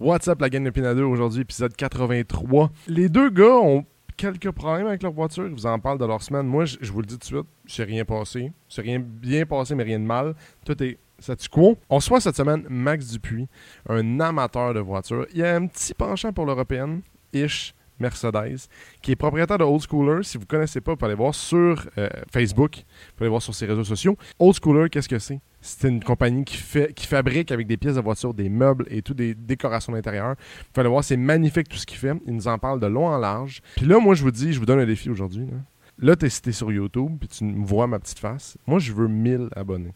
What's up la gang de Pinado? Aujourd'hui, épisode 83. Les deux gars ont quelques problèmes avec leur voiture, ils vous en parlent de leur semaine. Moi, je, vous le dis tout de suite, c'est rien passé. C'est rien bien passé, mais rien de mal. Tout est statu quo. On reçoit cette semaine Max Dupuis, un amateur de voitures. Il a un petit penchant pour l'européenne, ish, Mercedes, qui est propriétaire de Old Schooler. Si vous ne connaissez pas, vous pouvez aller voir sur euh, Facebook, vous pouvez aller voir sur ses réseaux sociaux. Old Schooler, qu'est-ce que c'est? C'est une compagnie qui, fabrique avec des pièces de voiture, des meubles et tout, des décorations d'intérieur. Vous pouvez aller voir, c'est magnifique tout ce qu'il fait. Il nous en parle de long en large. Puis là, moi, je vous dis, je vous donne un défi aujourd'hui. Là, là tu es cité sur YouTube, puis tu me vois ma petite face. Moi, je veux 1000 abonnés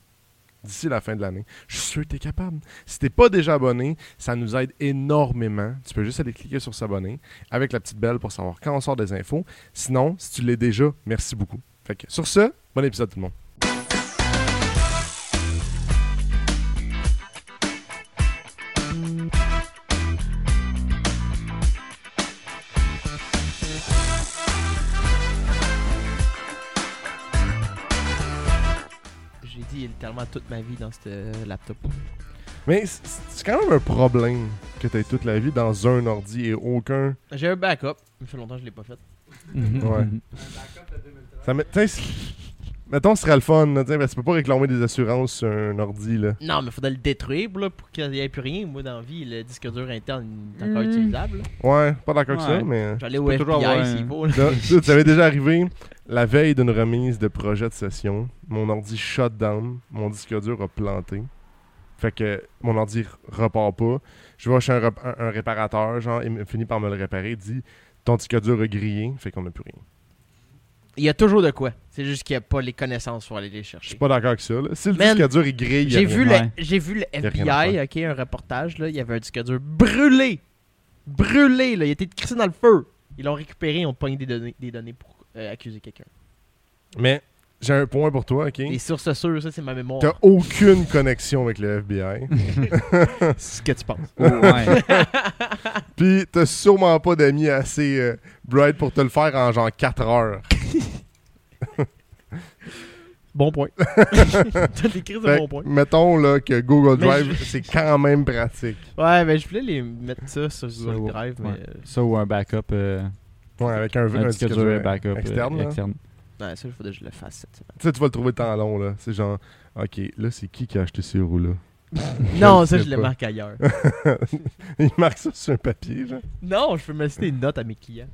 d'ici la fin de l'année. Je suis sûr que tu es capable. Si t'es pas déjà abonné, ça nous aide énormément. Tu peux juste aller cliquer sur s'abonner avec la petite belle pour savoir quand on sort des infos. Sinon, si tu l'es déjà, merci beaucoup. Fait que sur ce, bon épisode tout le monde. Littéralement toute ma vie dans ce laptop. Mais c'est quand même un problème que tu aies toute la vie dans un ordi et aucun. J'ai un backup. Ça fait longtemps que je l'ai pas fait. Ouais. Ça met- t'sais, c- mettons, ce serait le fun. là, que tu peux pas réclamer des assurances sur un ordi. Là. Non, mais faudrait le détruire là, pour qu'il n'y ait plus rien. Moi, dans la vie, le disque dur interne est encore Mm. utilisable. là. Ouais, pas d'accord avec ça, Ouais. mais. J'allais au avoir FBI un- s'il faut. ça m'est déjà arrivé la veille d'une remise de projet de session. Mon ordi shut down, mon disque dur a planté. Fait que mon ordi repart pas. Je vais chez un, un- un réparateur, genre, il me- finit par me le réparer. Il dit Ton disque dur a grillé, fait qu'on n'a plus rien. Il y a toujours de quoi. C'est juste qu'il n'y a pas les connaissances pour aller les Je suis chercher. pas d'accord avec ça. là. Si le Man, disque dur il grille, il y a J'ai vu, le, j'ai vu le FBI, ok, un reportage, là, il y avait un disque dur brûlé. Brûlé, là, il était crissé dans le feu. Ils l'ont récupéré, ils ont pogné des données, des données pour euh, accuser quelqu'un. Mais j'ai un point pour toi, ok? Les sources sûres, ça, c'est ma mémoire. T'as aucune connexion avec le FBI. C'est ce que tu penses. Oh, ouais. Puis t'as sûrement pas d'amis assez euh, bright pour te le faire en genre 4 heures. Bon point. T'as des crises de bon point. mettons là, que Google Drive, je- c'est quand même pratique. Ouais, mais je voulais les mettre ça sur Ça, Google ouais. Drive, mais. Ouais. Ça ou un backup, euh, Ouais, avec un, un, un disque dur backup euh, externe. externe. euh, Ouais, ça, il faudrait que je le fasse cette semaine. Tu sais, tu vas le trouver temps long, là. C'est genre, OK, là, c'est qui qui a acheté ces roues-là? non, ça, je le pas. marque ailleurs. Il marque ça sur un papier, genre. non, je peux me citer une note à mes clients.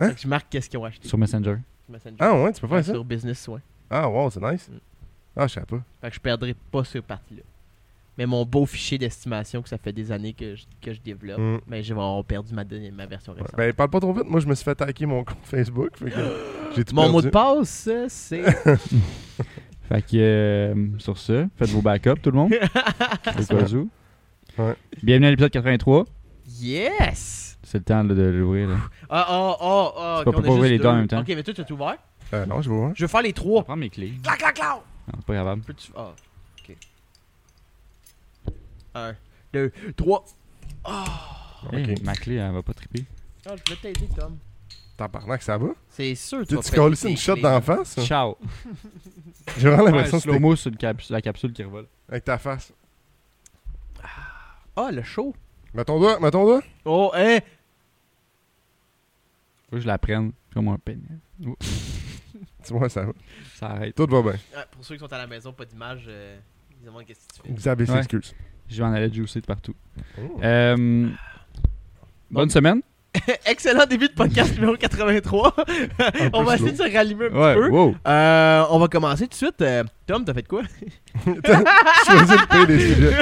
Hein? Je marque qu'est-ce qu'ils ont acheté. Sur Messenger. Messenger. Ah ouais, tu peux faire Ouais, ça? Sur Business, ouais. Ah wow, c'est nice. Mm. Ah, je sais pas. Fait que je perdrai pas ce parti-là. Mais mon beau fichier d'estimation que ça fait des années que je, que je développe, Mm. mais j'ai vraiment perdu ma, donnée- ma version Ouais. récente. Ben, parle pas trop vite. Moi, je me suis fait hacker mon compte Facebook. fait que j'ai tout mon perdu. mot de passe, ça, c'est. Fait que euh, sur ce, faites vos backups tout le monde. Au cas où. Ouais. Bienvenue à l'épisode 83. yes! C'est le temps là, de l'ouvrir. là. Ah. Tu peux ok, pas ouvrir les deux en même temps. Ok, mais toi, tu as tout ouvert? Euh, non, je vois. Je veux faire les Je vais trois. prendre mes clés. Clac, clac, clac! Non, pas grave. Peux-tu. Ah, ok. Un, deux, trois. Ok. Hey, ma clé, elle va pas triper. Ah, je voulais t'aider, Tom. Tabarnak, ça va? C'est sûr, Tu vas tu péter colles tes une shot clés. d'en face? Ciao. J'ai vraiment l'impression que c'était slow-mo sur le cap- sur la capsule qui revole. avec ta face. Ah, le show. Mets ton doigt, mets ton doigt. Oh, hein! Faut que je la prenne comme un pénis. Tu vois, ça va. Ça arrête. Tout va bien. Pour ceux qui sont à la maison, pas d'image, euh, ils demandent qu'est-ce que tu fais. Xavier Ouais. s'excuse. Je vais en aller juicer de partout. Oh. Euh, bonne semaine. Excellent début de podcast numéro 83. on va slow. essayer de se rallumer un petit Ouais, peu. wow. Euh, on va commencer tout de suite. Euh, Tom, t'as fait quoi? Choisis le pire des sujets.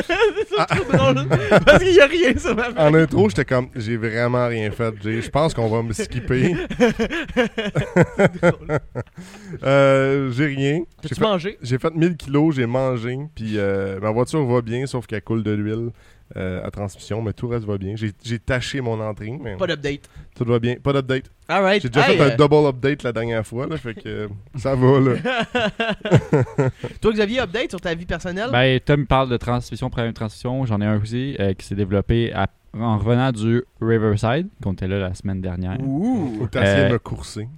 C'est trop drôle. Parce qu'il y a rien sur ma En intro, j'étais comme, j'ai vraiment rien fait. J'ai- Je pense qu'on va me skipper. Euh, j'ai rien. J'ai T'as-tu fait, mangé? j'ai fait 1000 kilos, j'ai mangé. Puis euh, ma voiture va bien, sauf qu'elle coule de l'huile euh, à transmission. Mais tout reste va bien. J'ai j'ai taché mon entrée, mais Pas d'update. tout va bien. Pas d'update. Alright. J'ai déjà Hey, fait un euh, double update la dernière fois. Là, fait que euh, ça va. Là. Toi, Xavier, update sur ta vie personnelle? Ben, Tom parle de transmission, de transmission. J'en ai un aussi euh, qui s'est développé à- en revenant du Riverside, qu'on était là la semaine dernière. Ouh. Que t'essayes de me courser.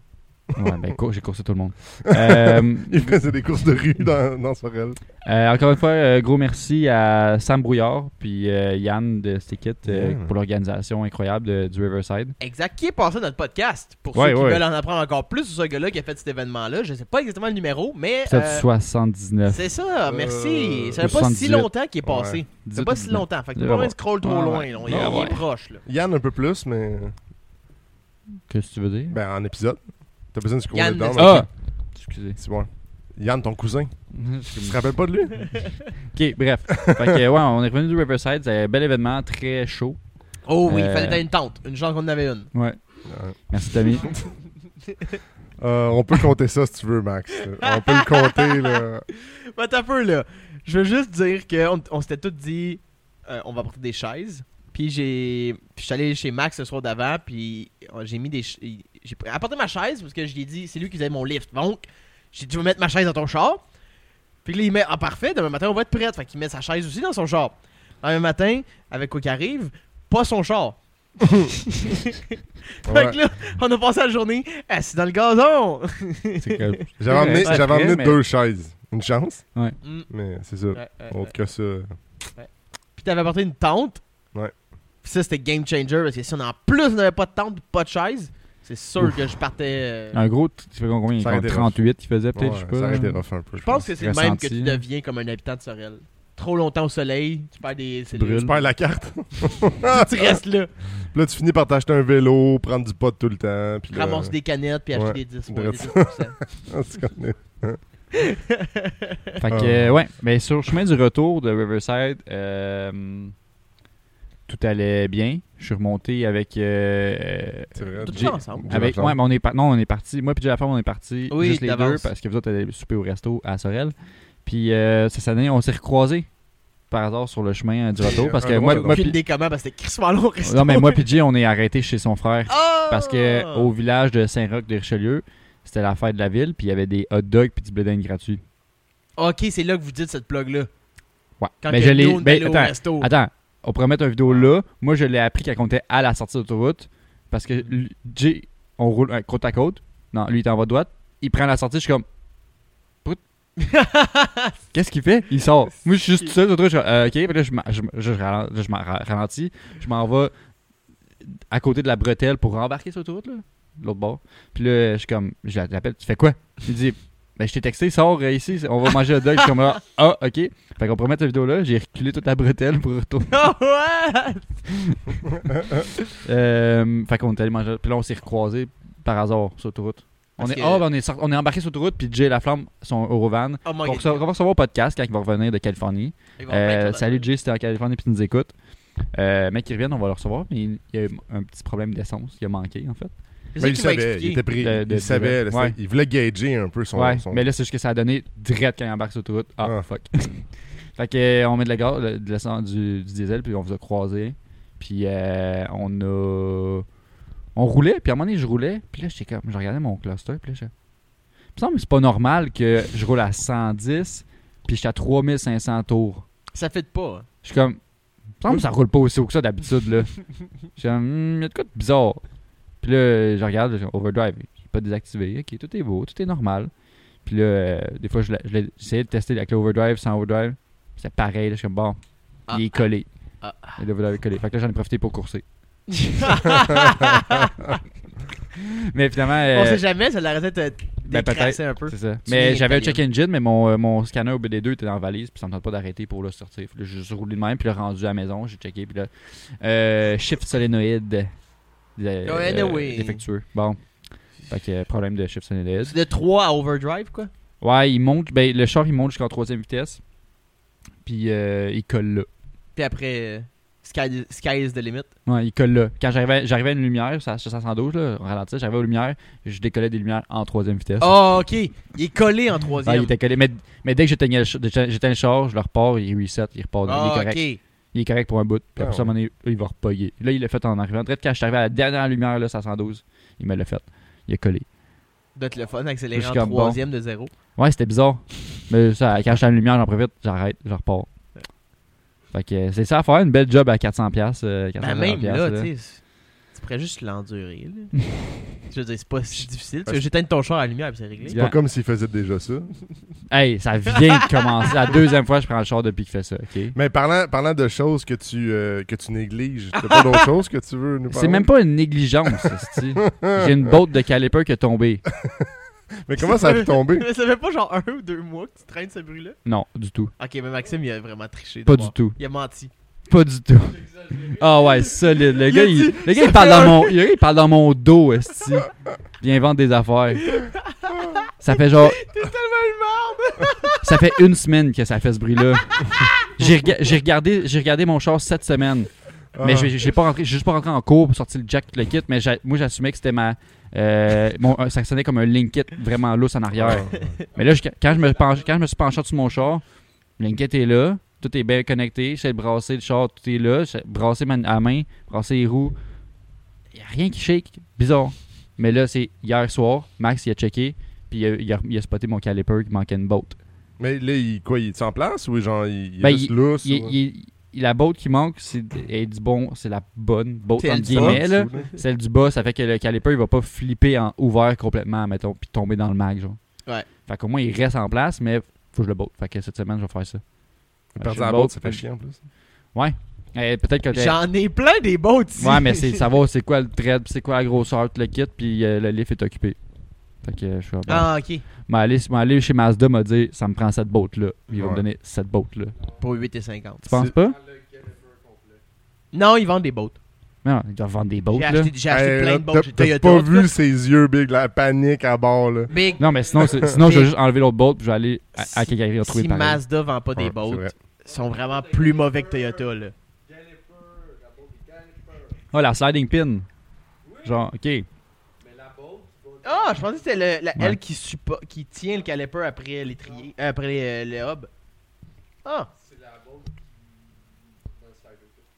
Ouais, ben, j'ai coursé tout le monde. Euh, Il faisait des courses de rue dans, dans Sorel. euh, encore une fois, euh, gros merci à Sam Brouillard puis euh, Yann de Stickit euh, pour l'organisation incroyable de- du Riverside. Exact. Qui est passé à notre podcast? Pour Ouais, ceux qui ouais. veulent en apprendre encore plus sur ce gars-là qui a fait cet événement-là. Je sais pas exactement le numéro, mais. Euh, 79. c'est ça, merci. Ça fait pas si 78. longtemps qu'il est passé. Ça fait pas si 18. longtemps. Fait que pas besoin ouais. de scroll trop Ouais, loin. là. Il, est- Ouais, il est ouais. proche. Là. Yann un peu plus, mais Qu'est-ce que tu veux dire? ben en épisode. T'as besoin de scroller Yann, mais- Ah! Excusez. C'est bon. Yann, ton cousin. Tu te rappelles pas de lui? Ok, bref. fait que, ouais, on est revenu du Riverside. C'est un bel événement, très chaud. Oh oui, il Euh, fallait une tente. Une chance qu'on en avait une. Ouais. Ouais. Merci, Tommy. Euh, on peut compter ça si tu veux, Max. On peut le compter, là. Mais t'as peu là. Je veux juste dire qu'on on, s'était tous dit euh, on va apporter des chaises. Puis j'ai. Puis je suis allé chez Max le soir d'avant. Puis euh, j'ai mis des. J'ai apporté ma chaise parce que je lui ai dit c'est lui qui faisait mon lift. Donc, j'ai dit tu veux mettre ma chaise dans ton char. Puis là, il met Ah parfait, demain matin on va être prêt. Fait qu'il met sa chaise aussi dans son char. Demain matin, avec quoi qui arrive, pas son char. Fait Ouais. que là, on a passé la journée assis dans le gazon. J'avais emmené, Ouais, j'avais emmené mais- deux chaises. Une chance, Mm. mais c'est ça. Ouais, ouais, ouais. Autre que ça. Puis t'avais apporté une tente? Ouais. Puis ça, c'était game changer parce que si on en plus on n'avait pas de tente, pas de chaise, c'est sûr que je partais. euh, Un gros, tu fais combien? Ça aurait été 38 qu'il faisait peut-être, Ouais, je sais pas. ça aurait été là. rough un peu. Je pense que c'est le même que tu deviens comme un habitant de Sorel. Trop longtemps au soleil, tu perds des. Tu perds la carte. tu restes là, Puis là, tu finis par t'acheter un vélo, prendre du pot tout le temps. Puis là, ramasses des canettes puis acheter Ouais. des 10 De ouais, des reste. 10%. Ah, Fait que, Ah. ouais, mais sur le chemin du retour de Riverside, euh, tout allait bien. Je suis remonté avec. euh, C'est vrai. Tout ensemble. Avec ouais, mais on est par- non, on est parti. Moi puis la femme, on est parti Oui, juste les deux parce que vous autres allez souper au resto à Sorel. Puis euh, cette année, on s'est recroisés par hasard sur le chemin euh, du retour parce que moi, moi idée comment parce que c'était crissement long au resto. non mais moi puis Jay, on est arrêté chez son frère Ah! parce que au village de Saint-Roch de Richelieu, c'était la fête de la ville puis il y avait des hot dogs puis du blé gratuit. Ok, c'est là que vous dites cette plug-là. Ouais. Quand mais je l'ai nous, on est ben. Attends, on pourrait mettre une vidéo là. Moi, je l'ai appris quand on était à la sortie d'autoroute. Parce que Jay, on roule euh, côte à côte. Non, lui, il est en voie droite. Il prend la sortie, je suis comme. Qu'est-ce qu'il fait? Il sort. Moi, je suis juste seul. Je suis comme, euh, ok, puis là, je, je, je je ralentis. Je m'en vais à côté de la bretelle pour rembarquer sur l'autoroute, là, de l'autre bord. Puis là, je suis comme. Je l'appelle, tu fais quoi? Il dit. Ben, je t'ai texté, sors euh, ici, on va manger un dog. Comme, ah, ah, ok. Fait qu'on pourrait mettre la vidéo là. J'ai reculé toute la bretelle pour retourner. Ah ouais! Euh, fait qu'on est allé manger. Puis là, on s'est recroisés par hasard sur l'autoroute. On est, que- ben, on, est sort- on est embarqué sur l'autoroute, puis Jay et la flamme sont au van. Oh On on va recevoir au podcast quand il va revenir de Californie. Euh, salut Jay, si t'es en Californie puis tu nous écoutes. Euh, mec qui revienne, on va le recevoir, mais il il y a eu un petit problème d'essence qui a manqué en fait. Mais ça il savait, il était pris. De- de- il savait, là, ouais. c'était- il voulait gager un peu son. ouais, son- mais là c'est juste que ça a donné direct quand il embarque sur l'autoroute. Ah, Ah. fuck. fait que euh, on met de la gaz, de l'essence, du, du diesel, puis on vous a croisé. Puis euh, on a. On roulait, puis à un moment donné, je roulais, puis là, j'étais comme. Je regardais mon cluster, puis là, je. Il me semble que c'est pas normal que je roule à 110, puis je suis à 3500 tours. Ça fait de pas. hein. Je suis comme. Il me semble que ça roule pas aussi haut que ça d'habitude, là. Je suis comme. Hmm, y a de quoi de bizarre. Puis là, je regarde, je overdrive. J'ai pas désactivé. Ok, tout est beau, tout est normal. Puis là, euh, des fois, je l'ai- je l'ai- j'essayais de tester avec l'overdrive sans overdrive. C'est pareil, là, je suis comme bon. Ah. Il est collé. Ah. Et l'overdrive est collé. Fait que là, j'en ai profité pour courser. Mais finalement. On euh, sait jamais, ça l'arrêtait de te ben, décrasser un peu. c'est ça. Tu Mais j'avais un check engine, mais mon, euh, mon scanner OBD2 était dans la valise, puis ça me tente pas d'arrêter pour le sortir. Puis là, j'ai juste roulé de même, puis là, rendu à la maison, j'ai checké, puis là, euh, shift solénoïde euh. Défectueux. Bon. Fait que euh, problème de shift solénoïde. C'est de 3 à overdrive, quoi? Ouais, il monte, ben, le char, il monte jusqu'en troisième vitesse, puis euh, il colle là. Puis après, euh, sky, sky is the limit. Ouais, il colle là. Quand j'arrivais j'arrivais à une lumière, ça, ça 112, là, on ralentit, j'arrivais aux lumières, je décollais des lumières en troisième vitesse. Oh, ok. Il est collé en Ah, troisième. il était collé. Mais, mais dès que j'éteignais le, j'éteins le char, je le repars, il reset, il repart. il est Ah, correct. ok. Il est correct pour un bout. Puis Ah, après ça, à un moment donné, il va repogger. Là, il l'a fait en arrivant. Direct quand je suis arrivé à la dernière lumière, là, ça 112, il me l'a fait. Il a collé. Être le fun, accélérer Je en suis comme, bon. troisième de zéro. Ouais, c'était bizarre. Mais ça, quand je suis à la lumière, j'en profite, j'arrête, je repars. Fait que euh, c'est ça à faire, une belle job à 400$. piastres, Euh, 400 Ben, même là, là. tu sais, pourrais juste l'endurer. là. Je veux dire, c'est pas si difficile. Tu veux j'éteins ton char à la lumière puis c'est réglé. C'est Yeah. pas comme s'il faisait déjà ça. Hey, ça vient de commencer. La deuxième fois je prends le char depuis qu'il fait ça, ok? Mais parlant, parlant de choses que tu, euh, que tu négliges, t'as pas d'autres choses que tu veux nous parler? C'est même pas une négligence, esti. J'ai une botte de caliper qui est tombée. Mais comment ça a pu tomber? Mais ça fait pas genre un ou deux mois que tu traînes ce bruit-là? Non, du tout. Ok, mais Maxime, il a vraiment triché. Pas d'abord. du tout. Il a menti. Pas du tout. Ah ouais, solide. Le gars, il, le gars, il parle dans mon, le gars, il parle dans mon dos, esti. Puis il invente des affaires. Ça fait genre, T'es tellement une merde! ça fait une semaine que ça fait ce bruit-là. J'ai rega- j'ai regardé, regardé mon char cette semaine. Mais Ah. j'ai pas rentré, juste pas rentré en cours pour sortir le jack le kit, mais moi j'assumais que c'était ma euh, mon, euh, ça sonnait comme un link kit vraiment lousse en arrière. Ah. Mais là je- quand je me penche, quand je me suis penché sur mon char, le link kit est là, tout est bien connecté, j'essaie de brasser le char, tout est là, j'essaie de brasser ma, à main, brasser les roues. Il y a rien qui shake, bizarre. Mais là c'est hier soir, Max il a checké, puis il a, il a- il a spoté mon caliper qui manquait une botte. Mais là, il, quoi, il est en place ou genre, il, il est Ben, juste lousse? Il- ou- il- il- la botte qui manque, c'est est du bon, c'est la bonne botte entre guillemets là. Celle du bas, ça fait que le caliper il va pas flipper en ouvert complètement, mettons, puis tomber dans le mag, genre. Ouais. Fait qu'au moins il reste en place, mais faut que je le botte. Fait que cette semaine je vais faire ça. Perdre Je la botte, ça fait chiant en plus. Ouais. Eh, Peut-être que J'en ai plein des bottes ici. Ouais, mais c'est savoir c'est quoi le thread, puis c'est quoi la grosseur, tout le kit, puis euh, le lift est occupé. Fait que euh, je suis bon. Ah, ok. Mais aller, mais aller chez Mazda m'a dit ça me prend cette botte là. Ils vont Ouais. me donner cette botte là. Pour 8,50. Tu penses pas? Non, ils vendent des bottes. Non, ils doivent vendre des bottes J'ai là. acheté, j'ai acheté Hey, plein là, de bottes t'as- chez T'as Toyota. pas vu ses yeux, Big, la panique à bord, là. Big, Non, mais sinon, c'est- sinon je vais juste enlever l'autre bolt puis je vais aller à, à quelqu'un qui va trouver si pareil. Mazda vend pas Ouais, des vrai. ils sont vraiment plus mauvais que Toyota, là. Oh, la sliding pin. Genre, ok. Ah, je pensais que c'était le- la Ouais. elle qui, suppo- qui tient le caliper après l'étrier, euh, après les- le hub. Ah.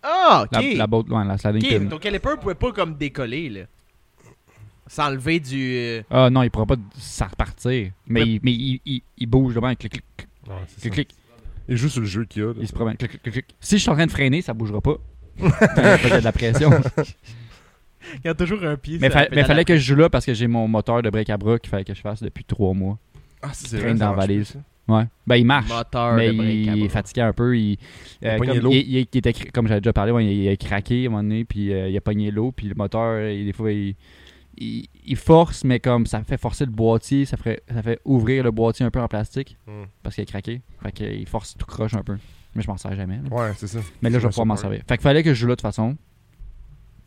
Ah, ok. La, la bolt, ouais, la sliding Ok, pin. ton caliper pouvait pas comme décoller, là. S'enlever du... euh, Ah non, il pourra pas s'en repartir. Mais, Mais- il, mais il, il, il bouge devant, clic, clic, clic, Ouais, c'est clic, ça. clic. Il joue sur le jeu qu'il y a. là. Il se promène, clic, clic, clic, clic. Si je suis en train de freiner, ça bougera pas. Il y a de la pression. Il y a toujours un pied mais, fa- mais fallait que je joue là parce que j'ai mon moteur de break à bras qu'il fallait que je fasse depuis trois mois. Ah, c'est vrai, dans la valise. plus, ça. Ouais. Ben, il marche. Moteur mais il est fatigué un peu. Il, euh, pogné comme, l'eau. il, il- il était, comme j'avais déjà parlé, ouais, il, il a craqué à un moment donné, puis euh, il a pogné l'eau, puis le moteur, il- des fois, il, il, il force, mais comme ça fait forcer le boîtier, ça, ferait, ça fait ouvrir le boîtier un peu en plastique, Hmm. parce qu'il a craqué. Fait qu'il force tout croche un peu. Mais je m'en sers jamais. là. Ouais, c'est ça. Mais là, je vais pouvoir m'en servir. Fait qu'il fallait que je joue là de toute façon.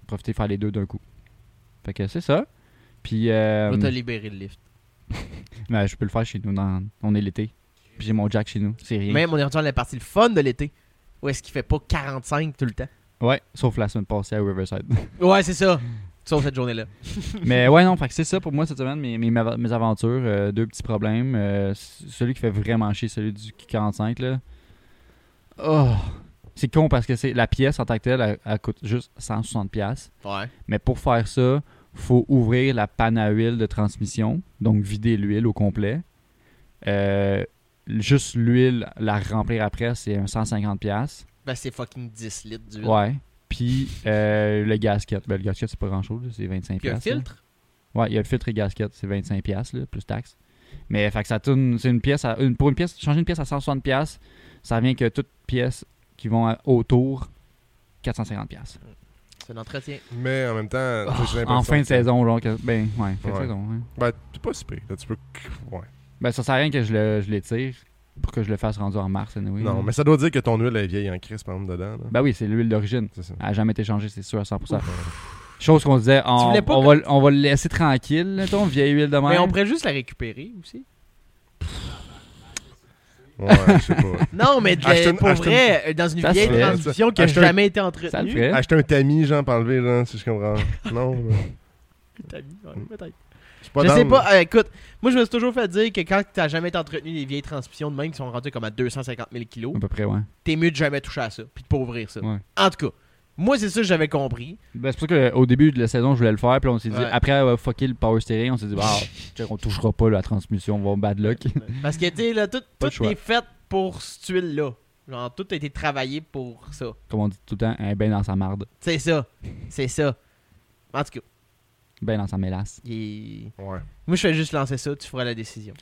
Profiter de faire les deux d'un coup. Fait que c'est ça. Puis, euh, Va te libérer le lift. ben, je peux le faire chez nous. Dans, on est l'été. Puis j'ai mon jack chez nous. C'est rien. Même on est rendu dans la partie le fun de l'été. Où est-ce qu'il fait pas 45 tout le temps? Ouais, sauf la semaine passée à Riverside. Ouais, c'est ça. Sauf cette journée-là. Mais ouais, non, fait que c'est ça pour moi cette semaine, mes, mes, mes aventures. euh, deux petits problèmes. Euh, celui qui fait vraiment chier, celui du 45, là. Oh! C'est con parce que c'est la pièce en tant que telle, elle, elle coûte juste 160$. piastres. Ouais. Mais pour faire ça, faut ouvrir la panne à huile de transmission, donc vider l'huile au complet. Euh, juste l'huile, la remplir après, c'est un 150$. piastres. Ben, c'est fucking 10 litres d'huile. Ouais. Puis euh, le gasket. Ben, le gasket, c'est pas grand chose, c'est 25$. Puis un piastres, là. filtre? Ouais, il y a le filtre et gasket, c'est 25$, piastres, là, plus taxes. Mais fait que ça tourne, c'est une pièce, à, une, pour une pièce, changer une pièce à 160$, piastres, ça vient que toutes pièces qui vont à- autour, 450$. piastres. C'est un entretien. Mais en même temps, Oh, en fin de saison, genre, que- ben, ouais, fin de saison, ouais. Ben, c'est pas si pire. Là, tu peux. Ouais. Ben, ça sert à rien que je le- je l'étire pour que je le fasse rendu en mars, anyway. Non, mais ça doit dire que ton huile est vieille en crise, par exemple, dedans. là. Ben oui, c'est l'huile d'origine. C'est ça. Elle n'a jamais été changée, c'est sûr à 100%. Chose qu'on disait, on, on que- va, on va le laisser tranquille, là, ton vieille huile de mer. Mais on pourrait juste la récupérer aussi. Ouais, je sais pas. Non, mais de- une- pour vrai, euh, dans une Ça vieille fait. transmission qui a Acheter un- jamais été entretenue. Acheter un tamis, genre, pour enlever, là, si je comprends. Non, là. T'as mis, ouais, peut-être. Je suis pas je sais pas, euh, écoute, moi je me suis toujours fait dire que quand t'as jamais entretenu des vieilles transmissions de même qui sont rendues comme à 250 000 kilos, À peu près, ouais. t'es mieux de jamais toucher à ça, puis de pas ouvrir ça. Ouais. En tout cas, moi c'est ça que j'avais compris. Ben, c'est pour ça qu'au début de la saison, je voulais le faire. Puis on s'est dit, Ouais. après avoir fucké le power steering, on s'est dit, ah, check, on touchera pas la transmission, on va au bad luck. Parce que tu sais, là, tout, Pas de tout choix. est fait pour cette huile-là. Genre, tout a été travaillé pour ça. Comme on dit tout le temps, un bain dans sa marde. C'est ça. C'est ça. En tout cas, Ben dans sa mélasse. Il Ouais. Moi, je fais juste lancer ça, tu feras la décision.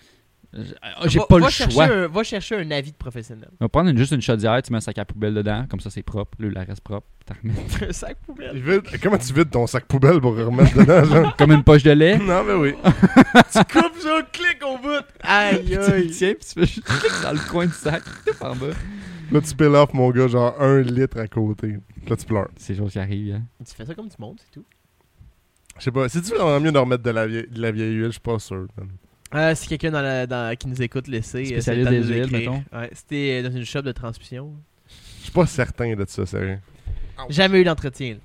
Ah, J'ai Va- pas va le chercher choix. un- va chercher un avis de professionnel. On va prendre une- juste une chaudière, tu mets un sac à poubelle dedans, comme ça c'est propre, là, la reste propre. t'en remets. un sac poubelle. Vide- Comment tu vides ton sac poubelle pour le remettre dedans, genre? Comme une poche de lait. non, mais oui. tu coupes ça, clic au bout. Aïe, tu le aïe. tiens, puis tu fais juste clic dans le coin du sac, en bas. Là, tu piles off, mon gars, genre un litre à côté. Là, tu pleures. C'est chose qui arrive. Hein. Tu fais ça comme tu montes, c'est tout. Je sais pas. C'est-tu vraiment mieux de remettre de la vieille, de la vieille huile? Je suis pas sûr. man. Euh, si quelqu'un dans la- dans- qui nous écoute le sait, euh, Spécialiste des huiles, mettons. Ouais, C'était dans une shop de transmission. Je suis pas certain de ça, sérieux. Jamais eu d'entretien. là.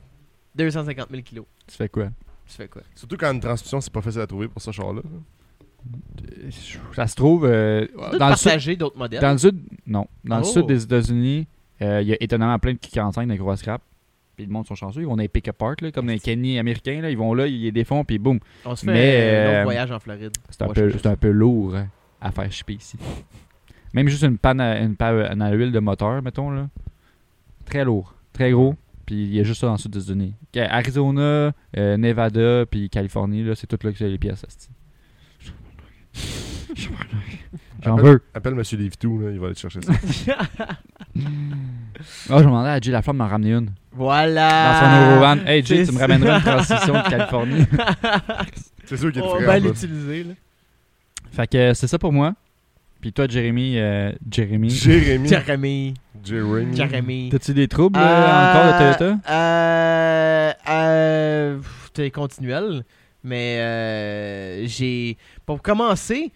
250 000 kilos. Tu fais quoi? Tu fais quoi? Surtout quand une transmission, c'est pas facile à trouver pour ce char-là. Euh, Ça se trouve euh, dans le sud. d'autres modèles. Dans le sud, non. Dans le Oh. sud des États-Unis, euh, il y a étonnamment plein de Q45 de gros scrap. Puis le monde sont chanceux, ils vont dans les pick-up park, là, comme dans les Kenny américains, là, ils vont là, ils les défont, puis boum. On se fait Mais, un euh, voyage en Floride. C'est un, peu, un peu lourd hein, à faire shipper ici. Même juste une panne à, une panne à huile de moteur, mettons, là. Très lourd, très gros. Puis il y a juste ça dans le sud des États-Unis. Arizona, euh, Nevada, puis Californie, là, c'est tout là que c'est les pièces. J'en Appelle- veux. Appelle Monsieur Livitou, là, il va aller te chercher ça. Ah, je demandais à Jay Laflamme de m'en ramener une. Voilà. Dans son Eurovan. Hey Jay, tu me ramèneras une transition de Californie. c'est sûr qu'il te On va l'utiliser. là. fait que euh, c'est ça pour moi. Puis toi, Jérémy, euh, Jérémy, Jérémy. Jeremy. Jérémy. Jeremy. t'as-tu des troubles euh, encore de Toyota? Euh, euh, C'est continuel. Mais euh, j'ai. Pour commencer,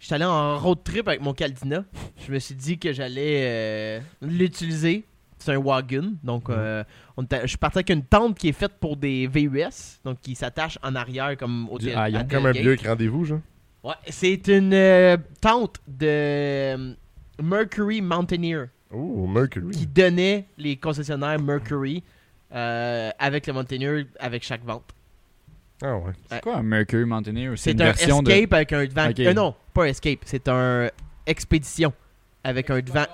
j'étais allé en road trip avec mon Caldina. Je me suis dit que j'allais euh, l'utiliser. C'est un wagon. Donc, Mhm. euh, on était- je suis parti avec une tente qui est faite pour des VUS. Donc, qui s'attache en arrière comme au Du tail- haillon. à Comme un tailgate. vieux avec rendez-vous, genre. Ouais, c'est une euh, tente de euh, Mercury Mountaineer Oh, Mercury. qui donnait les concessionnaires Mercury euh, avec le Mountaineer avec chaque vente. Ah ouais. C'est quoi un Mercury Mountaineer? C'est C'est une un version de... Escape avec un. Ok. Euh, non, pas Escape, c'est un Expédition avec un devant.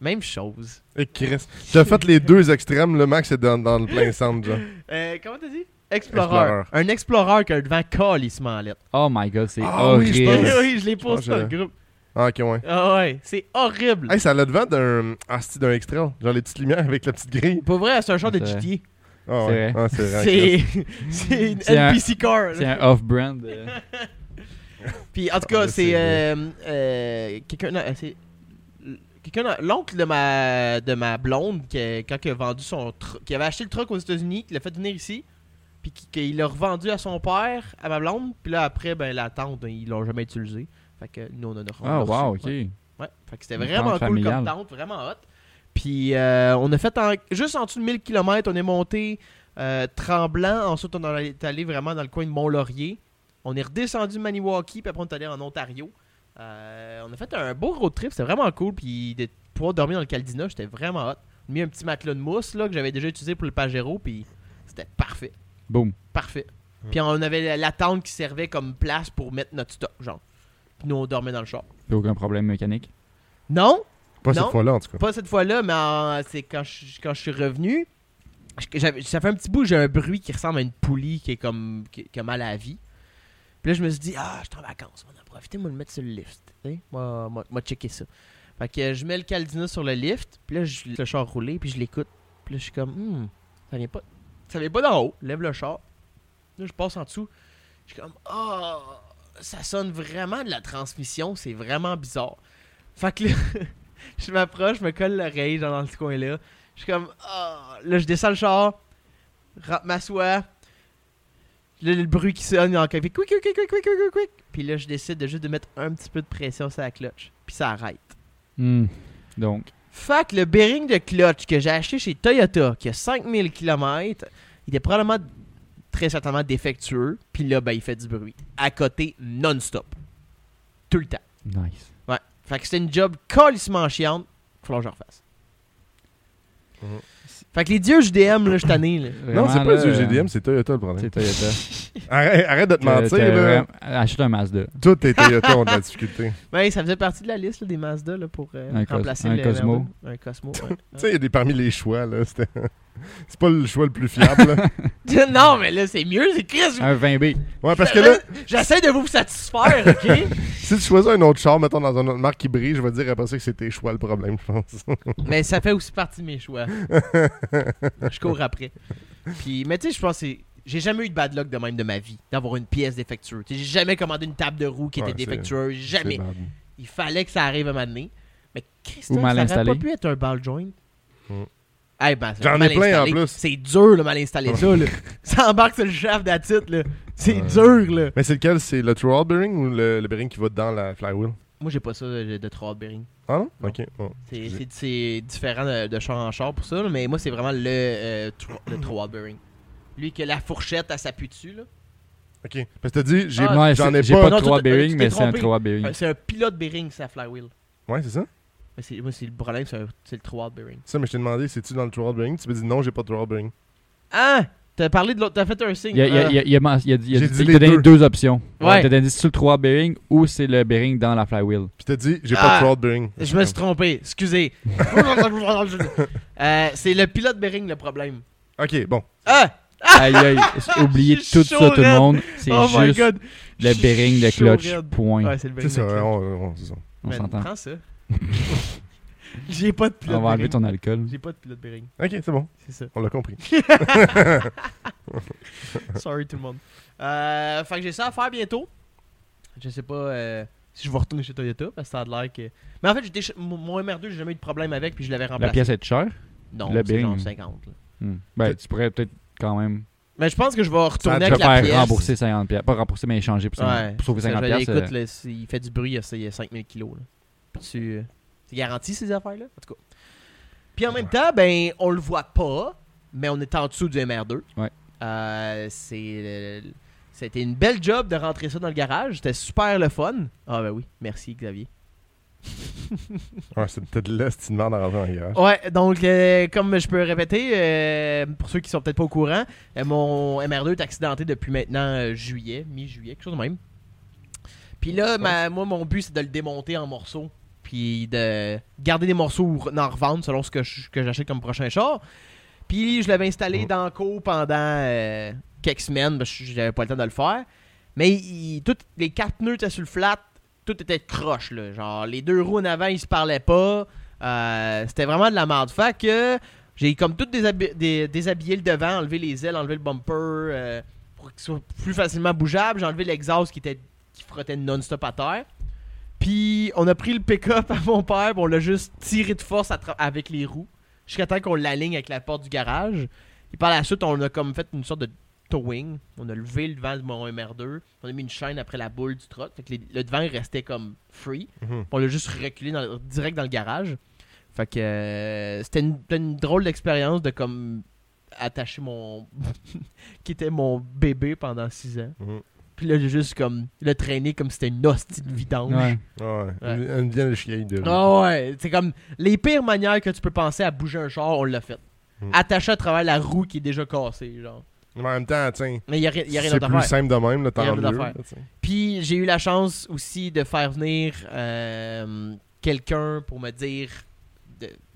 Même chose. Et Chris. T'as fait les deux extrêmes, le max est dans, dans le plein centre, genre. Euh, comment t'as dit? Explorer. Explorer. Un Explorer avec un devant calissement lettre. Oh my god, c'est Ah oui, je horrible. pense. oui, je l'ai posté Je dans le groupe. Ah, ok, ouais. Ah ouais, c'est horrible. Hey, ça a le devant d'un. Ah, c'est d'un extra. Genre les petites lumières avec la petite grille. Pour vrai, c'est un genre de C'est. GTA. Ah, C'est ouais. vrai. Ah, c'est vrai. Chris. C'est c'est une C'est un- NPC car. là. C'est un off-brand. euh. Puis en tout Ah, cas, là, c'est c'est euh, euh, quelqu'un l'oncle de ma de ma blonde qui a- quand il a vendu son qui avait acheté le truck aux États-Unis, qui l'a fait venir ici, puis qui- qu'il l'a revendu à son père, à ma blonde, puis là après ben la tante, ben, ils l'ont jamais utilisé. Fait que nous on en a Ah l'a wow, reçu. ok. Ouais. Ouais. Fait que c'était vraiment tente cool comme tente, vraiment hot. Puis euh, on a fait en- juste en dessous de 1000 km, on est monté euh, Tremblant, ensuite on est allé vraiment dans le coin de Mont-Laurier. On est redescendu de Maniwaki, puis après on est allé en Ontario. Euh, on a fait un beau road trip, c'était vraiment cool. Puis de pouvoir dormir dans le Caldina, j'étais vraiment hot. J'ai mis un petit matelas de mousse là, que j'avais déjà utilisé pour le Pajero, puis c'était parfait. Boom. Parfait. Puis on avait la- tente qui servait comme place pour mettre notre stock, genre. Puis nous on dormait dans le char. Puis aucun problème mécanique? Non, Pas Non. cette fois-là, en tout cas. pas cette fois-là, mais c'est quand je, quand je suis revenu. ça fait un petit bout, j'ai un bruit qui ressemble à une poulie qui est comme qui, qui a mal à la vie. Puis là, je me suis dit, ah, je suis en vacances, on va en profiter, moi, le mettre sur le lift. Moi, moi, moi, checker ça. Fait que euh, je mets le Caldina sur le lift, puis là, je le char rouler, puis je l'écoute. Puis là, je suis comme, hmm, ça vient pas, ça vient pas d'en haut. Lève le char. Là, je passe en dessous. Je suis comme, ah, ça sonne vraiment de la transmission, c'est vraiment bizarre. Fait que là, je m'approche, je me colle l'oreille genre dans ce coin-là. Je suis comme, ah, là, je descends le char, m'assois. Là, le bruit qui sonne, il fait quick, quick, quick, quick, quick, quick, quick, quick. Puis là, je décide de juste de mettre un petit peu de pression sur la clutch. Puis ça arrête. Hmm. Donc, Fait que le bearing de clutch que j'ai acheté chez Toyota, qui a 5000 km, il est probablement très certainement défectueux. Puis là, ben, il fait du bruit. À côté, non-stop. Tout le temps. nice. Ouais. Fait que c'était une job calissement chiante. Faut que je refasse. Fait que les dieux JDM, là, je tanné, là. Non, c'est pas là, du GDM, c'est Toyota le problème. C'est Toyota. Arrête, arrête de te mentir, t'as là. vraiment- Achète un Mazda. Tout est Toyota ont de la difficulté. Ben, ça faisait partie de la liste là, des Mazda là, pour euh, Un remplacer un le Cosmo. R2. Un Cosmo, ouais. Tu sais, il y a des parmi les choix, là. c'était- C'est pas le choix le plus fiable, là. non, mais là, c'est mieux, c'est Chris. Un 20B. Ouais, parce que là, J'essaie de vous satisfaire, ok? si tu choisis un autre char, mettons dans une autre marque qui brille, je vais te dire après ça que c'est tes choix le problème, je pense. mais ça fait aussi partie de mes choix. je cours après. Puis, mais tu sais, je pense que. J'ai jamais eu de bad luck de même de ma vie, d'avoir une pièce défectueuse. J'ai jamais commandé une table de roue qui Ouais, était défectueuse. Jamais. Il fallait que ça arrive à un moment donné. Mais Christophe, ça aurait installé. pas pu être un ball joint. Mm. Eh ben, c'est J'en ai plein, en installé. plus. C'est dur, là, mal installer ça, là. ça embarque sur le shaft d'attitude. C'est Ouais. dur, là. Mais c'est lequel? C'est le throughout bearing ou le, le bearing qui va dans la flywheel? Moi, j'ai pas ça de, de throttle bearing. Ah non? Non. Ok. bon. C'est- différent de, de char en char pour ça, là, mais moi, c'est vraiment le, euh, le bearing. Lui, que la fourchette, elle s'appuie dessus, là? Ok. Parce que t'as dit, j'ai- Ah, j'en ai pas. de 3 t'es- bearing, mais c'est un. 3 bearing. Euh, C'est un pilote bearing, sa flywheel. Ouais, c'est ça moi, c'est le problème, c'est le throttle bearing. Ça, mais je t'ai demandé, c'est-tu dans le throughout bearing Tu m'as dit non, j'ai pas de throughout bearing. Ah! T'as parlé de l'autre, t'as fait un signe. Il, a, Ah. il, a, il, a, men- il a dit- il a dit- dit il les t'a donné deux. deux options. Ouais. Il t'a donné c'est le 3 bearing ou c'est le bearing dans la flywheel. Puis t'as dit, j'ai Ah. pas de throughout bearing. Je me suis trompé, excusez. Euh, c'est le pilote bearing le problème. Ok, bon. Ah! Aïe aïe, oubliez tout ça tout le monde. C'est oh juste god! le bearing de clutch. raide. Point. Ouais, c'est le C'est bearing ça, de on, on- c'est ça. On Man, s'entend. Prends ça. J'ai pas de pilote On va enlever ton alcool. J'ai pas de pilote bearing, Ok, c'est bon. c'est ça. On l'a compris. Sorry tout le monde. Euh, fait que j'ai ça à faire bientôt. Je sais pas euh, si je vais retourner chez Toyota parce que ça a l'air que. Mais en fait, j'étais chez- mon mon MR2, j'ai jamais eu de problème avec puis je l'avais remplacé. La pièce est chère? Non, le c'est genre bearing. 50. là. Hmm. Ben, tu pourrais peut-être quand même Mais je pense que je vais retourner te avec la faire pièce. rembourser 50 pièces. Pas rembourser, mais échanger pour, 50 Ouais. pour sauver Ça, 50 je- pièces. Écoute, là, c'est- il fait du bruit, il y a, il y a 5000 kilos. là. Puis tu- euh, C'est garanti ces affaires-là, en tout cas. Puis en même temps, ben, on le voit pas, mais on est en dessous du MR2. Ouais. Euh, c'est. C'était une belle job de rentrer ça dans le garage. C'était super le fun. Ah, ben oui. Merci, Xavier. Ouais, c'est peut-être là si tu demandes à rentrer dans le garage. Ouais, donc, euh, comme je peux répéter, euh, pour ceux qui sont peut-être pas au courant, euh, mon MR2 est accidenté depuis maintenant euh, juillet, mi-juillet, quelque chose de même. Puis là, ma- moi, mon but, c'est de le démonter en morceaux. Puis de garder des morceaux ou en revendre selon ce que je- que j'achète comme prochain char. Puis je l'avais installé Mm. dans co pendant euh, quelques semaines, parce que j'avais pas le temps de le faire. Mais il- toutes les quatre pneus étaient sur le flat, tout était croche, là. Genre, les deux roues en avant, ils se parlaient pas. Euh, C'était vraiment de la merde. Fait que j'ai comme tout déshabi- dé- déshabillé le devant, enlevé les ailes, enlevé le bumper euh, pour qu'il soit plus facilement bougeable. J'ai enlevé l'exhaust qui, était, qui frottait non-stop à terre. Puis on a pris le pick-up à mon père, puis on l'a juste tiré de force avec les roues jusqu'à temps qu'on l'aligne avec la porte du garage. Et par la suite, on a comme fait une sorte de towing. On a levé le devant de mon MR2. On a mis une chaîne après la boule du truck. Fait que les- le devant il restait comme free. Puis On l'a juste reculé dans direct dans le garage. Fait que euh, c'était une, c'était une drôle d'expérience de comme attacher mon. qui était mon bébé pendant 6 ans. Mhm. Puis là, j'ai juste comme le traîner comme si c'était une hostie de vidange. Ouais. Ouais, Ouais. Une, chienne de Ah ouais, c'est comme les pires manières que tu peux penser à bouger un char, on l'a fait. Mm. Attaché à travers la roue qui est déjà cassée, genre. Mais en même temps, tiens, Mais il y a, ri- y a rien c'est d'autre à plus simple de même, là, Y a rien t'en d'autre à mieux. Puis j'ai eu la chance aussi de faire venir euh, quelqu'un pour me dire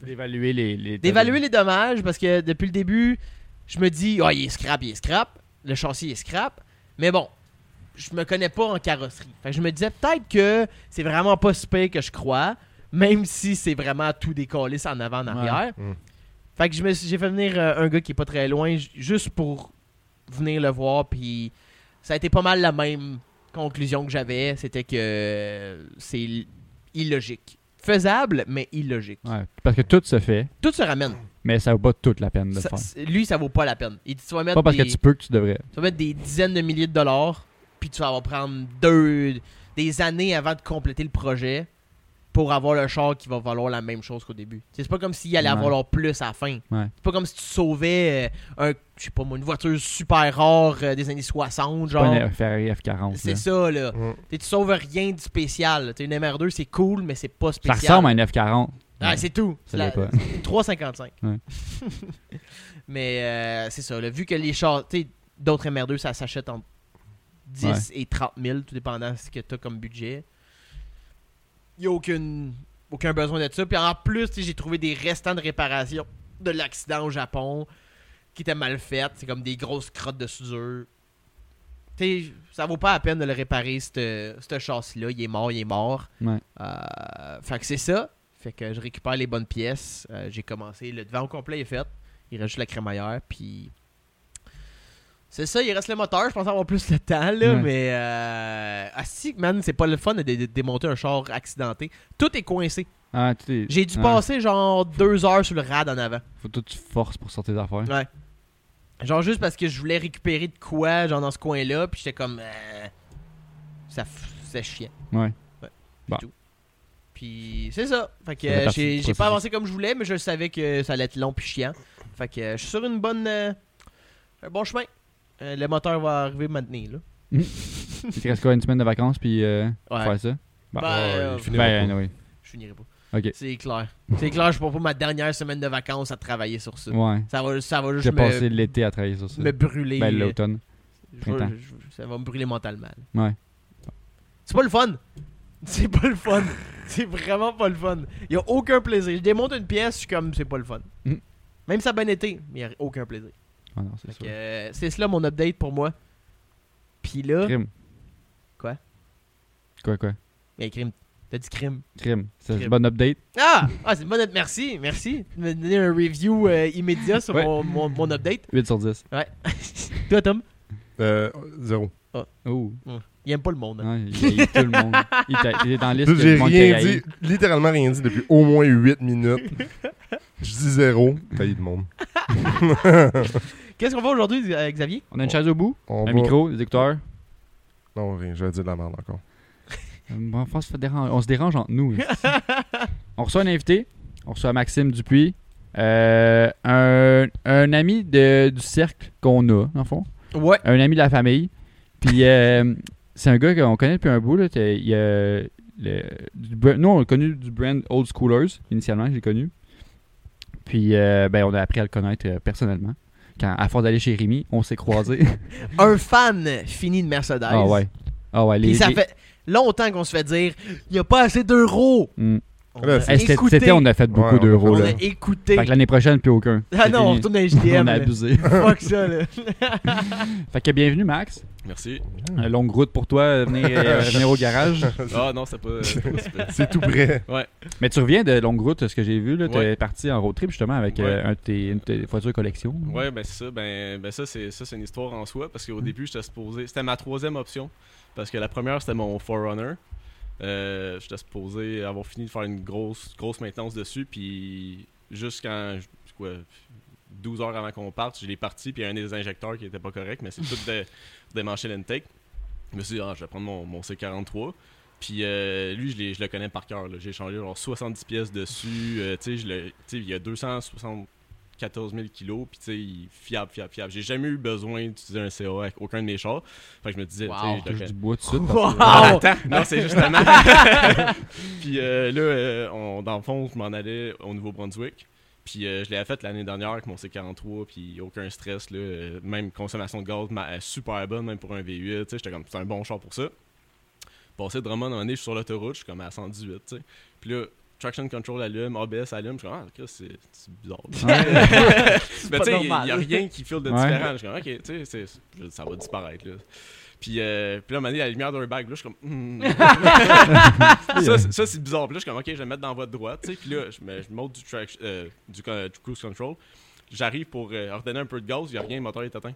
D'évaluer les, les. d'évaluer les dommages parce que depuis le début, je me dis, ah, il est scrap, il est scrap, le châssis est scrap, mais bon, je me connais pas en carrosserie. Fait que je me disais peut-être que c'est vraiment pas si pire que je crois, même si c'est vraiment tout décollé en avant, en arrière. Mm. Fait que je me suis- j'ai fait venir euh, un gars qui est pas très loin juste pour venir le voir, puis ça a été pas mal la même conclusion que j'avais, c'était que c'est illogique. Faisable, mais illogique. Ouais. Parce que tout se fait, Tout se ramène. mais ça vaut pas toute la peine de le faire. lui, ça vaut pas la peine. Il dit, tu vas mettre, Pas parce des, que tu peux que tu devrais. tu vas mettre des dizaines de milliers de dollars, puis tu vas avoir prendre deux, des années avant de compléter le projet pour avoir le char qui va valoir la même chose qu'au début. C'est pas comme s'il allait Ouais. valoir plus à la fin. Ouais. C'est pas comme si tu sauvais euh, un, je sais pas moi, une voiture super rare euh, des années 60, C'est pas genre. une Ferrari F40. C'est ça, là. T'sais, tu sauves rien de spécial. T'sais, une MR2, c'est cool, mais c'est pas Ça spécial. ressemble à une F40. Ah, Ouais. c'est tout. Ça La- pas. 3,55. Ouais. Mais euh, c'est ça. là, vu que les chars, tu sais, d'autres MR2, ça s'achète entre 10 et 30 000, tout dépendant de ce que tu as comme budget. Il n'y a aucune, aucun besoin de ça. Puis en plus, j'ai trouvé des restants de réparation de l'accident au Japon qui étaient mal faites. C'est comme des grosses crottes de soudure. Tu sais, ça vaut pas la peine de le réparer, ce ce châssis-là. Il est mort, il est mort. Ouais. Euh, fait que c'est ça. Fait que je récupère les bonnes pièces. Euh, j'ai commencé. Le devant au complet est fait. Il reste juste la crémaillère. Puis. C'est ça, il reste le moteur. Je pensais avoir plus de temps, là. Mais. Euh... Ah, si, man, c'est pas le fun de, démonter un char accidenté. Tout est coincé. Ah, J'ai dû passer genre deux heures sur le rad en avant. Faut que tu forces pour sortir des affaires. Ouais. Genre juste parce que je voulais récupérer de quoi, genre dans ce coin-là. Puis j'étais comme. euh, Ça, c'est chiant. Ouais. Ouais. C'est tout. Puis c'est ça. Fait que euh, j'ai pas avancé comme je voulais, mais je savais que ça allait être long puis chiant. Fait que euh, je suis sur une bonne. euh, un bon chemin. Euh, le moteur va arriver maintenant, là. Il te reste quoi, une semaine de vacances, puis euh, Ouais. faire ça? Bon. Ben, Ouais, euh, il Ben, pas. oui. je finirai pas. Ok. C'est clair. C'est clair, je prends pas ma dernière semaine de vacances à travailler sur ça. Ouais. Ça va, ça va juste J'ai me, passé l'été à travailler sur ça. me brûler. Ben, euh, l'automne. Je vais- Printemps. je- ça va me brûler mentalement. Ouais. C'est pas le fun. C'est pas le fun. C'est vraiment pas le fun. Y a aucun plaisir. Je démonte une pièce, je suis comme c'est pas le fun. Mm. Même si ça a bien été, mais y a aucun plaisir. Ah c'est euh, cela mon update pour moi. Puis là, Crime. Quoi? Quoi, quoi? il y a crime. T'as dit crime. Crime. C'est une bonne update. Ah! Ah, c'est une bonne update. Merci, merci. Tu m'as donné un review euh, immédiat sur Ouais. mon, mon, mon update. 8 sur 10. Ouais. Toi, Tom, Euh, zéro. Oh. il aime pas le monde. hein. Il haït tout le monde. Il, t'a- il est dans la liste J'ai du monde rien dit, littéralement rien dit depuis au moins 8 minutes. Je dis zéro. Taillé de monde. Qu'est-ce qu'on fait aujourd'hui, euh, Xavier? On a une chaise au bout, On un va- micro, des écouteurs. Non, rien, je vais dire de la merde encore. Euh, bon, on, se fait déranger- on se dérange entre nous. ici. on reçoit un invité. On reçoit Maxime Dupuis. euh, un, un ami de- du cercle qu'on a, le fond. Ouais. Un ami de la famille. Puis euh, c'est un gars qu'on connaît depuis un bout. Là. T'as- Il y a le- du bra- nous, on l'a connu du brand Old Schoolers, initialement, j'ai connu. Puis euh, ben, on a appris à le connaître euh, personnellement. Quand, à force d'aller chez Rémi, on s'est croisés. Un fan fini de Mercedes. ah ouais. Ah ouais, les, Puis ça les- fait longtemps qu'on se fait dire il n'y a pas assez d'euros. Hmm. Hey, écouté. cet été, on a fait beaucoup Ouais, d'euros. On là. a écouté. Fait que l'année prochaine, plus aucun. Ah non, on retourne à HDM. On a abusé. Fuck ça, là. fait que bienvenue, Max. Merci. Une longue route pour toi, euh, venir, euh, venir au garage. Ah non, c'est pas. c'est tout prêt. Mais tu reviens de longue route, ce que j'ai vu. Tu es Ouais. parti en road trip justement avec euh, Ouais. un de tes, une de tes voitures collection. Ouais, ben c'est ça. Ben, ben ça, c'est ça, c'est une histoire en soi. Parce qu'au début, j'étais supposé. C'était ma troisième option. Parce que la première, c'était mon Forerunner. Euh, j'étais supposé avoir fini de faire une grosse, grosse maintenance dessus. Puis. Quoi, 12 heures avant qu'on parte, j'ai les parti. Puis, il y a un des injecteurs qui était pas correct. Mais c'est tout de, démancher l'intake. Je me suis dit, ah, je vais prendre mon, mon C43. Puis euh, lui, je, le connais par cœur. J'ai changé genre 70 pièces dessus. Euh, tu sais, il y a 274 000 kilos. Puis tu sais, il est fiable, fiable, fiable. J'ai jamais eu besoin d'utiliser un CA avec aucun de mes chars. Fait que je me disais, tu sais, je du bois tout de suite. Wow. Ah, attends, non, c'est justement. puis euh, là, euh, on, dans le fond, je m'en allais au Nouveau-Brunswick. Puis euh, je l'ai fait l'année dernière avec mon C43, puis aucun stress. Là, Euh, même consommation de gaz ma- euh, super bonne, même pour un V8. tu sais, J'étais comme, c'est un bon char pour ça. Passé de Drummond, à un moment donné, je suis sur l'autoroute, je suis comme à 118. tu sais. Puis là, traction control allume, ABS allume. Je suis comme, ah, c'est bizarre. Ouais. Mais tu sais, il n'y a rien qui file de Ouais. différent. Je suis comme, ok, tu sais, ça va disparaître. Là. Puis, euh, puis là, à un moment donné, la lumière d'un bag, là, je suis comme, hmm. ça, c'est- ça, c'est bizarre. Puis là, je suis comme, ok, je vais le mettre dans votre droite. tu sais. Puis là, je, me, je monte du, euh, du, cruise control. J'arrive pour euh, ordonner un peu de gaz, il n'y a rien, le moteur est éteint.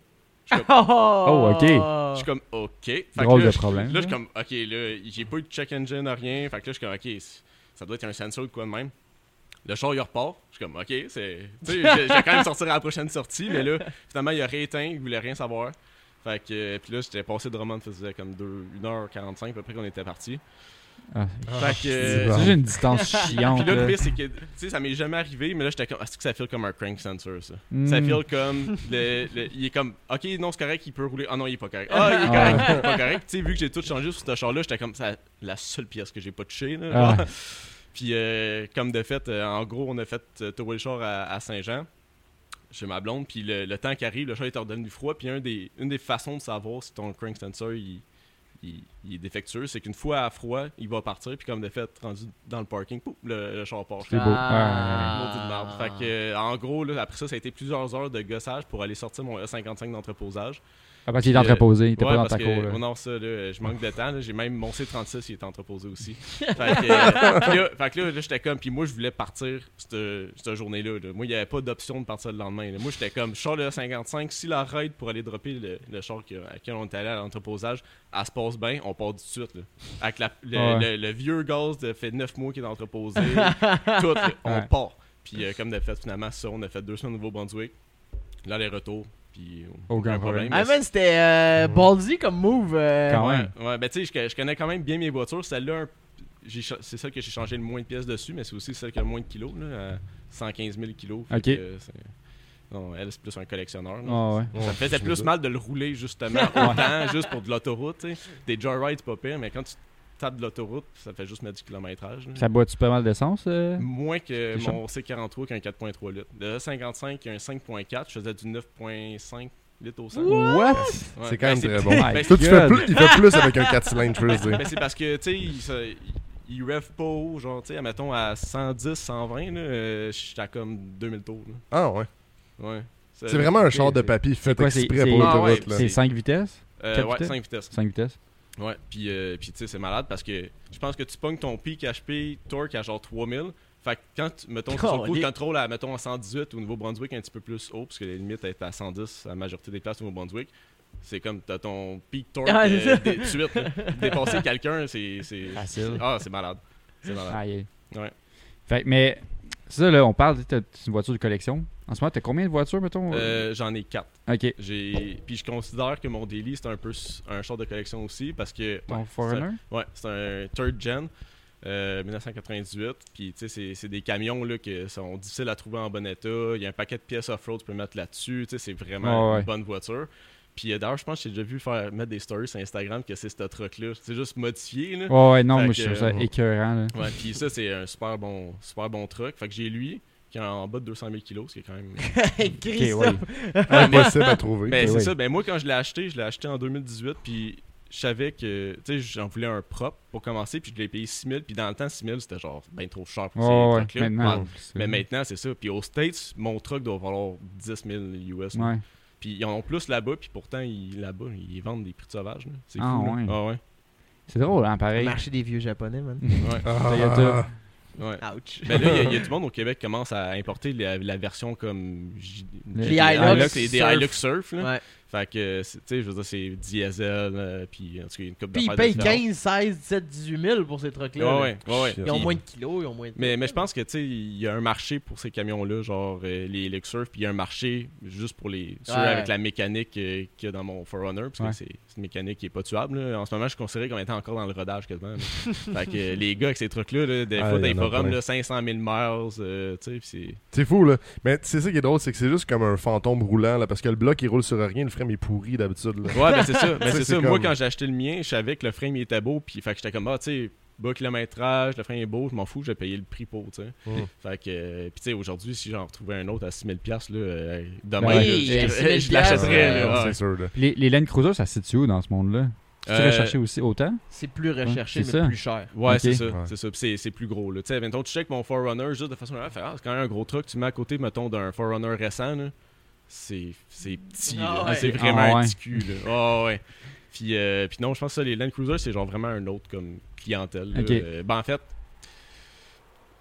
Oh, ok. Je suis comme, ok. Fait que Drôle là, de je- problème. Là, je suis comme, ok, là, j'ai pas eu de check engine, rien. Fait que là, je suis comme, ok, ça doit être un sensor ou quoi de même. Le char, il repart. Je suis comme, ok, c'est. Tu sais, vais quand même sortir à la prochaine sortie, mais là, finalement, il a rééteint, il voulait rien savoir. Fait que, euh, puis là, j'étais passé de Drummond, faisait comme 2, 1h45 à peu près qu'on était parti. Ah, Fait que. euh, j'ai une distance chiante. Puis là, le pire, c'est que, tu sais, ça m'est jamais arrivé, mais là, j'étais comme, est-ce que ça file comme un crank sensor, ça? Hmm. Ça file comme. Le, le- il est comme. Ok, non, c'est correct, il peut rouler. Ah non, il est pas correct. Ah, il est correct, il est pas correct. Tu sais, vu que j'ai tout changé sur ce char-là, j'étais comme. C'est la seule pièce que j'ai pas touchée. Là, Ah. Puis, euh, comme de fait, euh, en gros, on a fait euh, tour le char à, à Saint-Jean, chez ma blonde. Puis, le, le temps qui arrive, le char est redevenu froid. Puis, un des, une des façons de savoir si ton crank sensor il, il- il est défectueux, c'est qu'une fois à froid, il va partir. Puis, comme de fait, rendu dans le parking, pouf, le, le char part. C'est beau. Ah. Fait que, en gros, là, après ça, ça a été plusieurs heures de gossage pour aller sortir mon E55 d'entreposage. Ah, parce qu'il est Euh, entreposé, il était Ouais, pas dans ta cour. là. oh non, ça, là, je manque de temps. J'ai même mon C36, il est entreposé aussi. fait que, euh, puis là, fait que là, là, j'étais comme, puis moi, je voulais partir cette, cette journée-là. là. Moi, il n'y avait pas d'option de partir le lendemain. là. Moi, j'étais comme, je sors le 55, si la raid pour aller dropper le, le char à qui on est allé à l'entreposage, elle se passe bien, on part tout de suite. là. Avec la- le, Ouais. le- le vieux gaz de fait 9 mois qui est entreposé, tout, là, on Ouais. part. Puis euh, comme de fait, finalement, ça, on a fait deux semaines au Nouveau-Brunswick. Là, les retours. Puis Aucun problème. Ah, man, c'était euh, ballsy comme move. euh. Quand ouais, même. ouais, ben tu sais, je, je connais quand même bien mes voitures. Celle-là, c'est celle que j'ai changé le moins de pièces dessus, mais c'est aussi celle qui a le moins de kilos, là, à 115 000 kilos. Ok. que, euh, non, elle, c'est plus un collectionneur. Ah, ouais. Ça me faisait plus mal de le rouler, justement, autant, juste pour de l'autoroute. Des joyrides, c'est pas pire, mais quand tu tapes de l'autoroute, ça fait juste mettre du kilométrage. là. Ça boit-tu pas mal d'essence? euh? Moins que mon C43 qui a un 4.3 litres. Le 55 qui a un 5.4, je faisais du 9.5 litres au 100. What? Ouais. C'est quand même Ben, très bon. My ben, Toi, tu fais plus, il fait plus avec un 4 cylindres, je veux dire. Ben, c'est parce que, tu sais, il, rev pas haut, genre, tu sais, admettons à 110, 120, là, euh, j'étais à comme 2000 tours, là. Ah ouais. Ouais. C'est vraiment un char de papier fait quoi, exprès pour Ah l'autoroute. là. C'est 5 vitesses? Euh, ouais, vitesses? 5 vitesses. 5 vitesses? Ouais, puis, euh, puis tu sais, c'est malade parce que je pense que tu pognes ton pic HP torque à genre 3000. Fait que quand, tu- mettons, sur le coup, contrôles à, mettons, à 118 au Nouveau-Brunswick, un petit peu plus haut, parce que les limites est à 110 à la majorité des places au Nouveau-Brunswick. C'est comme, t'as ton pic torque Ah, euh, de suite. là. Dépasser quelqu'un, c'est. Facile. Ah, c'est malade. C'est malade. Aïe. Ouais. Fait que, mais, ça, là, on parle, t'as une voiture de collection. En ce moment, t'as combien de voitures, mettons? Euh, J'en ai 4. ok. J'ai puis je considère que mon daily c'est un peu un char de collection aussi parce que Ton ouais, Forerunner? c'est- ouais, c'est un third gen euh, 1998 puis tu sais c'est- c'est des camions là qui sont difficiles à trouver en bon état, il y a un paquet de pièces off-road que tu peux mettre là-dessus, tu sais c'est vraiment ouais. une bonne voiture. Puis euh, d'ailleurs, je pense que j'ai déjà vu faire mettre des stories sur Instagram que c'est ce truck là, c'est juste modifié là. Ouais, ouais, non, moi, je trouve ça euh, écœurant, là. Ouais, puis ça c'est un super bon super bon truck. Fait que j'ai lui qui est en bas de 200 000 kilos, ce qui est quand même. Impossible à trouver. Ben, c'est oui. ça. Ben, moi, quand je l'ai acheté, je l'ai acheté en 2018. Puis je savais que, tu sais, j'en voulais un propre pour commencer. Puis je l'ai payé 6000. Puis dans le temps, 6000, c'était genre bien trop cher pour Ouais, ces ouais, trucks-là. maintenant. Ouais. c'est- Mais maintenant, c'est ça. Puis aux States, mon truck doit valoir 10 000 US. Ouais. Puis ils en ont plus là-bas. Puis pourtant, ils, là-bas, ils vendent des prix de sauvage. là. C'est Ah, fou. Ah ouais. C'est drôle, hein, Le pareil. marché des vieux japonais, man. Ouais. Ah. Ouais. Ouch. Ben là, il y y, a du monde au Québec qui commence à importer la, la version comme. J- Les Hilux des Surf. Hilux Surf. Là. Ouais. Fait que, c'est- tu sais, je veux dire, c'est diesel. euh, puis en tout cas, il y a une coupe Puis ils payent différentes. 15, 16, 17, 18 000 pour ces trucs-là. Ouais, là. ouais, ouais, ouais. Ils ont moins de kilos, ils ont moins de. Mais, mais je pense que tu sais, il y a un marché pour ces camions-là, genre euh, les Lexurf, puis il y a un marché juste pour les ceux Ouais. avec la mécanique euh, qu'il y a dans mon Forerunner, parce que c'est c'est une mécanique qui est pas tuable. là. En ce moment, je suis considéré comme étant encore dans le rodage quasiment. fait que euh, les gars avec ces trucs-là, là, des Ah, fois dans les forums, plein. là, 500 000 miles, euh, tu sais, puis c'est. C'est fou, là. Mais c'est ça qui est drôle, c'est que c'est juste comme un fantôme roulant, là, parce que le bloc, il roule sur rien, le frame est pourri d'habitude, là. Ouais, ben c'est ça. Ben, Ça, c'est ça. Moi, comme- quand j'ai acheté le mien, je savais que le frame il était beau, puis fait que j'étais comme, ah, tu sais, bas kilométrage, le frame est beau, je m'en fous, j'ai payé le prix pour, tu sais. Mm. Fait que, euh, puis tu sais, aujourd'hui, si j'en retrouvais un autre à 6000$, piastres, là, euh, demain, Oui, là, à je, 6000$, je l'achèterais, là. Ouais, ouais. c'est sûr, là. Les, les Land Cruiser, ça se situe où dans ce monde-là? Tu Euh, recherché aussi autant? C'est plus recherché, c'est mais ça. plus cher. Ouais, Ok. c'est ça, Ouais. c'est ça. Puis c'est, c'est plus gros, là. Tu sais, mettons, tu check mon Forerunner juste de façon générale, fait, ah, c'est quand même un gros truck, tu mets à côté, mettons, d'un Forerunner récent, là. C'est, c'est petit, Ah ouais. C'est vraiment Ah un ouais. petit cul, là. Ah ouais. Puis, euh, puis non, je pense que ça, les Land Cruiser, c'est genre vraiment un autre comme clientèle. Euh, ben en fait,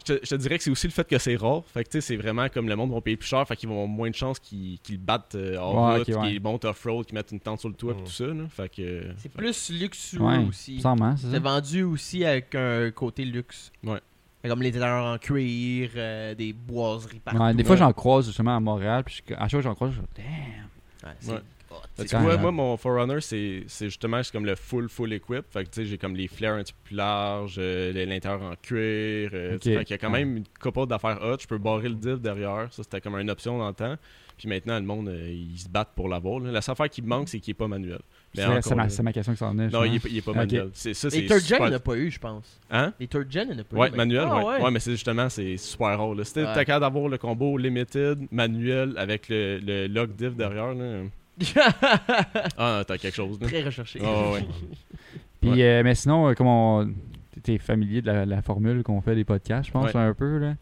je te, je te dirais que c'est aussi le fait que c'est rare. Fait que tu sais, c'est vraiment comme le monde va payer plus cher, fait qu'ils vont avoir moins de chances qu'ils, battent euh, hors Ouais, route, qu'ils montent off-road, qu'ils mettent une tente sur le toit, Mm. pis tout ça. Là. Fait que. C'est fait- plus luxueux Ouais, aussi. C'est vendu aussi avec un côté luxe. Ouais. Comme les intérieurs en cuir, euh, des boiseries partout. Ouais, des fois, j'en croise justement à Montréal, puis je- à chaque fois que j'en croise, je suis comme, damn. Ouais, c'est Ouais. C'est tu vois, moi, mon Forerunner, c'est c'est justement c'est comme le full, full equip. Fait que tu sais, j'ai comme les flares un petit peu plus larges, euh, l'intérieur en cuir. euh, Ok. tu sais, Fait qu'il y a quand Ouais. même une couple d'affaires hot. Je peux barrer le div derrière. Ça, c'était comme une option dans le temps. Puis maintenant, le monde, euh, ils se battent pour l'avoir. La seule affaire qui me manque, c'est qu'il est pas manuel. C'est ma, ma question qui s'en venait. Non, il est, justement. pas- il est pas Ok. manuel. C'est ça, Les third gen, super- il n'y en a pas eu, je pense. Hein? Les third gen, il n'y en a pas Ouais, eu. mais- manuel, Ah, ouais. ouais. mais c'est justement, c'est super rare. T'es Ouais. t'as capable d'avoir le combo limited, manuel, avec le, le lock div derrière, là, ah, t'as quelque chose. Là. Très recherché. Ah, ouais. Puis, euh, mais sinon, euh, comme on. T'es familier de la, la formule qu'on fait des podcasts, je pense, Ouais. un peu, là.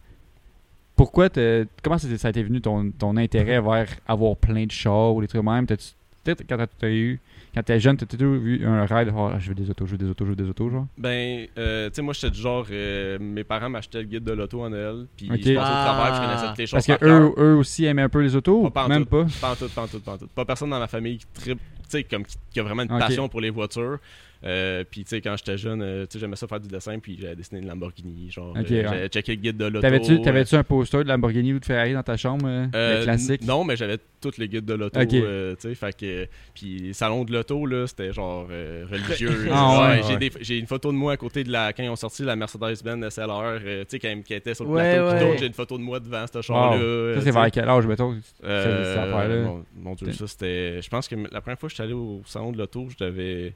Pourquoi t'as- Comment ça, a été venu ton, ton intérêt vers avoir plein de chars ou des trucs même? T'as-tu- Peut-être quand t'as eu. Quand t'es jeune, t'as toujours eu un rêve de oh, je veux des autos, je veux des autos, je veux des autos, genre? Ben, euh, tu sais, moi, j'étais du genre, euh, mes parents m'achetaient le guide de l'auto en Noël, puis Ok. je passais Ah. au travail, je connaissais toutes les choses Parce que eux, eux aussi aimaient un peu les autos, Pas ou même pas? Pas en tout, pas en tout, pas en tout. Pas personne dans ma famille qui tripe, tu sais, comme qui, qui a vraiment une Ok. passion pour les voitures. Euh, puis, tu sais, quand j'étais jeune, euh, tu sais, j'aimais ça faire du dessin, puis j'avais dessiné une Lamborghini, genre, Ok, euh, ouais. j'avais checké le guide de l'auto. T'avais-tu euh, t'avais-tu un poster de Lamborghini ou de Ferrari dans ta chambre, euh, Euh, le classique? n- Non, mais j'avais tous les guides de l'auto. Ok. euh, tu sais, fait que. Puis, salon de l'auto, là, c'était genre euh, religieux. Ah ouais, j'ai ouais. des- J'ai une photo de moi à côté de la. Quand ils ont sorti la Mercedes-Benz SLR, euh, tu sais, quand ils qui était sur le Ouais, plateau, puis ouais. tout, j'ai une photo de moi devant ce char-là. euh, Ça, c'est tu sais. vers quel âge, mettons Euh, cette affaire-là? mon, mon Dieu, ça c'était. Je pense que la première fois que je suis allé au salon de l'auto, je devais.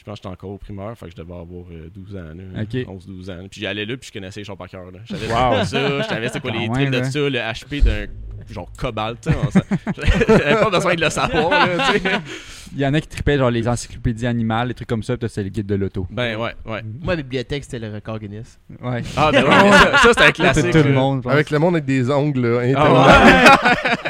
Je pense que j'étais encore au primaire, fait que je devais avoir euh, 12 ans, là, Ok. 11-12 ans. Puis j'allais là, puis je connaissais les chars par cœur. là. Je savais Wow. c'était ça, je savais c'est quoi les tripes de là. ça, le HP d'un genre cobalt, tu sais. on s'en- J'avais pas besoin de le savoir, là, tu sais. Il y en a qui tripaient genre les encyclopédies animales, des trucs comme ça, puis toi, c'est le guide de l'auto. Ben ouais, ouais. Moi, la bibliothèque, c'était le record Guinness. Ouais. Ah, ben ouais, ça, ça c'était un classique. tout le monde. Avec le monde avec des ongles là, Ah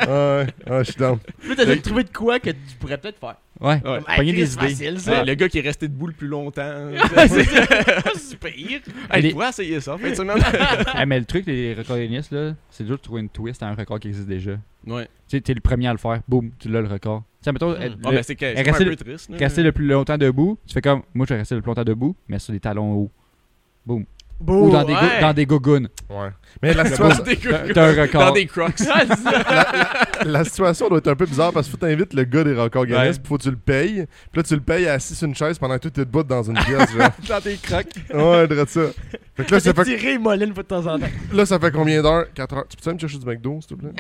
ouais, ah, je suis down. Là, t'as trouvé de quoi que tu pourrais peut-être faire. Ouais. Ouais. Pogner des idées. facile, ça. Ouais, le gars qui est resté debout le plus longtemps. c'est super. hey, Les- pourrais essayer ça, mais le truc des records Guinness, là, c'est dur de trouver une twist à un record qui existe déjà. Ouais. Tu sais, t'es le premier à le faire, boum, tu l'as le record. Sais, mettons, Hmm. elle- Ah, le- ben c'est un peu le- triste. rester le plus longtemps debout, tu fais comme, moi je vais rester le plus longtemps debout, mais sur des talons hauts. Ou dans des, go- ouais. dans des gougounes. Ouais. Mais la situation, Des T'as t'as un record. Dans des crocs. la situation doit être un peu bizarre parce que faut t'invites le gars des records Guinness, Ouais. faut que tu le payes. Puis là, tu le payes assis sur une chaise pendant que toi t'es debout dans une pièce, genre. dans des crocs. Ouais, de ça. Fait que là, ça fait, Moline de temps en temps. là, ça fait combien d'heures? 4 heures. Tu peux me chercher du McDo, s'il te plaît?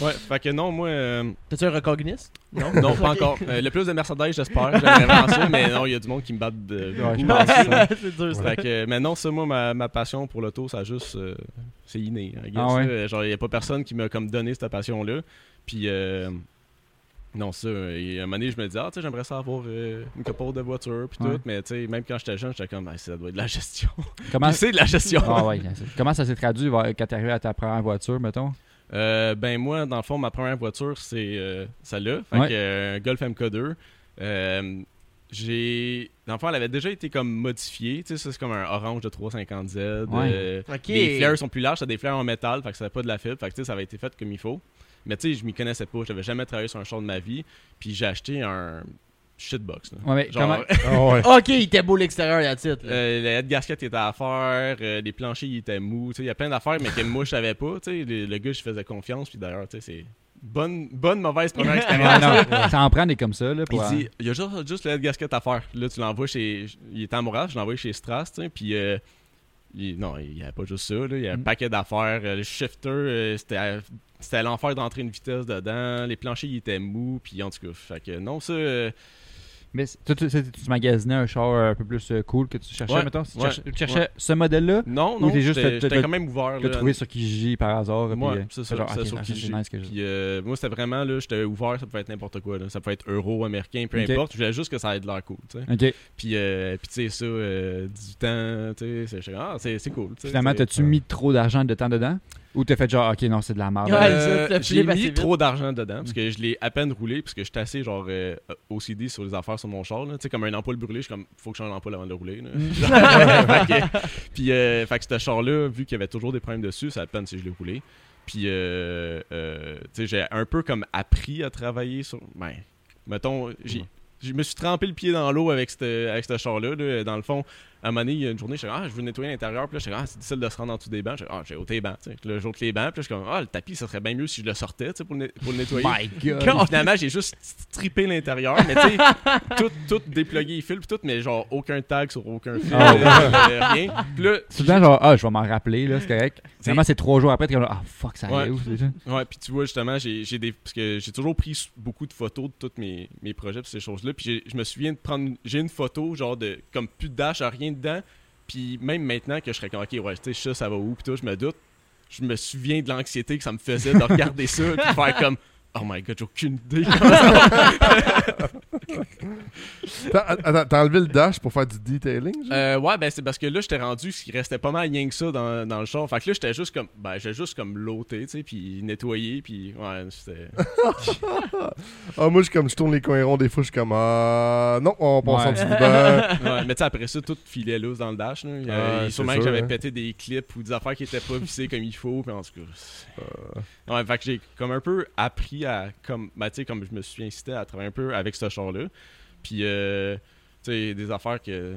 Ouais, fait que non, moi. euh, T'as-tu un record Guinness? Non. non, pas encore. Euh, le plus de Mercedes, j'espère. J'aimerais vraiment ça, mais non, il y a du monde qui me bat de. Ouais, ça. c'est dur, ça. Fait que, mais non, ça, moi, ma, ma passion pour l'auto, ça juste. euh, c'est inné. Ah ouais? Genre, il n'y a pas personne qui m'a comme donné cette passion-là. Puis. euh, non, ça, et à un moment donné, je me disais, ah, tu sais, j'aimerais ça avoir euh, une couple de voiture, puis Ouais. tout, mais tu sais, même quand j'étais jeune, j'étais comme, Ah, ça doit être de la gestion. Comment, c'est de la gestion. Ah ouais. Comment ça s'est traduit quand t'es arrivé à ta première voiture, mettons? Euh, ben moi, dans le fond, ma première voiture, c'est euh, celle-là. Fait Ouais. que, euh, un Golf MK2. J'ai... Dans le fond, elle avait déjà été comme modifiée. Tu sais, ça, c'est comme un orange de 350Z. euh. Les flares sont plus larges, c'est des flares en métal, fait que ça n'a pas de la fibre. Fait que tu sais, ça avait été fait comme il faut. Mais tu sais, je m'y connaissais pas. J'avais jamais travaillé sur un char de ma vie. Puis j'ai acheté un shitbox. là. Ouais, mais Genre, comment- Ah ouais. Ok, il était beau l'extérieur, la titre. euh, la head gasket était à faire, euh, les planchers ils étaient mous, tu sais, il y a plein d'affaires mais que moi je savais pas, tu sais, le, le gars je faisais confiance puis d'ailleurs, tu sais, c'est bonne bonne mauvaise première expérience. Ouais, non, ça en prend des comme ça, là. Il Pour, dit, il y a juste, juste le gasket à faire. Là, tu l'envoies chez. Il est en Montréal, je l'envoie chez Strass, puis. euh, il- non, il n'y avait pas juste ça, là. Il y a un Mm. paquet d'affaires. Euh, Le shifter, euh, c'était. C'était l'enfer d'entrer une vitesse dedans. Les planchers, ils étaient mous. Puis en tout cas, fait que non, ça. euh, Mais tu, tu, tu magasinais un char un peu plus euh, cool que tu cherchais, Ouais, mettons. Tu ouais, cherchais, tu cherchais ce modèle-là, non, non, t'es juste- j'étais quand même ouvert. tu trouvé sur Kijiji par hasard. Ouais, euh, c'est ça. genre, sur Kijiji. nice euh, moi, c'était vraiment, là, j'étais ouvert, ça pouvait être n'importe quoi. Là. Ça pouvait être euro, américain, peu importe. Je voulais juste que ça ait de l'air cool, tu sais. Puis, euh, puis tu sais, ça, euh, 18 ans, tu sais, c'est- ah, c'est c'est cool. Finalement, t'as-tu mis trop d'argent de temps dedans? Ou t'as fait genre, ok, non, c'est de la merde. Ouais, Euh, ça, j'ai filé mis vite. trop d'argent dedans parce que je l'ai à peine roulé parce que j'étais assez genre euh, OCD sur les affaires sur mon char là. tu sais comme un ampoule brûlée je suis comme faut que je change l'ampoule avant de le rouler là. Fait que- puis euh, fait que ce char là vu qu'il y avait toujours des problèmes dessus ça a peine si je l'ai roulé puis euh, euh, tu sais j'ai un peu comme appris à travailler sur ben mettons j'ai je me suis trempé le pied dans l'eau avec ce avec ce char là, dans le fond à un moment donné, il y a une journée, je suis ah, je veux nettoyer l'intérieur. Puis là, je suis ah, c'est difficile de se rendre en dessous des bancs. Je ah, j'ai ôté les bancs. tu sais. Puis là, j'ôte les bancs. Puis là, je suis comme, ah, le tapis, ça serait bien mieux si je le sortais, tu sais, pour le, pour le nettoyer. My finalement, j'ai juste trippé l'intérieur, mais tu sais, tout, tout déplugué les fils, puis tout, mais genre aucun tag sur aucun fil, Ah euh, rien. Puis là, genre, ah, je vais m'en rappeler, là, c'est correct. Finalement, c'est trois jours après, t'es comme, ah, fuck, ça Ouais. allait où, déjà? Ouais, puis tu vois, justement, j'ai j'ai des. Parce que j'ai toujours pris beaucoup de photos de tous mes, mes projets pis ces choses-là. Puis je me souviens de prendre. J'ai une photo, genre, de. Comme plus de dash, rien dedans. Puis même maintenant que je serais comme, ok, ouais, tu sais, ça, ça va où, puis tout, je me doute. Je me souviens de l'anxiété que ça me faisait de regarder ça, puis faire comme. Oh my god, j'ai aucune idée. T'as attends, t'as enlevé le dash pour faire du detailing? genre? Euh, ouais, ben c'est parce que là, j'étais rendu, ce qui restait pas mal rien que ça dans, dans le char. Fait que là, j'étais juste comme, ben, j'ai juste comme l'ôter, tu sais, puis nettoyer, puis ouais, c'était. Ah, moi, je, comme, je tourne les coins ronds des fois, je suis comme, ah, non, on passe Ouais. en dessous du banc. Ouais, mais tu sais, après ça, tout filait loose dans le dash. Là. Il y a- Ah, il- c'est sûrement sûr, que j'avais hein. pété des clips ou des affaires qui étaient pas vissées comme il faut. Puis en tout cas. c'est- Euh. Ouais, fait que j'ai comme un peu appris à. Comme, ben, comme je me suis incité à travailler un peu avec ce char-là. Puis, euh, tu sais, des affaires que.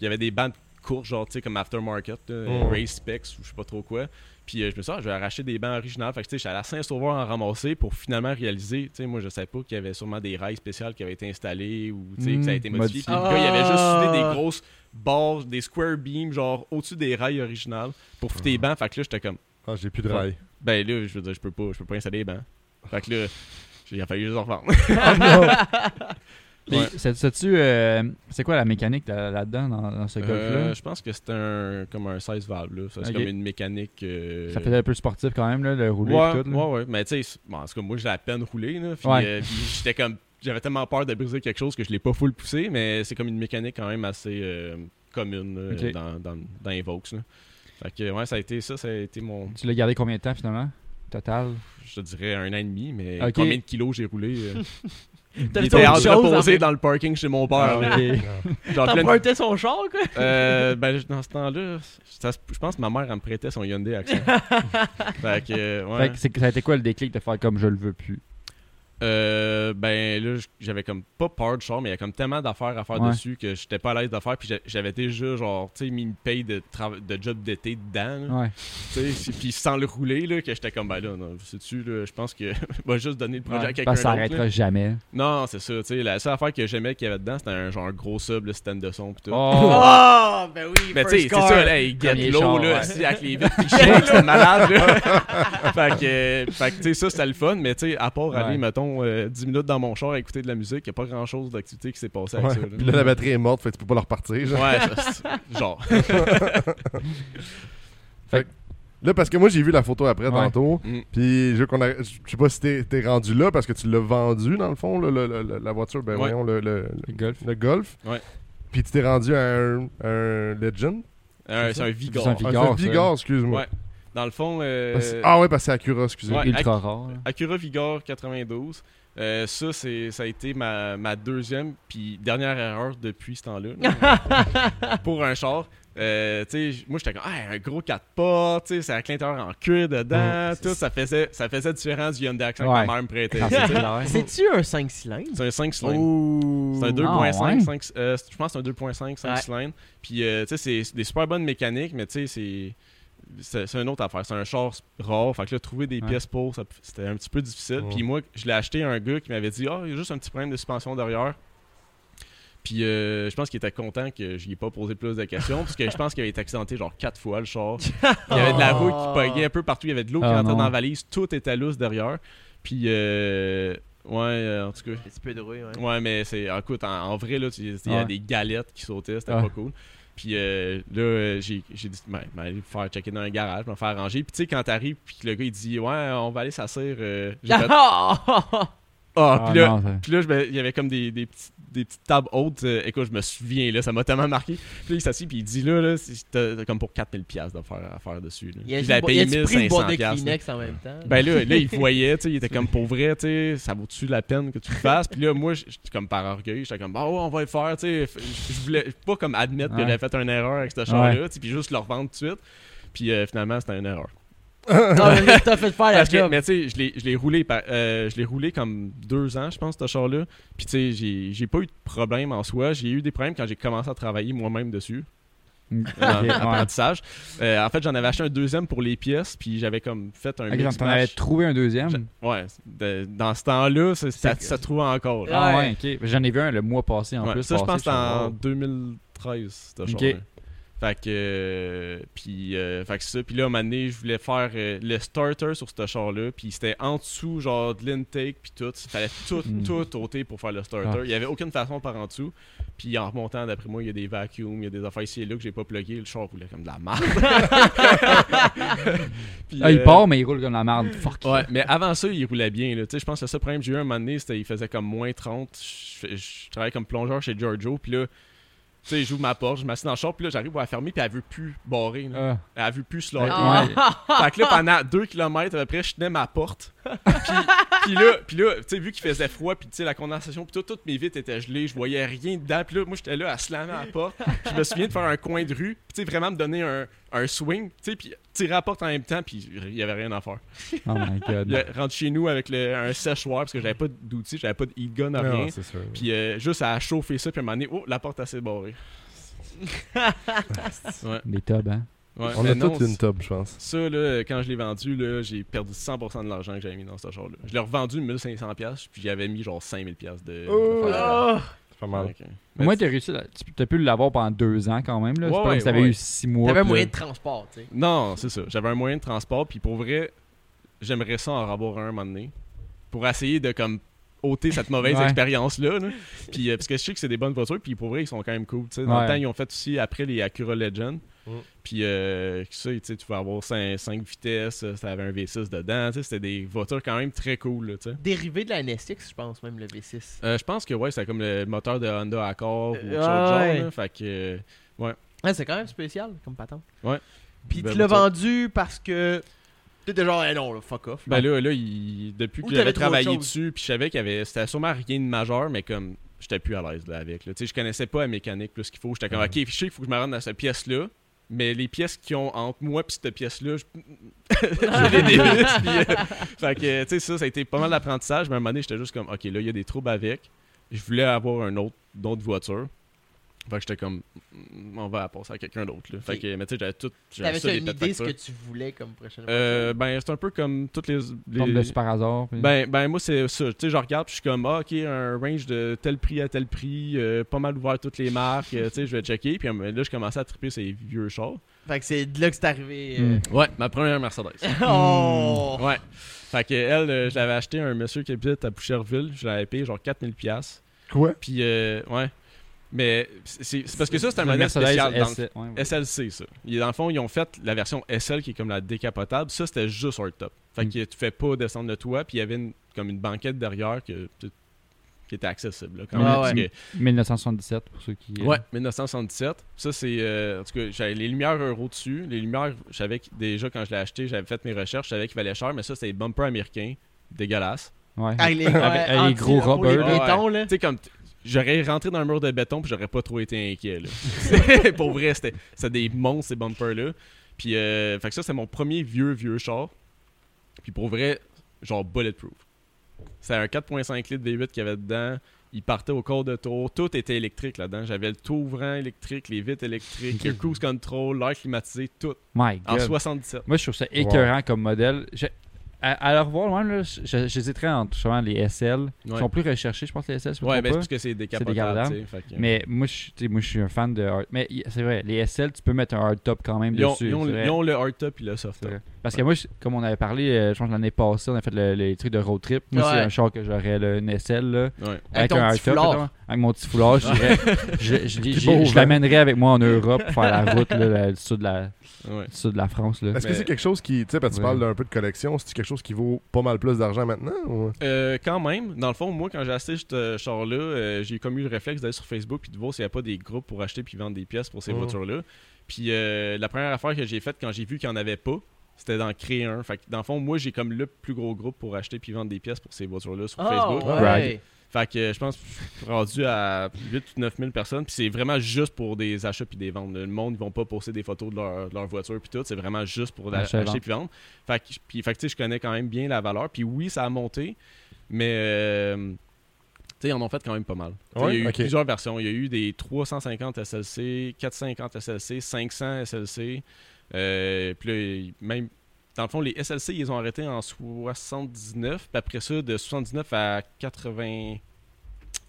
Il y avait des bandes courtes, genre, tu sais, comme Aftermarket, là, Mm. Race Specs ou je sais pas trop quoi. Puis euh, je me suis dit, ah, je vais arracher des bancs originales. Fait que, tu sais, à Saint-Sauveur en ramasser pour finalement réaliser, tu sais, moi, je savais pas qu'il y avait sûrement des rails spéciales qui avaient été installés ou, tu sais, que ça a été Mm, modifié. Puis le gars, il avait juste Ah. soudé des grosses barres, des square beams, genre, au-dessus des rails originales pour foutre les bancs. Fait que là, j'étais comme, Ah, j'ai plus de rail. ben là, je veux dire, je peux pas, je peux pas installer les bancs. Fait que là, j'ai il a fallu en revendre. Puis, Ouais. sais-tu, euh, c'est quoi la mécanique là- là-dedans, dans, dans ce golf-là? Euh, je pense que c'est un comme un 16 valve là. C'est comme une mécanique. euh, Ça faisait un peu sportif quand même, là, le rouler ouais, et tout. là. ouais, ouais. Mais tu sais, c'est- bon, en tout cas, moi, j'ai à peine roulé. Là, puis, Ouais. puis j'étais comme. J'avais tellement peur de briser quelque chose que je l'ai pas full poussé, mais c'est comme une mécanique quand même assez commune dans, dans, dans les. Fait que, ouais, ça a été ça, ça a été mon. Tu l'as gardé combien de temps finalement? Total? Je te dirais un an et demi, mais combien de kilos j'ai roulé euh, T'as en entreposé fait? dans le parking chez mon père. Ah, là. ok. Genre, plein de- T'empruntais son char, quoi? Euh, ben, dans ce temps-là, je pense que ma mère, elle me prêtait son Hyundai Accent. fait que, euh, ouais. Fait que ça a été quoi le déclic de faire comme je le veux plus? Euh, ben là, j'avais comme pas peur du char, mais il y a comme tellement d'affaires à faire Ouais. dessus que j'étais pas à l'aise de faire. Puis j'a- j'avais déjà, genre, tu sais, mis une paye de, de job d'été dedans. là. Ouais. Tu sais, puis sans le rouler, là, que j'étais comme, ben là, non, sais-tu, là, je pense que va juste donner le projet à quelqu'un ça d'autre. là. arrêtera jamais. Non, c'est ça, tu sais, la seule affaire que j'aimais qu'il y avait dedans, c'était un genre gros sub, le stand de son, pis tout. Oh Oh, ben oui, Mais tu sais, c'est ça, là, il low, char, là, ouais. assis avec les vitres, c'est malade, là. fait que, fait que, tu sais, ça, c'était le fun, mais tu sais, à part aller, Ouais. Mettons, euh, 10 minutes dans mon char à écouter de la musique, y a pas grand chose d'activité qui s'est passé avec Ouais. ça, là. Puis là, la batterie est morte, fait que tu peux pas la repartir. genre. Ouais, ça, genre. Là, parce que moi, j'ai vu la photo après Ouais. tantôt. Mm. Puis, je, veux qu'on a- je sais pas si t'es t'es rendu là parce que tu l'as vendu, dans le fond, là, le- le- le- la voiture, ben Ouais. voyons, le, le, Le golf. le Golf. Ouais. Puis, tu t'es rendu à un, un Legend. Euh, c'est un Vigor. C'est un Vigor. Vigor, excuse-moi. Ouais. Dans le fond, euh, Parce- Ah ouais, parce que c'est Acura, excusez. Ouais. Ultra Ac- rare. Acura Vigor 92. Euh, ça, c'est, ça a été ma, ma deuxième puis dernière erreur depuis ce temps-là. là. Pour un char. Euh, tu sais, moi, j'étais comme, ah, un gros 4 portes, tu sais, c'est avec l'intérieur en cuir dedans, tout, ça faisait, ça faisait différent du Hyundai Accent Ouais. que ma mère me prêtait. Ah. C'est-tu un 5 cylindres? c'est un 5 cylindres. C'est un 2.5, Ah, ouais. 5 euh, je pense que c'est un 2.5, 5 Ouais. cylindres. Puis, euh, tu sais, c'est- c'est des super bonnes mécaniques, mais tu sais, c'est. C'est c'est une autre affaire. C'est un char rare. Fait que là, trouver des Ouais. pièces pour, ça- c'était un petit peu difficile. Ouais. Puis moi, je l'ai acheté à un gars qui m'avait dit Ah, il y a juste un petit problème de suspension derrière. Puis euh, je pense qu'il était content que je lui ai pas posé plus de questions. parce que je pense qu'il avait été accidenté genre quatre fois le char. Il y avait de la roue qui pognait un peu partout. Il y avait de l'eau qui Ah, rentrait non. dans la valise. Tout était lousse derrière. Puis, euh, ouais, euh, en tout cas. Un petit peu de bruit, ouais. Ouais, mais c'est. Écoute, en, en vrai, là, il y a Ouais. des galettes qui sautaient, c'était Ouais. pas cool. Puis euh, là, j'ai j'ai dit, ben, ben, aller me faire checker dans un garage, me faire ranger. Puis tu sais, quand t'arrives, puis le gars il dit, ouais, on va aller s'asseoir. euh, j'ai fait, Ah! Ah, puis là, non, puis là, il y avait comme des, des, petits- des petites tables hautes. euh, écoute, je me souviens, là, ça m'a tellement marqué. Puis là, il s'assit, puis il dit, là, là t'as- comme pour 4000$ piastres de faire, à faire dessus. Là. Il a payé a pris une 1500$. boîte de piastres, là. Kleenex en même temps? Ben là, là, il voyait, tu sais, il était comme pour vrai, tu sais, ça vaut-tu la peine que tu le fasses? Puis là, moi, j'étais comme par orgueil, j'étais comme, bah ouais, on va le faire, tu sais. Je voulais pas comme admettre que Ouais. j'avais fait une erreur avec ce char-là, tu sais, puis juste le revendre tout de suite. Puis euh, finalement, c'était une erreur. Mais t'as fait faire la Parce que, job. mais tu sais, je l'ai- je l'ai roulé, euh, je l'ai roulé comme deux ans, je pense, ce char-là. Puis tu sais, j'ai- j'ai pas eu de problème en soi. J'ai eu des problèmes quand j'ai commencé à travailler moi-même dessus. En ouais. apprentissage. Euh, en fait, j'en avais acheté un deuxième pour les pièces, puis j'avais comme fait un Ok, mix t'en avais trouvé un deuxième? Je- Ouais, de- dans ce temps-là, ça, ça, trouvait encore. Ah Ouais. ouais, ok. J'en ai vu un le mois passé en Ouais, plus. ça, je pense que en wow. 2013, ce Ok. Fait que, euh, puis, euh, fait que c'est ça. Puis là, à un moment donné, je voulais faire euh, le starter sur ce char-là. Puis c'était en dessous, genre de l'intake, puis tout. Il fallait tout, Mm. tout ôter pour faire le starter. Ah. Il y avait aucune façon par en dessous. Puis en remontant, d'après moi, il y a des vacuums, il y a des affaires ici et là que j'ai pas plugué. Le char roulait comme de la merde. Puis, Ah, il euh, part, mais il roule comme la merde. Fuck. Ouais, mais avant ça, il roulait bien. Tu sais, Je pense que le seul problème que j'ai eu un moment donné, c'était qu'il faisait comme moins 30. Je, je travaillais comme plongeur chez Giorgio. Puis là, sais, j'ouvre ma porte, je m'assieds dans le char. Puis là, j'arrive pour la fermer. Puis elle veut plus barrer. là. Ah. Elle veut plus se. Ouais. Fait que là, pendant 2 km à peu près, je tenais ma porte. Puis, puis là, puis là tu sais, vu qu'il faisait froid, puis tu sais, la condensation, puis tout, toutes mes vitres étaient gelées, je voyais rien dedans. Puis là, moi, j'étais là à slammer à la porte. Je me souviens de faire un coin de rue, puis tu sais, vraiment me donner un, un swing, tu sais, puis tirer à la porte en même temps, puis il y avait rien à faire. Oh my god. Là, rentre chez nous avec le- un séchoir, parce que j'avais pas d'outils, j'avais pas de heat gun, rien. c'est sûr. Puis euh, juste à chauffer ça, puis à un moment donné, oh, la porte assez barrée. ouais, Des tubs, hein? Ouais. On a non, toute une top, je pense. Ça, là, quand je l'ai vendu, là, j'ai perdu 100% de l'argent que j'avais mis dans ce char-là. Je l'ai revendu 1500$, puis j'avais mis genre 5000$ de. Oh! Ah. Fait mal. Ok. Au Mais moins, tu- t'as réussi. là- Tu t'as pu l'avoir pendant deux ans quand même. Là. C'est Ouais, pas comme si t'avais ouais. eu six mois. T'avais un moyen de transport, tu sais. Non, c'est ça. J'avais un moyen de transport, puis pour vrai, j'aimerais ça en avoir un, un moment donné. Pour essayer de comme ôter cette mauvaise Ouais. expérience-là. là. Puis euh, parce que je sais que c'est des bonnes voitures, puis pour vrai, ils sont quand même cool. tu sais. Dans le temps, ils ont fait aussi après les Acura Legend. Mm. Puis euh, ça, tu sais, tu pouvais avoir 5, vitesses, euh, ça avait un V6 dedans. C'était des voitures quand même très cool. là. Dérivé de la NSX, je pense, même le V6. Euh, je pense que ouais, c'était comme le moteur de Honda Accord ou Euh, genre. ouais. là. Fait que Ouais, c'est quand même spécial comme patente. Ouais. Puis Belle tu l'as vendu parce que. T'étais genre, non, là, fuck off. Ben là, là il- depuis que j'avais autre travaillé dessus, puis je savais qu'il y avait. C'était sûrement rien de majeur, mais comme j'étais plus à l'aise avec. Là. Tu sais, je connaissais pas la mécanique plus qu'il faut. J'étais comme, Ouais. ok, je sais qu'il faut que je me rende dans cette pièce-là. Mais les pièces qui ont entre moi et cette pièce-là, je, je les dévisse. puis, euh, fait que, tu sais, ça, ça a été pas mal d'apprentissage. Mais à un moment donné, j'étais juste comme, ok, là, il y a des troubles avec. Je voulais avoir un autre, d'autres voitures. Fait que j'étais comme, mm, on va la passer à quelqu'un d'autre. là. Fait que, mais tu sais, j'avais tout. j'avais T'avais une idée ce que tu voulais comme prochaine Euh, ben, c'est un peu comme toutes les. les- Tombe de super hasard. puis- ben, ben moi c'est ça, tu sais je regarde puis je suis comme ah, ok un range de tel prix à tel prix, euh, pas mal ouvert toutes les marques, euh, tu sais je vais checker puis euh, là je commençais à triper ces vieux chars. Fait que c'est de là que c'est arrivé. Mm. euh. Ouais, ma première Mercedes. oh! ouais. Fait que elle euh, je l'avais acheté à un monsieur qui habite à Boucherville, je l'avais payé genre 4000 pièces. Quoi? Puis euh, ouais. Mais c'est parce que ça c'est un Le modèle spécial dans le- S- ouais, ouais. SLC, ça. Il- Dans le fond, ils ont fait la version SL qui est comme la décapotable. Ça, c'était juste hardtop. Fait Mm. que tu fais pas descendre de toi. Puis il y avait une- comme une banquette derrière que, qui était accessible. là, quand Ouais, même, ouais. parce que- 1977 pour ceux qui. euh, ouais, 1977. Ça, c'est. euh, en tout cas, j'avais les lumières euro dessus. Les lumières, je savais que déjà quand je l'ai acheté, j'avais fait mes recherches, je savais qu'il valait cher. Mais ça, c'était des bumpers américains. Dégueulasse. Ouais. Ah, les, Avec- avec les gros les rubbers, là. bétons, là. Tu sais, comme. J'aurais rentré dans un mur de béton puis j'aurais pas trop été inquiet. Là. Pour vrai, c'était des monstres ces bumpers-là. Puis, euh, fait que ça, c'est mon premier vieux, vieux char. Puis pour vrai, genre bulletproof. C'est un 4.5 litres V8 qu'il y avait dedans. Il partait au corps de tour. Tout était électrique là-dedans. J'avais le tout ouvrant électrique, les vitres électriques, le cruise control, l'air climatisé, tout. My En God. 77. Moi, je trouve ça écœurant comme modèle. Je- à, à le revoir, moi, j'hésiterais entre justement les SL. Ils Ouais. sont plus recherchés, je pense, les SL. Ouais, mais c'est pas. parce que c'est décapotable. que- Mais moi, je, moi, suis un fan de hard. Mais c'est vrai, les SL, tu peux mettre un hard top quand même ils, ont, dessus. ils ont- ils ont le hardtop et le soft C'est top. vrai. Parce que moi, je- comme on avait parlé, euh, je pense que l'année passée, on a fait le- les trucs de road trip. Moi, c'est un char que j'aurais, là, Ouais. Avec ton un petit foulard. avec mon petit foulard. Je, dirais- je, je- je- je- beau, je hein? l'amènerais avec moi en Europe pour faire la route, là, la- du sud de la, Ouais. du sud de la France. Là. Est-ce Mais- que c'est quelque chose qui. Tu sais, parce que tu Ouais. parles d'un peu de collection, c'est quelque chose qui vaut pas mal plus d'argent maintenant ou... Euh, quand même, dans le fond, moi, quand j'ai acheté ce char-là, euh, j'ai comme eu le réflexe d'aller sur Facebook puis de voir s'il n'y a pas des groupes pour acheter puis vendre des pièces pour ces Mhm. voitures-là. Puis euh, la première affaire que j'ai faite quand j'ai vu qu'il n'y en avait pas, c'était d'en créer un. Fait que dans le fond, moi, j'ai comme le plus gros groupe pour acheter puis vendre des pièces pour ces voitures-là sur Ah, Facebook. ouais. Brag. Fait que je pense que je suis rendu à 8 ou 9 000 personnes. Puis c'est vraiment juste pour des achats puis des ventes. Le monde, ils vont pas poster des photos de leur, de leur voiture puis tout. C'est vraiment juste pour acheter puis vendre. Fait que, puis, fait que, tu sais, je connais quand même bien la valeur. Puis oui, ça a monté. Mais euh, tu sais, ils en ont fait quand même pas mal. Ouais, il y a eu plusieurs versions. Il y a eu des 350 SLC, 450 SLC, 500 SLC. Euh, puis là, même, dans le fond, les SLC, ils ont arrêté en 79. Puis après ça, de 79 à 80.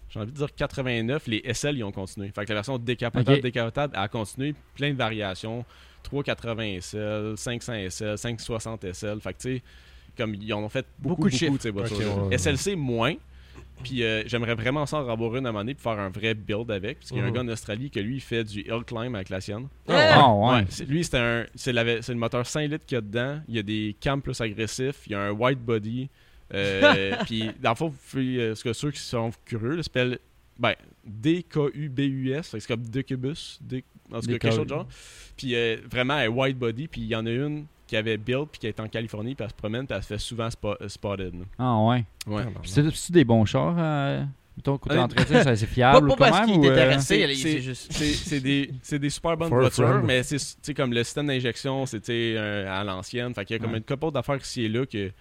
J'ai envie de dire 89, les SL, ils ont continué. Fait que la version décapotable, a continué. Plein de variations. 380 SL, 500 SL, 560 SL. Fait que tu sais, comme ils en ont fait beaucoup, Beaucoup de beaucoup, de ces voitures. Ok, ouais, ouais. SLC moins. Puis euh, j'aimerais vraiment ça en avoir une à un moment donné pour faire un vrai build avec. Parce qu'il y a un Mhm. gars en Australie que lui, il fait du hill climb avec la sienne. Ah, ouais. Ouais, c'est- lui, c'est un, c'est, la- c'est le moteur 5 litres qu'il y a dedans. Il y a des cams plus agressifs. Il y a un white body. Euh, puis, dans le fond, euh, ce que ceux qui sont curieux, s'appelle ben, D-K-U-B-U-S. C'est comme Decubus. D- En tout cas, quelque chose de genre. Puis, euh, vraiment, un white body. Puis, il y en a une qui avait build, puis qui est en Californie, puis elle se promène, puis elle se fait souvent spo- euh, spotted. là. Ah, ouais. Ouais. Puis C'est c'est des bons chars, euh, mettons, côté Ouais. entretien, ça, c'est Pas, fiable pas quand parce même qu'il ou, est euh, intéressé, c'est- des, c'est des super bonnes voitures, mais c'est comme le système d'injection, c'était euh, à l'ancienne. Fait qu'il y a comme Ouais. une couple d'affaires ici et là que. tu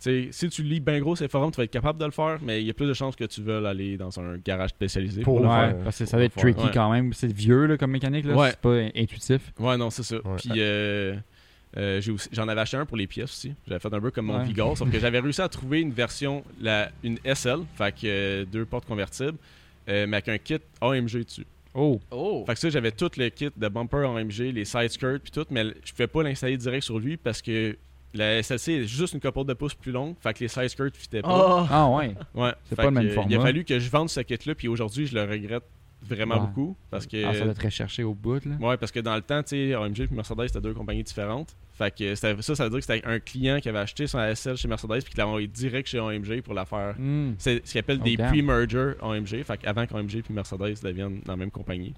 sais, si tu lis bien gros ces forums, tu vas être capable de le faire, mais il y a plus de chances que tu veuilles aller dans un garage spécialisé. Pour le Ouais, faire. parce que ça va être tricky quand même. C'est vieux là, comme mécanique, là. Ouais. C'est pas intuitif. Ouais, non, c'est ça. Ouais. Puis euh, euh, j'en avais acheté un pour les pièces aussi. J'avais fait un peu comme mon Ouais. Vigor, sauf que j'avais réussi à trouver une version, la, une SL, fait que euh, deux portes convertibles, euh, mais avec un kit AMG dessus. Oh. Oh! Fait que ça, j'avais tout le kit de bumper AMG, les side skirts puis tout, mais je pouvais pas l'installer direct sur lui parce que la SLC est juste une couple de pouces plus longue, fait que les side skirts fitaient pas. Oh! Ah, ouais. Ouais, C'est pas le même euh, Il a format. fallu que je vende ce kit-là, puis aujourd'hui, je le regrette vraiment Ouais. beaucoup parce que Ah, ça doit être recherché au bout, là. Ouais, parce que dans le temps, tu sais, AMG et Mercedes, c'était deux compagnies différentes. Fait que ça, ça veut dire que c'était un client qui avait acheté son SL chez Mercedes puis qui l'a envoyé direct chez AMG pour la faire. Hmm. C'est ce qu'ils appellent Oh, des pre-merger AMG, fait qu'avant qu'AMG puis Mercedes deviennent dans la même compagnie.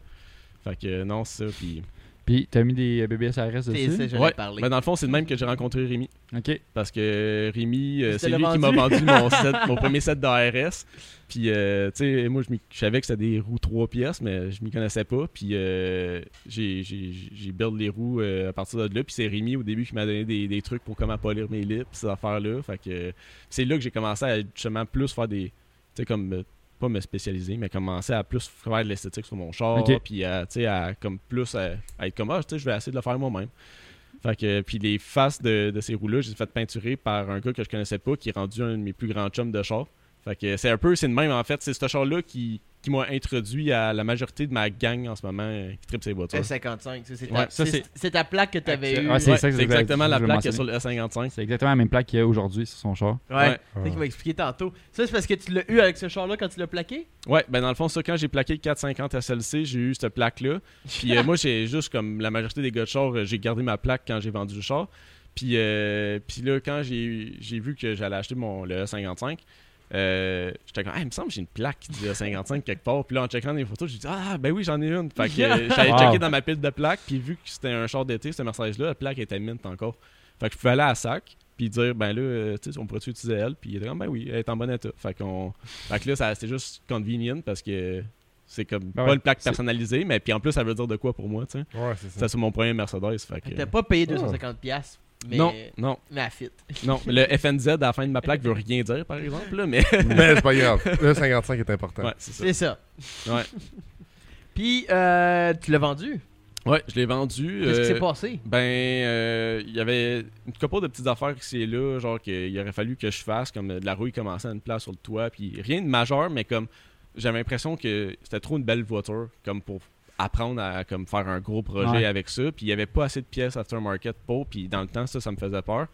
Fait que euh, non, c'est ça. Puis... Puis, t'as mis des euh, BBS RS C'est dessus? ça, Ouais, parler. mais dans le fond, c'est le même que j'ai rencontré Rémi. Ok. Parce que Rémi, euh, Il te c'est lui qui m'a vendu. mon, set, mon premier set d'ARS. Puis, euh, tu sais, moi, je, savais que c'était des roues 3 pièces, mais je m'y connaissais pas. Puis, euh, j'ai, j'ai, j'ai build les roues euh, à partir de là. Puis, c'est Rémi au début qui m'a donné des, des trucs pour comment polir mes lips, ces affaires-là. Fait que euh, c'est là que j'ai commencé à justement plus faire des. Tu sais, comme. Euh, pas me spécialiser, mais commencer à plus faire de l'esthétique sur mon char. Ok. Puis, à, tu sais, à comme plus à, à être comme, ah, tu sais, je vais essayer de le faire moi-même. Fait que, puis les faces de, de ces roues-là, j'ai fait peinturer par un gars que je connaissais pas, qui est rendu un de mes plus grands chums de char. Fait que c'est un peu, c'est le même en fait. C'est ce char-là qui, qui m'a introduit à la majorité de ma gang en ce moment euh, qui tripe ces voitures. S55, c'est Ouais, ta, ta plaque que t'avais eue. Ouais, c'est Ouais, exactement la plaque qu'il y a sur le S55. C'est exactement la même plaque qu'il y a aujourd'hui sur son char. Ouais. Ouais. C'est ça qu'il m'a expliqué tantôt. Ça, c'est parce que tu l'as eu avec ce char-là quand tu l'as plaqué? Ouais, ben dans le fond, ça, quand j'ai plaqué le 450 SLC, j'ai eu cette plaque-là. Puis euh, moi, j'ai juste comme la majorité des gars de char, euh, j'ai gardé ma plaque quand j'ai vendu le char. Puis, euh, puis là, quand j'ai j'ai vu que j'allais acheter mon, le E55, euh, j'étais comme, ah, il me semble que j'ai une plaque qui dit E55 quelque part. Puis là, en checkant les photos, j'ai dit, ah, ben oui, j'en ai une. Fait que euh, j'allais Wow. checker dans ma pile de plaques. Puis vu que c'était un char d'été, cette Mercedes-là, la plaque était mint encore. Fait que je pouvais aller à sac. Puis dire, ben là, euh, tu sais, on pourrait-tu utiliser elle? Puis il était comme, ben oui, elle est en bon état. Fait, qu'on, fait que là, ça- c'était juste convenient parce que c'est comme Ben pas ouais, une plaque personnalisée, mais puis en plus, ça veut dire de quoi pour moi, tu sais. Ouais, c'est ça. C'était sur mon premier Mercedes. Fait que, T'as pas payé Ah. 250$, piastres, mais, Non, non, mais à fit. non. Le FNZ à la fin de ma plaque veut rien dire, par exemple, là, mais. Mais c'est pas grave. Le 55 est important. ouais, c'est ça. C'est ça. Ouais. Puis, euh, tu l'as vendu? Ouais, je l'ai vendu. Qu'est-ce qui euh, s'est passé? Ben, euh, il y avait une couple de petites affaires ici et là, genre qu'il aurait fallu que je fasse, comme de la rouille commençait à une place sur le toit, puis rien de majeur, mais comme j'avais l'impression que c'était trop une belle voiture, comme pour apprendre à comme faire un gros projet Ouais. avec ça, puis il y avait pas assez de pièces aftermarket pour, puis dans le temps ça, ça me faisait peur.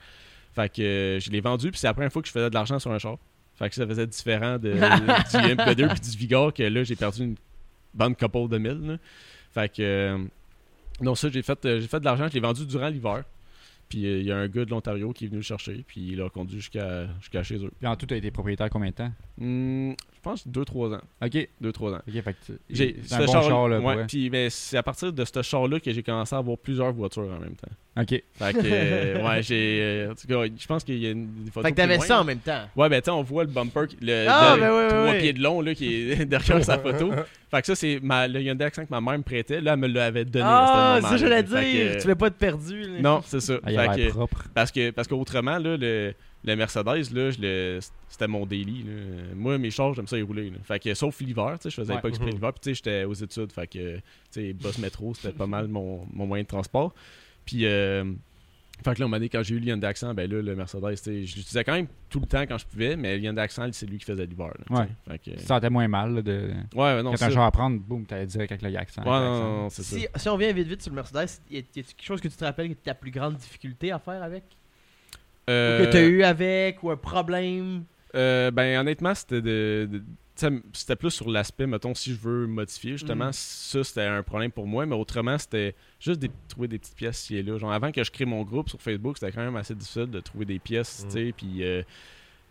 Fait que euh, je l'ai vendu, puis c'est la première fois que je faisais de l'argent sur un char. Fait que ça faisait différent de, du MP2 puis du Vigor que là j'ai perdu une bonne couple de mille. là. Fait que euh, non, ça, j'ai fait, euh, j'ai fait de l'argent, je l'ai vendu durant l'hiver. Puis euh, il y a un gars de l'Ontario qui est venu le chercher, puis il l'a conduit jusqu'à chez eux. Puis en tout, t'as été propriétaire combien de temps? Je pense 2-3 ans. Ok. 2-3 ans. Ok, fait que tu- J'ai c'est un ce bon char- char, là, ouais, puis ben, c'est à partir de ce char-là que j'ai commencé à avoir plusieurs voitures en même temps. Ok. Fait que, euh, ouais, j'ai. euh, en tout cas, je pense qu'il y a une, des photos. Fait que t'avais ça en même temps. Ouais, ben, tu sais, on voit le bumper, qui- le Ah, de ben ouais, ouais, 3 ouais. pieds de long, là, qui est derrière sa photo. Fait que ça, c'est ma, le Hyundai Accent que ma mère me prêtait. Là, elle me l'avait donné. Ah, c'est ça. Fait dire. que, Tu veux pas être perdu. là. Non, c'est ça. Ah, Fait que- propre. parce que parce qu'autrement, là, le, le Mercedes, là, je le- c'était mon daily. là. Moi, mes chars, j'aime ça y rouler. là. Fait que, sauf l'hiver, tu sais, je faisais Ouais. pas exprès Mhm. l'hiver. Puis, tu sais, j'étais aux études. Fait que, tu sais, bus métro, c'était pas mal mon, mon moyen de transport. Puis, euh, fait que là, on m'a dit, quand j'ai eu le Hyundai Accent, ben là, le Mercedes, je l'utilisais quand même tout le temps quand je pouvais, mais le Hyundai Accent, c'est lui qui faisait l'hiver. Ouais. Fait que, Tu sentais moins mal là, de. ouais, ouais, non, Quand un char à prendre, boum, t'allais direct avec le accent. Ouais, non, c'est ça. Si, si on vient vite vite sur le Mercedes, y a, y a quelque chose que tu te rappelles que ta plus grande difficulté à faire avec? Euh, Ou que t'as eu avec Ou un problème? Euh, ben honnêtement, c'était de, c'était plus sur l'aspect, mettons, si je veux modifier, justement, Mhm. ça c'était un problème pour moi, mais autrement, c'était juste de trouver des petites pièces ici et là. Genre, avant que je crée mon groupe sur Facebook, c'était quand même assez difficile de trouver des pièces, Mhm. tu sais, puis. euh,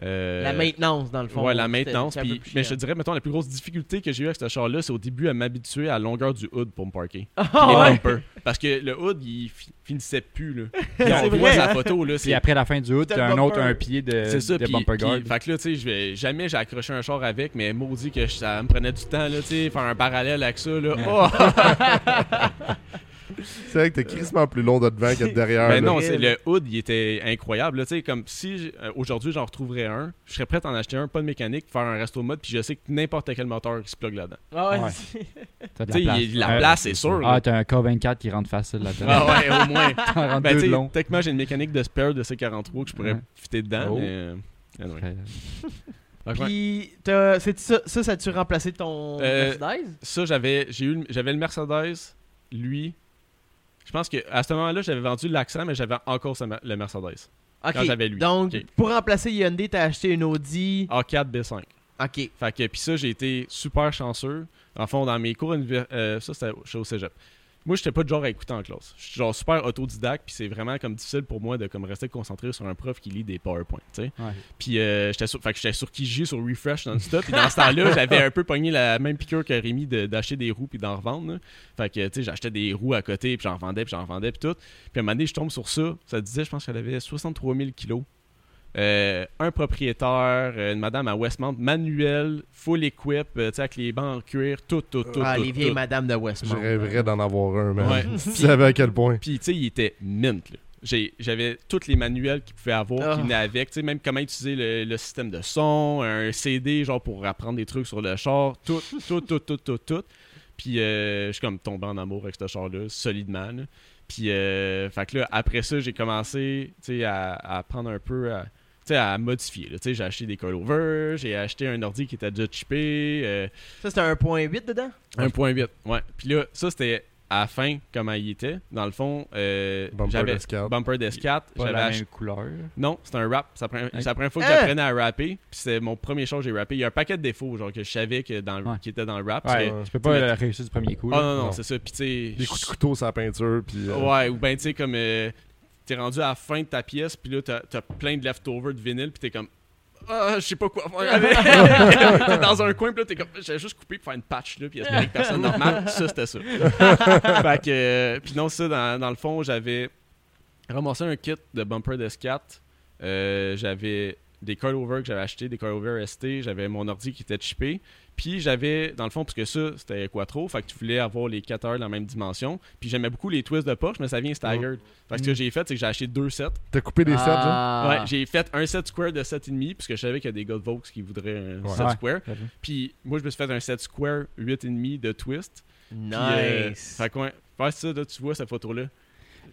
euh, La maintenance, dans le fond. Ouais, la maintenance. mais je te dirais, mettons, la plus grosse difficulté que j'ai eu avec ce char-là, c'est au début à m'habituer à la longueur du hood pour me parker. Ouais. bumpers. Parce que le hood, il fi- finissait plus, là. Puis C'est on vrai, voit sa photo, là. Puis c'est après la fin du hood, T'as un autre un pied de, C'est ça, de puis, bumper puis- guard. fait que là, tu sais, jamais j'ai accroché un char avec, mais maudit que ça me prenait du temps, là, tu sais, faire un parallèle avec ça, là. Ouais. Oh! C'est vrai que t'es crissement plus long de devant que de derrière. mais là. non, c'est le hood, il était incroyable, là, tu sais, comme si euh, aujourd'hui j'en retrouverais un, je serais prêt à en acheter un, pas de mécanique, faire un resto mode, puis je sais que n'importe quel moteur qui se plug là-dedans. Ah ouais, T'as de Tu sais, la place. il- la Euh, place, c'est sûr. Ah, t'as un K24 qui rentre facile là-dedans. Ah ouais, au moins. T'en rentres Ben, deux long. techniquement, j'ai une mécanique de spare de C43 que je pourrais Ouais. fitter dedans, Oh. mais. euh, anyway. Puis, c'est ça, ça, ça a-tu remplacé ton Euh, Mercedes? Ça, j'avais j'ai eu le- j'avais le Mercedes, lui. Je pense que à ce moment-là, j'avais vendu l'accent, mais j'avais encore le Mercedes. Ok. quand j'avais lui. Donc, pour remplacer Hyundai, t'as acheté une Audi. A4 B5. Ok. Fait que puis ça, j'ai été super chanceux. En fond, dans mes cours euh, ça c'était au Cégep. Moi, j'étais pas de genre à écouter en classe. Je suis genre super autodidacte, puis c'est vraiment comme difficile pour moi de comme rester concentré sur un prof qui lit des PowerPoint, tu sais. Ouais. Puis euh, j'étais sur, fait que j'étais sur Kijiji, sur Refresh non-stop. Puis dans ce temps-là, j'avais un peu pogné la même piqûre que Rémi de- d'acheter des roues puis d'en revendre. là. Fait que, tu sais, j'achetais des roues à côté, puis j'en revendais, puis j'en revendais, puis tout. Puis à un moment donné, je tombe sur ça. Ça disait, je pense qu'elle avait 63 000 kilos. Euh, un propriétaire, euh, une madame à Westmount, manuel, full equip, euh, tu sais, avec les bancs en cuir, tout, tout, tout. ah, tout, les vieilles tout. madames de Je Westmount. rêverais d'en avoir un, man. Ouais. Tu savais à quel point. Puis, tu sais, il était mint. là. J'avais tous les manuels qu'il pouvait avoir Ah. qui venaient avec. Tu sais, même comment utiliser le, le système de son, un CD, genre pour apprendre des trucs sur le char. Tout, tout, tout, tout, tout, tout. Puis, euh, je suis comme tombé en amour avec ce char-là, solidement. là. Puis, euh, fait que là, après ça, j'ai commencé, tu sais, à, à prendre un peu... À, à modifier. là. Tu sais, J'ai acheté des coilovers, j'ai acheté un ordi qui était déjà chippé. euh, Ça, c'était un point 8 dedans? 1.8, ouais. Puis là, ça, c'était à la fin, comment il était. Dans le fond, euh, Bumper j'avais d'S4. Bumper d'S4. Pas J'avais la même couleur. Non, c'est un rap. C'est la première- c'est la première fois que j'apprenais à rapper. Puis c'est mon premier show que j'ai rappé. Il y a un paquet de défauts, genre, que je savais que dans le- Ouais. qui était dans le rap. Ouais, que- tu peux pas euh, réussir du premier coup. Ah non, non, Non. c'est ça. Puis tu sais. Des coups de couteau sur la peinture, puis... euh, Ouais, ou ben tu sais, comme. euh, t'es rendu à la fin de ta pièce, puis là, t'as t'as plein de leftovers de vinyle, puis t'es comme. Ah, je sais pas quoi faire avec. t'es dans un coin, puis là, t'es comme. J'ai juste coupé pour faire une patch, là, puis espérer que personne normale. Ça, c'était ça. fait que. euh, puis non, ça, dans, dans le fond, j'avais ramassé un kit de bumper d'S4. Euh, j'avais des coilovers que j'avais acheté, des coilovers ST. J'avais mon ordi qui était chippé. Puis j'avais, dans le fond, parce que ça, c'était Quattro, fait que tu voulais avoir les 4 heures dans la même dimension. Puis j'aimais beaucoup les twists de Porsche, mais ça vient staggered. Fait que ce que j'ai fait, c'est que j'ai acheté deux sets. T'as coupé des sets, genre? Ah. Ouais, j'ai fait un set square de 7,5, puisque je savais qu'il y a des gars de Vaux qui voudraient un Ouais. set Ouais. square. Puis moi, je me suis fait un set square 8,5 de twist. Puis, euh, Nice. fait que ouais, ça, là, tu vois cette photo-là.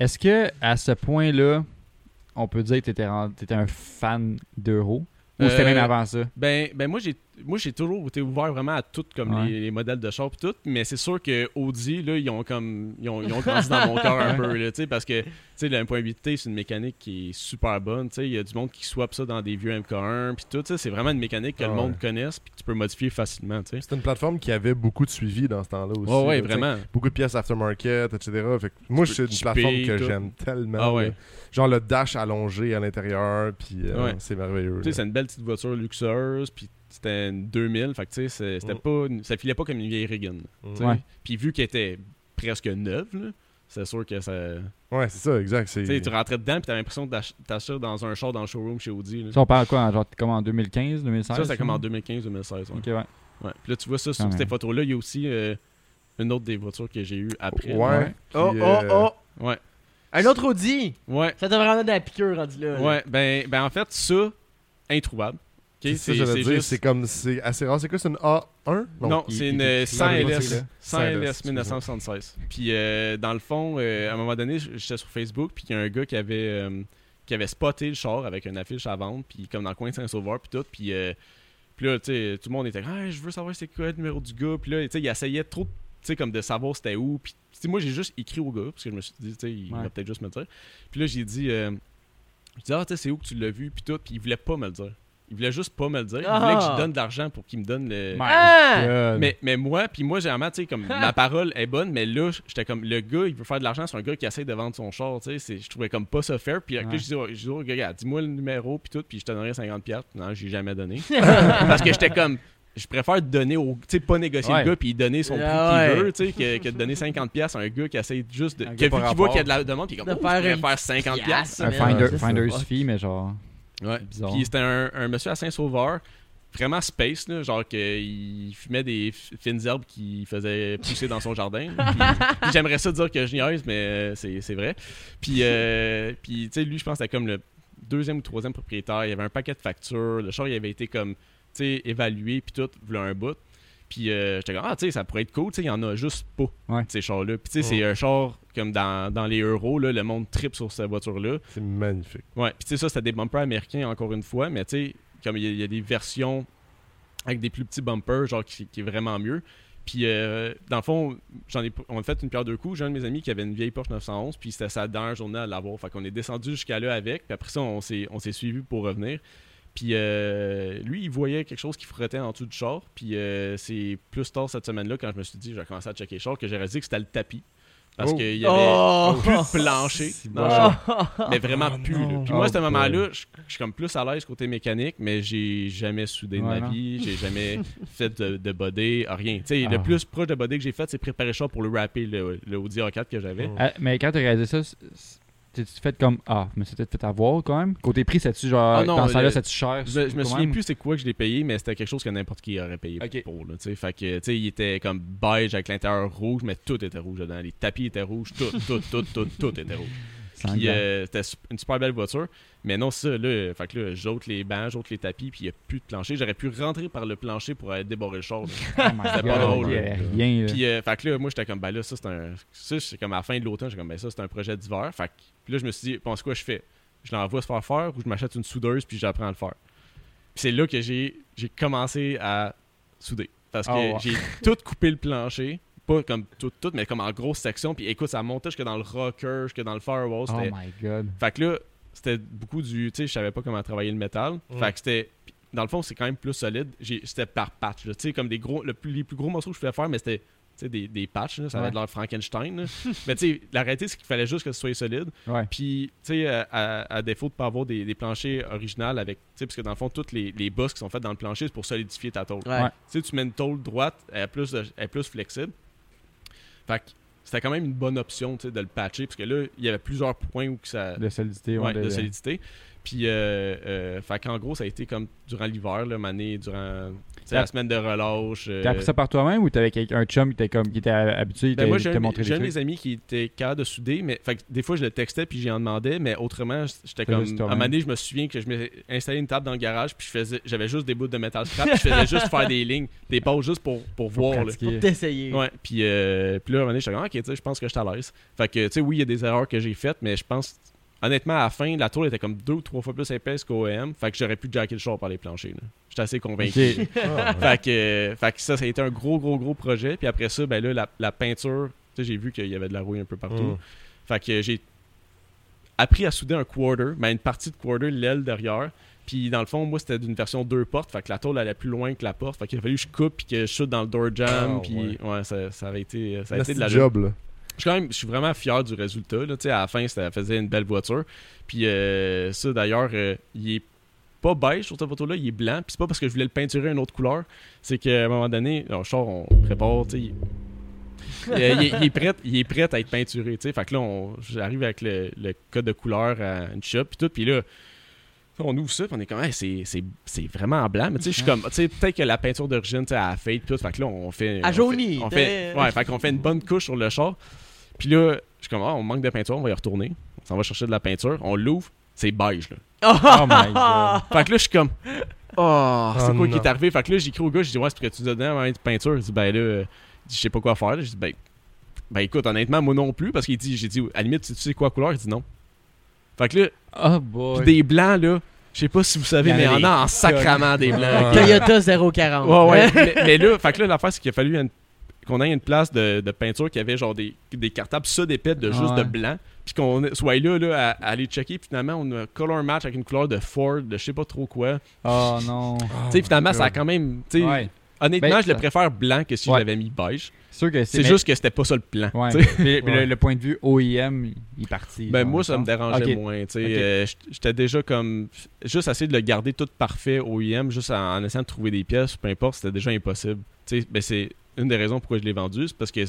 Est-ce que à ce point-là, on peut dire que t'étais, rend- t'étais un fan d'Euro Ou c'était Euh, même avant ça? Ben, ben moi, j'ai moi j'ai toujours été ouvert vraiment à tout, comme Ouais. les, les modèles de char tout. Mais c'est sûr que Audi, là, ils ont comme. Ils ont, ils ont grandi dans mon cœur un peu, là, tu sais, parce que, tu sais, le 1.8T, c'est une mécanique qui est super bonne, tu sais. Il y a du monde qui swap ça dans des vieux MK1 puis tout. C'est vraiment une mécanique que Ah le monde ouais. connaisse puis que tu peux modifier facilement, tu sais. C'était une plateforme qui avait beaucoup de suivi dans ce temps-là aussi. Ouais, ouais, là, vraiment. Beaucoup de pièces aftermarket, etc. Fait que moi, c'est une plateforme que j'aime tellement. Ah ouais. Genre le dash allongé à l'intérieur, puis euh, Ouais. c'est merveilleux. Tu sais, c'est une belle petite voiture luxueuse, puis c'était une 2000, fait que tu sais, c'est- c'était Mm. pas, une- ça filait pas comme une vieille Reagan. Mm. Puis vu qu'elle était presque neuve, là, c'est sûr que ça. Ouais, c'est ça, exact. c'est- Tu rentrais dedans, puis t'avais l'impression d'ach- t'acheter dans un char dans le showroom chez Audi. là. Ça, on parle quoi en- genre, comme en 2015, 2016 Ça, c'était comme en là? 2015-2016. Ouais. Ok, ouais. Ouais. Puis là, tu vois ça sur Quand ces photos-là, il y a aussi euh, une autre des voitures que j'ai eues après. Ouais. Ouais. Oh, puis, oh, euh, oh. Ouais. Un autre Audi! Ouais, Ça devrait en dans la piqûre rendu là. ouais, ben, ben en fait, ça, introuvable. C'est ça, j'allais dire, juste- c'est comme, c'est assez rare. C'est quoi, c'est une A1? Non, c'est une il- euh, il- 100 il- il- LS. il- 100 il- LS 1976. Puis euh, dans le fond, euh, à un moment donné, j'étais sur Facebook, puis il y a un gars qui avait, euh, qui avait spoté le char avec une affiche à vendre, puis comme dans le coin de Saint-Sauveur, puis tout. Puis euh, puis là, tu sais, tout le monde était comme, ah, je veux savoir c'est quoi le numéro du gars. Puis là, tu sais, il essayait trop, tu sais, comme de savoir c'était où. Puis moi, j'ai juste écrit au gars, parce que je me suis dit, tu sais, il Ouais. va peut-être juste me le dire. Puis là, j'ai dit, euh, je dis, ah, tu sais, c'est où que tu l'as vu, puis tout. Puis il voulait pas me le dire. Il voulait juste pas me le dire. Il voulait que Ah. je donne de l'argent pour qu'il me donne le. Ah! Mais, mais moi, puis moi, généralement, tu sais, comme ma parole est bonne, mais là, j'étais comme, le gars, il veut faire de l'argent, c'est un gars qui essaie de vendre son char, tu sais, je trouvais comme pas ça fair. Puis après, Ouais. je dis, je Regarde, dis-moi le numéro, puis tout, puis je te donnerai 50$. piastres. Non, j'ai jamais donné. Parce que j'étais comme, je préfère donner au, tu sais, pas négocier Ouais. le gars, puis donner son prix Ah qu'il ouais. veut, tu sais, que, que de donner 50$ piastres à un gars qui essaie juste de. Un qui voit qu'il y a de la demande, puis il est comme, De oh, je faire faire 50$. piastres. un finder, finder's fee, mais genre. Ouais. bizarre. Puis c'était un, un monsieur à Saint-Sauveur, vraiment space, là, genre qu'il fumait des fines herbes qu'il faisait pousser dans son jardin. J'aimerais ça dire que je niaise, mais euh, c'est c'est vrai. Puis, euh, puis tu sais, lui, je pense que c'était comme le deuxième ou troisième propriétaire. Il y avait un paquet de factures. Le char, il avait été comme, tu sais, évalué, puis tout, voulait un bout. Puis euh, j'étais comme, ah, tu sais, ça pourrait être cool, tu sais, il y en a juste pas, Ouais. ces chars-là. Puis tu sais, c'est un char comme dans, dans les euros, là, le monde tripe sur cette voiture-là. C'est magnifique. Ouais, puis tu sais, ça, c'était des bumpers américains encore une fois, mais tu sais, comme il y, a- il y a des versions avec des plus petits bumpers, genre qui, qui est vraiment mieux. Puis euh, dans le fond, j'en ai, on a fait une pierre deux coups. J'ai un de mes amis qui avait une vieille Porsche 911, puis c'était sa dernière journée à l'avoir. Fait qu'on est descendu jusqu'à là avec, puis après ça, on s'est, on s'est suivi pour revenir. Puis euh, lui, il voyait quelque chose qui frottait en dessous du char. Puis euh, c'est plus tard cette semaine-là, quand je me suis dit, j'ai commencé à checker le char, que j'ai réalisé que c'était le tapis. Parce Oh. qu'il y avait Oh! plus de plancher dans le char mais vraiment plus. là. Puis moi, Oh à ce moment-là, je je suis comme plus à l'aise côté mécanique, mais j'ai jamais soudé de Ouais, ma vie, j'ai jamais fait de, de body, rien. Tu sais, Ah. le plus proche de body que j'ai fait, c'est préparer le char pour le rapper, le, le Audi A4 que j'avais. Ah, mais quand t'as réalisé ça, t'es-tu fait comme Ah, mais c'était fait avoir quand même? Côté prix, c'est-tu genre. Ah non, dans ce le- c'est-tu cher Je, je me souviens même? plus c'est quoi que je l'ai payé, mais c'était quelque chose que n'importe qui aurait payé pour. Là, tu sais. fait que, tu sais, il était comme beige avec l'intérieur rouge, mais tout était rouge dedans. Les tapis étaient rouges, tout, tout, tout, tout, tout était rouge. Puis euh, c'était une super belle voiture. Mais non, ça, là, fait que là, j'ôte les bancs, j'ôte les tapis, puis il n'y a plus de plancher. J'aurais pu rentrer par le plancher pour aller débarrer le char. Oh C'était pas drôle, rien. là. Puis, euh, fait que là, moi, j'étais comme, ben là, ça, c'est un. Ça, c'est comme à la fin de l'automne, j'étais comme, ben ça, c'est un projet d'hiver. Fait que, puis là, je me suis dit, pense quoi je fais? Je l'envoie se faire faire ou je m'achète une soudeuse, puis j'apprends à le faire? Puis c'est là que j'ai j'ai commencé à souder. Parce que Ah j'ai tout coupé le plancher. Pas comme tout, tout, mais comme en grosse section. Puis écoute, ça montait jusque dans le rocker, jusque dans le firewall. Oh C'était my god. fait que là, c'était beaucoup du. Tu sais, je savais pas comment travailler le métal. Mm. Fait que c'était. Dans le fond, c'est quand même plus solide. J'ai- C'était par patch. Tu sais, comme des gros. le plus- les plus gros morceaux que je pouvais faire, mais c'était. Tu sais, des, des patchs, là, ça avait Ouais. de l'air Frankenstein. mais tu sais, la réalité, c'est qu'il fallait juste que ce soit solide. Ouais. Puis, tu sais, à, à- à défaut de pas avoir des, des planchers originaux avec. Tu sais, parce que dans le fond, toutes les, les bosses qui sont faites dans le plancher, c'est pour solidifier ta tôle. Ouais. Tu sais, tu mets une tôle droite, elle est plus, de- elle est plus flexible. Fait que c'était quand même une bonne option, de le patcher, parce que là, il y avait plusieurs points où que ça, De solidité, Ouais, ouais. de, de- solidité. Puis, euh, euh, fait qu'en gros, ça a été comme durant l'hiver, là, mané, durant la semaine de relâche. euh, T'as appris ça par toi-même ou t'avais quelqu'un- un chum qui était comme qui était habitué, ben t'a moi, j'ai un, montré des trucs? mes amis qui était capable de souder, mais fait des fois, je le textais puis j'y en demandais, mais autrement, j'étais comme. À un moment donné, je me souviens que je m'ai installé une table dans le garage puis je faisais, j'avais juste des bouts de métal scrap puis je faisais juste faire des lignes, des pauses juste pour, pour voir. là. Pour t'essayer. Ouais, puis, euh, puis là, à un moment donné, j'étais comme, ok, tu sais, je pense que je suis à l'aise. Fait que, tu sais, oui, il y a des erreurs que j'ai faites, mais je pense, honnêtement, à la fin, la tour était comme deux ou trois fois plus épaisse qu'OM. Fait que j'aurais pu jacker le char par les planchers. J'étais assez convaincu. Ah, ouais. Fait que, euh, fait que ça, ça a été un gros, gros, gros projet. Puis après ça, ben là, la, la peinture, tu sais, j'ai vu qu'il y avait de la rouille un peu partout. Mm. Fait que j'ai appris à souder un quarter, mais une partie de quarter, l'aile derrière. Puis dans le fond, moi, c'était d'une version deux portes. Fait que la tôle allait plus loin que la porte. Fait qu'il a fallu que je coupe puis que je shoot dans le door jam. Ah, puis ouais, ça, ça avait été, ça a été de la job, là. Je suis quand même je suis vraiment fier du résultat là, à la fin ça faisait une belle voiture puis euh, ça d'ailleurs euh, il est pas beige sur cette photo là il est blanc puis c'est pas parce que je voulais le peinturer une autre couleur c'est qu'à un moment donné le char on prépare tu sais il... Euh, il est, il est prêt, il est prêt à être peinturé, tu sais. Fait que là, on- j'arrive avec le, le code de couleur à une shop, puis tout, puis là, on ouvre ça, puis on est comme, Hey, c'est- c'est c'est vraiment en blanc, mais tu sais, je suis comme, tu sais, peut-être que la peinture d'origine, tu sais, à fade, puis tout, fait que là, on fait. À on jauni, fait- On t'es- fait, ouais, fait qu'on fait une bonne couche sur le char. Puis là, je suis comme, ah, on manque de peinture, on va y retourner. On s'en va chercher de la peinture, on l'ouvre, c'est beige, là. Oh my god. Fait que là, je suis comme, oh, c'est Oh quoi qui est arrivé? Fait que là, j'écris au gars, je dis, ouais, c'est parce que tu donnes un de peinture? Il dit, ben là, euh, je sais pas quoi faire. Je dis, ben, ben écoute, honnêtement, moi non plus, parce qu'il dit, j'ai dit, à la limite, tu sais quoi couleur? Il dit non. Fait que là, Oh boy. des blancs, là, je sais pas si vous savez, mais on a en sacrament des blancs. Toyota 040. Ouais, ouais. mais, mais là, fait que là, l'affaire, c'est qu'il a fallu une- qu'on ait une place de, de peinture qui avait genre des, des cartables ça d'épais de juste Ouais. de blanc. Puis qu'on soit là, là à, à aller checker. Puis finalement, on a color match avec une couleur de Ford, de je sais pas trop quoi. Oh non. Oh tu sais, finalement, ça a quand même. tu sais, Ouais. Honnêtement, Ben, je le ça- préfère blanc que si Ouais. je l'avais mis beige. C'est sûr que C'est mais- juste que c'était pas ça le plan. Ouais. mais Ouais. le, le point de vue OEM, il est parti. Ben moi ça me dérangeait moins, tu sais. Ok. Euh, J'étais déjà comme juste essayer de le garder tout parfait IM juste en, en essayant de trouver des pièces, peu importe, c'était déjà impossible. Tu sais, ben c'est une des raisons pourquoi je l'ai vendu, c'est parce que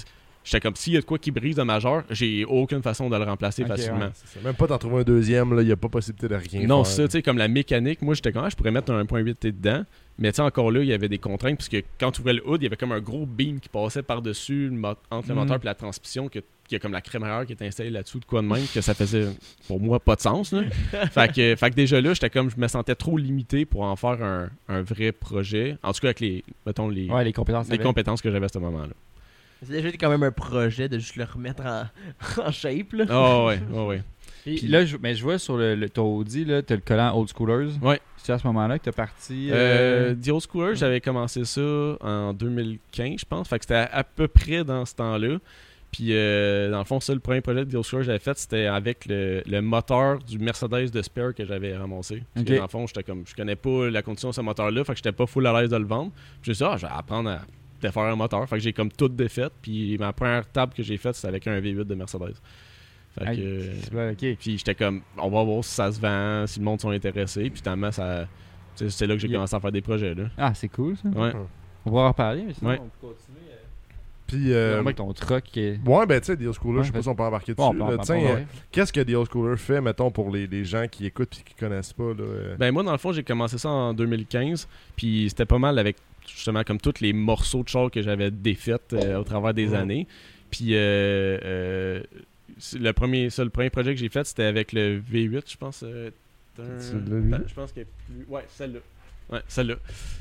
j'étais comme s'il y a de quoi qui brise de majeur, j'ai aucune façon de le remplacer facilement. ouais. Même pas t'en trouver un deuxième, il n'y a pas possibilité de rien Non, faire. ça, tu sais, comme la mécanique, moi j'étais comme, ah, je pourrais mettre un 1.8T dedans, mais tu sais, encore là, il y avait des contraintes, parce que quand tu ouvrais le hood, il y avait comme un gros beam qui passait par-dessus, entre le Mhm. moteur et la transmission, que, qui a comme la crémaillère qui est installée là-dessous, de quoi de même, que ça faisait, pour moi, pas de sens. Là. fait, que, fait que déjà là, j'étais comme, je me sentais trop limité pour en faire un, un vrai projet, en tout cas avec les, mettons, les, Ouais, les compétences. les compétences que j'avais à ce moment-là. C'est déjà quand même un projet de juste le remettre en, en shape. Là. Oh ouais, ouais, ouais. Puis Puis- là, je, mais je vois sur le, le ton Audi, là, t'as le collant Old Schoolers. Ouais. C'est à ce moment-là que t'as parti. Euh, Euh... The Old Schooler, j'avais commencé ça en 2015, je pense. Fait que c'était à, à peu près dans ce temps-là. Puis, euh, dans le fond, ça, le premier projet de The Old Schooler que j'avais fait, c'était avec le, le moteur du Mercedes de Spare que j'avais ramassé. Parce que, dans le fond, j'étais comme, je connais pas la condition de ce moteur-là, fait que j'étais pas full à l'aise de le vendre. Puis, j'ai dit, ah, je vais apprendre à défaire un moteur. Fait que j'ai comme tout défait. Puis, ma première table que j'ai faite, c'était avec un V8 de Mercedes. Fait que. Euh, puis j'étais comme, on va voir si ça se vend, si le monde sont intéressés. Puis finalement, ça, c'est là que j'ai Yeah. commencé à faire des projets. Là. Ah, c'est cool ça. Ouais. On va en reparler, mais sinon, Ouais. on peut continuer. Euh... Puis, euh, avec ton truck est. ouais, ben, tu sais, The Old Schooler, Ouais, je sais pas si on peut embarquer dessus. Bon, ouais. euh, Qu'est-ce que The Old Schooler fait, mettons, pour les, les gens qui écoutent et qui connaissent pas, là? euh? Ben moi, dans le fond, j'ai commencé ça en 2015. Puis c'était pas mal avec, justement, comme tous les morceaux de char que j'avais défaits euh, au travers des années. Puis euh, euh, le, premier, ça, le premier projet que j'ai fait, c'était avec le V8, je pense. je pense est plus... Ouais, celle-là. Ouais, celle-là.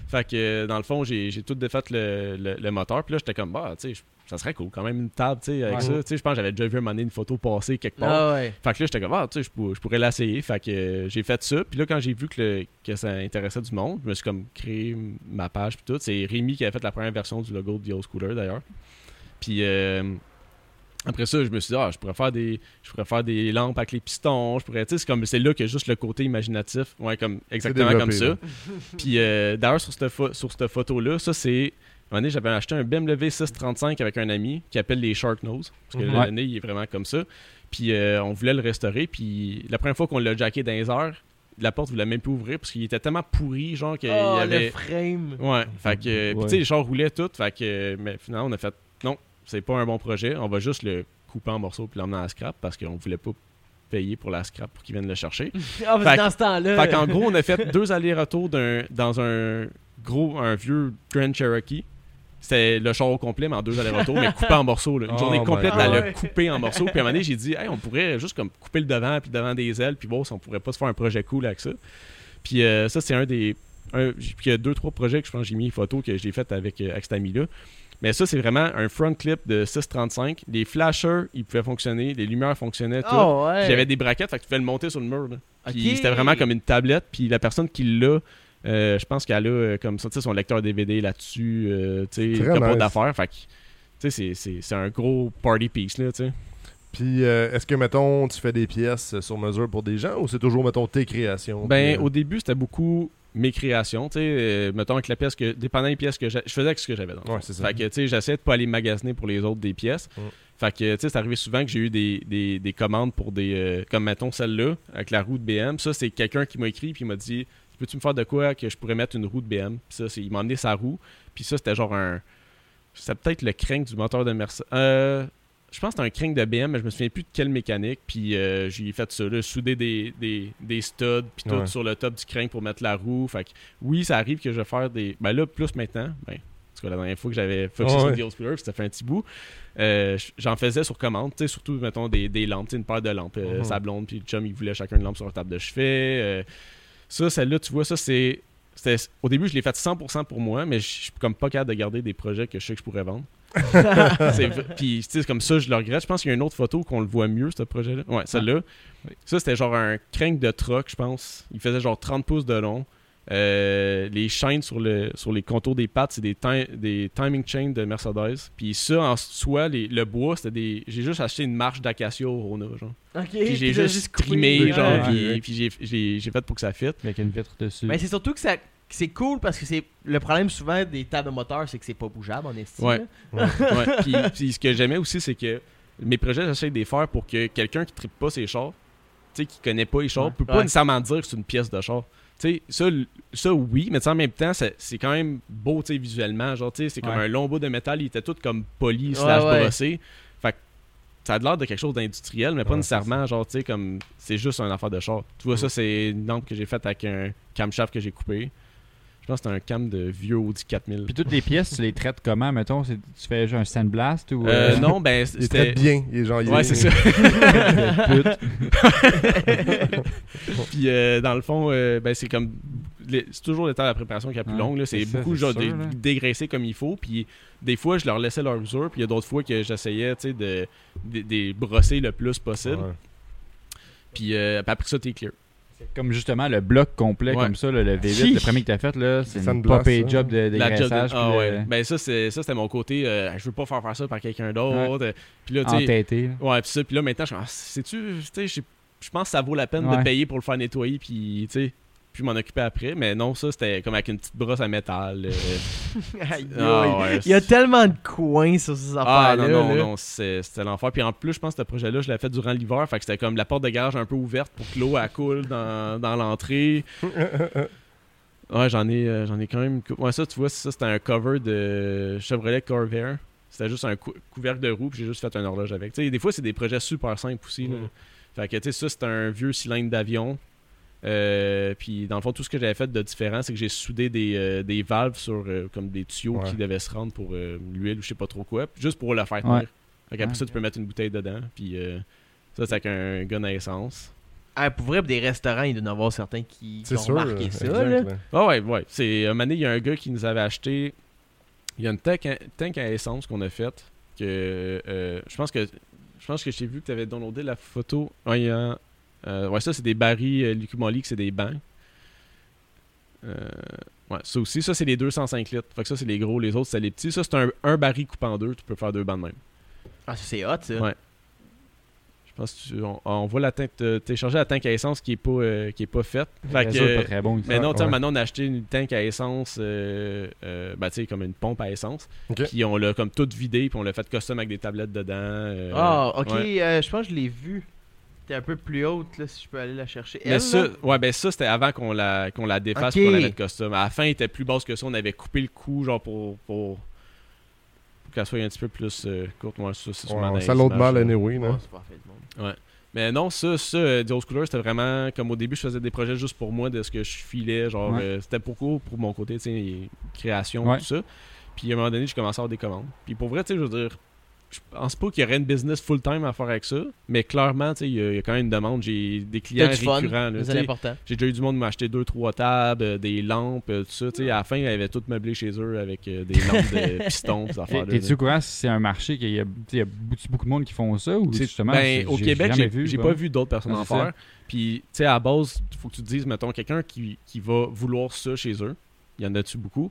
Fait que, dans le fond, j'ai j'ai tout défait le, le, le moteur. Puis là, j'étais comme, bah, tu sais, ça serait cool, quand même une table, tu sais, avec Ouais. ça. Tu sais, je pense que j'avais déjà vu un moment donné une photo passer quelque part. Ah ouais. Fait que là, j'étais comme, ah, tu sais, je pour- je pourrais l'essayer. Fait que euh, j'ai fait ça. Puis là, quand j'ai vu que, le- que ça intéressait du monde, je me suis comme créé ma page. Puis tout. C'est Rémi qui avait fait la première version du logo de The Old Scooter d'ailleurs. Puis euh, après ça, je me suis dit, ah, je pourrais faire des, je pourrais faire des lampes avec les pistons. Je pourrais, tu sais, c'est comme, c'est là que juste le côté imaginatif. Ouais, comme, exactement comme ça. Puis euh, d'ailleurs, sur cette, sur cette photo-là, ça c'est. Un moment donné, j'avais acheté un BMW 635 avec un ami qui appelle les Shark Nose. Parce que le Ouais. nez, il est vraiment comme ça. Puis euh, on voulait le restaurer. Puis la première fois qu'on l'a jacké dans les heures, la porte voulait même plus ouvrir parce qu'il était tellement pourri, genre qu'il Oh, y avait. le frame. Ouais, fait que. Puis Ouais. tu sais, les chars roulaient tout. Fait que. Mais finalement, on a fait. Non, c'est pas un bon projet. On va juste le couper en morceaux puis l'emmener à la scrap parce qu'on voulait pas payer pour la scrap pour qu'ils viennent le chercher. Ah, parce Fait dans ce temps-là. Fait qu'en gros, on a fait deux allers-retours d'un- dans un gros, un vieux Grand Cherokee. C'était le char au complet, mais en deux allers-retours, mais coupé en morceaux. là. Une Oh journée my complète à le couper en morceaux. Puis à un moment donné, j'ai dit, hey, on pourrait juste comme couper le devant, puis le devant des ailes, puis si on pourrait pas se faire un projet cool avec ça. Puis euh, ça, c'est un des. un- puis il y a deux, trois projets que je pense que j'ai mis une photo que j'ai fait avec, euh, avec cet ami-là. Mais ça, c'est vraiment un front clip de 635. Les flashers, ils pouvaient fonctionner, les lumières fonctionnaient, tout. Oh, ouais. Avait des braquettes, fait que tu pouvais le monter sur le mur. là. Puis c'était vraiment comme une tablette. Puis la personne qui l'a, je pense qu'elle a euh, comme ça, tu sais, son lecteur DVD là-dessus, euh, tu sais, nice. d'affaires. Fait que, tu sais, c'est- c'est c'est un gros party piece, là, tu sais. Puis, euh, est-ce que, mettons, tu fais des pièces euh, sur mesure pour des gens ou c'est toujours, mettons, tes créations? Ben, puis, euh, au début, c'était beaucoup mes créations, tu sais, euh, mettons avec la pièce que, dépendant des pièces que j'ai, je faisais avec ce que j'avais dans Ouais, ça. Fait que, tu sais, j'essayais de pas aller magasiner pour les autres des pièces. Mm. Fait que, tu sais, c'est arrivé souvent que j'ai eu des, des, des commandes pour des, euh, comme mettons celle-là, avec la roue de BM. Ça, c'est quelqu'un qui m'a écrit puis m'a dit, peux-tu me faire de quoi que je pourrais mettre une roue de BM? Puis ça, il m'a emmené sa roue. Puis ça, c'était genre un, c'était peut-être le crank du moteur de Mercedes. Euh, je pense que c'était un crank de BM, mais je me souviens plus de quelle mécanique. Puis euh, j'ai fait ça, là, souder des, des, des studs, puis tout sur le top du crank pour mettre la roue. Fait que oui, ça arrive que je vais faire des. Ben là, plus maintenant, ben, tu tout cas, la dernière fois que j'avais focusé sur ouais. Schooler, puis ça fait un petit bout, euh, j'en faisais sur commande, surtout, mettons, des, des lampes, une paire de lampes. euh, Mhm. Sa blonde, puis le chum, il voulait chacun une lampe sur leur table de chevet. euh, ça, celle-là, tu vois, ça, c'est. Au début, je l'ai fait 100% pour moi, mais je suis comme pas capable de garder des projets que je sais que je pourrais vendre. Puis, tu sais, comme ça, je le regrette. Je pense qu'il y a une autre photo qu'on le voit mieux, ce projet-là. Ouais, celle-là. Oui. Ça, c'était genre un crank de truck, je pense. Il faisait genre 30 pouces de long. Euh, les chaînes sur, le, sur les contours des pattes, c'est des, ti- des timing chains de Mercedes. Puis ça, en soi, les- le bois, c'était des. J'ai juste acheté une marche d'acacia au Rona, genre. Ok. Puis j'ai juste coupé. trimé, genre, Ouais. puis, puis j'ai- fait pour que ça fitte. Avec une vitre dessus. Mais c'est surtout que ça c'est cool parce que c'est le problème souvent des tables de moteur, c'est que c'est pas bougeable en estime. Ouais. puis, puis ce que j'aimais aussi, c'est que mes projets, j'essaie de les faire pour que quelqu'un qui tripe pas ses chars, tu sais, qui connaît pas les chars, Ouais. peut pas nécessairement dire que c'est une pièce de char. Tu sais, ça, ça, oui, mais en même temps, c'est quand même beau, tu sais, visuellement. Genre, tu sais, c'est comme Ouais. un long bout de métal, il était tout comme poli, slash ouais. brossé. Fait que ça a l'air de quelque chose d'industriel, mais pas nécessairement, genre, tu sais, comme c'est juste un affaire de char. Tu vois, ça, c'est une lampe que j'ai faite avec un camshaft que j'ai coupé. Je pense que c'était un cam de vieux Audi 4000. Puis toutes les pièces, tu les traites comment, mettons? C'est- Tu fais genre un sandblast ou. Euh, euh, non, ben, bien. Il est genre, il Ouais, est- c'est ça. Puis euh, dans le fond, euh, ben, c'est comme. les- C'est toujours l'état de la préparation qui est la plus Ouais, longue. là. C'est c'est ça, beaucoup c'est genre sûr, dé- là. dégraisser comme il faut. Puis des fois, je leur laissais leur usure. Puis il y a d'autres fois que j'essayais tu sais, de, de, de brosser le plus possible. Euh, puis après ça, t'es clear. Comme justement le bloc complet, Ouais. comme ça, là, le V8, Chiche. le premier que t'as fait, là, c'est une payée ça. job de dégraissage. ah ouais. de- Ben ça, c'est- ça c'était mon côté. euh, je veux pas faire faire ça par quelqu'un d'autre. Euh, Puis là, entêté. là. Ouais, puis ça, puis là maintenant, je suis ah, sais-tu, sais, je je pense que ça vaut la peine de Ouais. payer pour le faire nettoyer, puis tu sais, puis m'en occuper après. Mais non, ça c'était comme avec une petite brosse à métal. euh. Ah, ouais, Il y a tellement de coins sur ces Ah affaires-là. non, non, là. non, c'est- c'était l'enfer. Puis en plus, je pense que ce projet-là, je l'ai fait durant l'hiver. Fait que c'était comme la porte de garage un peu ouverte pour que l'eau coule dans, dans l'entrée. Ouais, j'en ai, euh, j'en ai quand même. Ouais, ça, tu vois, ça c'était un cover de Chevrolet Corvair. C'était juste un cou- couvercle de roue, puis j'ai juste fait un horloge avec. Tu sais, des fois, c'est des projets super simples aussi. là. Fait que, tu sais, ça, c'est un vieux cylindre d'avion. Euh, puis, dans le fond, tout ce que j'avais fait de différent, c'est que j'ai soudé des, euh, des valves sur euh, comme des tuyaux Ouais. qui devaient se rendre pour euh, l'huile ou je sais pas trop quoi, juste pour le faire tenir. Ouais. Fait qu'après Ouais. ça, tu peux mettre une bouteille dedans. Puis, euh, ça, c'est avec un gun à essence. Ah, pour vrai, des restaurants, il doit y en avoir certains qui, ont sûr. remarqué ça. là. Ah ouais, ouais. C'est, un moment donné, il y a un gars qui nous avait acheté. Il y a une tank à, tank à essence qu'on a faite. Que, euh, je pense que je pense que j'ai vu que tu avais downloadé la photo. Ouais, il y a- euh, ouais, ça, c'est des barils euh, que c'est des bancs. Euh, ouais, ça aussi, ça, c'est les 205 litres. Fait que ça, c'est les gros. Les autres, c'est les petits. Ça, c'est un, un baril coupé en deux. Tu peux faire deux bancs de même. Ah, ça, c'est hot, ça. Ouais. Je pense que tu- on, on voit la tank. T'as téléchargé la tank à essence qui est pas, euh, qui est pas faite. Fait pas très bon. mais non, tu sais, ouais. maintenant on a acheté une tank à essence, euh, euh, ben, tu sais, comme une pompe à essence. Ok. Puis on l'a comme toute vidé, puis on l'a fait custom avec des tablettes dedans. euh, Ah, ok, ouais. euh, je pense que je l'ai vu. T'es un peu plus haute, là, si je peux aller la chercher. Mais ça, là? ouais, ben ça, c'était avant qu'on la, qu'on la défasse qu'on la mette custom. À la fin, elle était plus basse que ça. On avait coupé le cou, genre, pour, pour, pour qu'elle soit un petit peu plus euh, courte. Moi, ça, c'est Ouais, ça l'autre là. anyway. Ouais, là. c'est parfait, le monde. Mais non, ça, ça, euh, The Old Schooler, c'était vraiment comme au début, je faisais des projets juste pour moi, de ce que je filais. Genre, Ouais. euh, c'était beaucoup pour mon côté, tu sais, création, Ouais. tout ça. Puis à un moment donné, j'ai commencé à avoir des commandes. Puis pour vrai, tu sais, je veux dire, je pense pas qu'il y aurait une business full-time à faire avec ça. Mais clairement, tu sais, il y, a- il y a quand même une demande. J'ai des clients récurrents. c'est important. J'ai déjà eu du monde qui m'a acheté deux, trois tables, euh, des lampes, euh, tout ça. Tu sais, à la fin, ils avaient tout meublé chez eux avec euh, des lampes de pistons, là. au courant si c'est un marché qu'il y a, tu sais, il y a beaucoup, de monde qui font ça ou C'est- justement ben, au Québec, j'ai pas? vu d'autres personnes Ouais, en faire. Puis, tu sais, à la base, il faut que tu te dises, mettons, quelqu'un qui, qui va vouloir ça chez eux. Il y en a-tu beaucoup?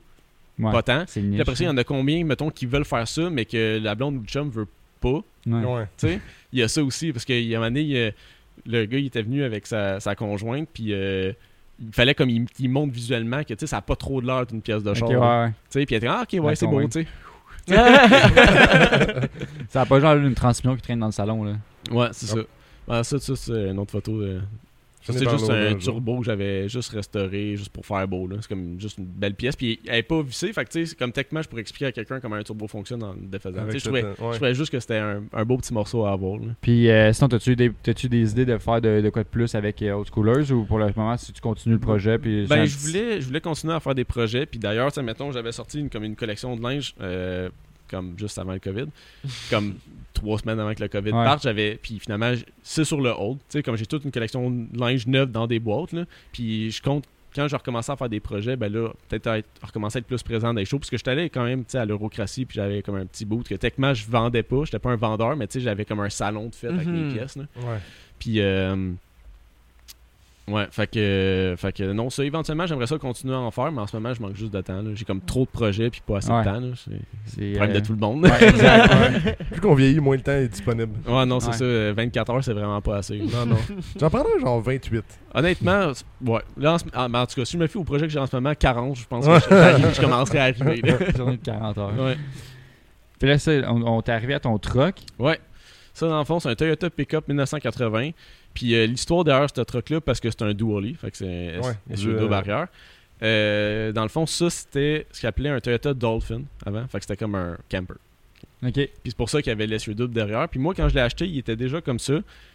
Ouais, Pas tant. Une Puis après ça, il y en a combien, mettons, qui veulent faire ça, mais que la blonde ou le chum veut pas? Ouais. Ouais. Tu sais, il y a ça aussi, parce qu'il y a un moment donné, il y a- le gars, il était venu avec sa, sa conjointe, puis euh, il fallait comme il, qu'il montre visuellement que, tu sais, ça a pas trop de l'air d'une pièce de char. ouais. Sais, puis il était ah, ok, ouais, c'est beau, convainc. tu sais. Ça a pas genre une transmission qui traîne dans le salon là. Ouais, c'est ça. Ouais, ça, ça, c'est une autre photo. euh, C'est juste un turbo que j'avais juste restauré juste pour faire beau. là. C'est comme juste une belle pièce. Puis elle est pas vissée. Fait que tu sais, c'est comme techniquement, je pourrais expliquer à quelqu'un comment un turbo fonctionne en le défaisant. Avec Tu sais, Je trouvais, ouais. je trouvais juste que c'était un, un beau petit morceau à avoir. là. Puis euh, sinon, t'as-tu des, t'as-tu des idées de faire de, de quoi de plus avec euh, Old Schoolers ou pour le moment, si tu continues le projet? Puis Ben, je voulais, je voulais continuer à faire des projets. Puis d'ailleurs, mettons, j'avais sorti une, comme une collection de linge, euh, comme juste avant le COVID. comme trois semaines avant que le COVID Ouais. parte, j'avais. Puis finalement, c'est sur le hold. Tu sais, comme j'ai toute une collection de linge neuf dans des boîtes, là. Puis je compte. Quand j'ai recommencé à faire des projets, ben là, peut-être à être- à recommencer à être plus présent dans les shows, parce que j'étais allé quand même tu sais, à l'Eurocratie, puis j'avais comme un petit boot que techniquement je vendais pas, j'étais pas un vendeur, mais tu sais, j'avais comme un salon de fête avec Mhm. mes pièces. Là. Ouais. Puis, euh, ouais, fait que, fait que non, ça, éventuellement, j'aimerais ça continuer à en faire, mais en ce moment, je manque juste de temps. là. J'ai comme trop de projets, puis pas assez Ouais. de temps. là. C'est c'est, le problème euh, de tout le monde. ouais, exact, ouais. Plus qu'on vieillit, moins le temps est disponible. Ouais, non, c'est Ouais. ça. euh, 24 heures, c'est vraiment pas assez. Non, non. J'en prendrais genre 28. Honnêtement, ouais. Là, en, ce- ah, mais en tout cas, si je me fie au projet que j'ai en ce moment, 40, je pense que je, je commencerai à arriver. Journée de 40 heures. Ouais. Puis là, on, on t'est arrivé à ton truck. Ouais. Ça, dans le fond, c'est un Toyota Pickup 1980. Puis euh, l'histoire derrière ce truck-là, parce que c'est un dually, fait que c'est un Ouais, S- du, SUV euh, barrière. Euh, dans le fond, ça, c'était ce qu'ils appelait un Toyota Dolphin avant. Fait que c'était comme un camper. OK. Puis c'est pour ça qu'il y avait l'SUV double derrière. Puis moi, quand je l'ai acheté, il était déjà comme ça.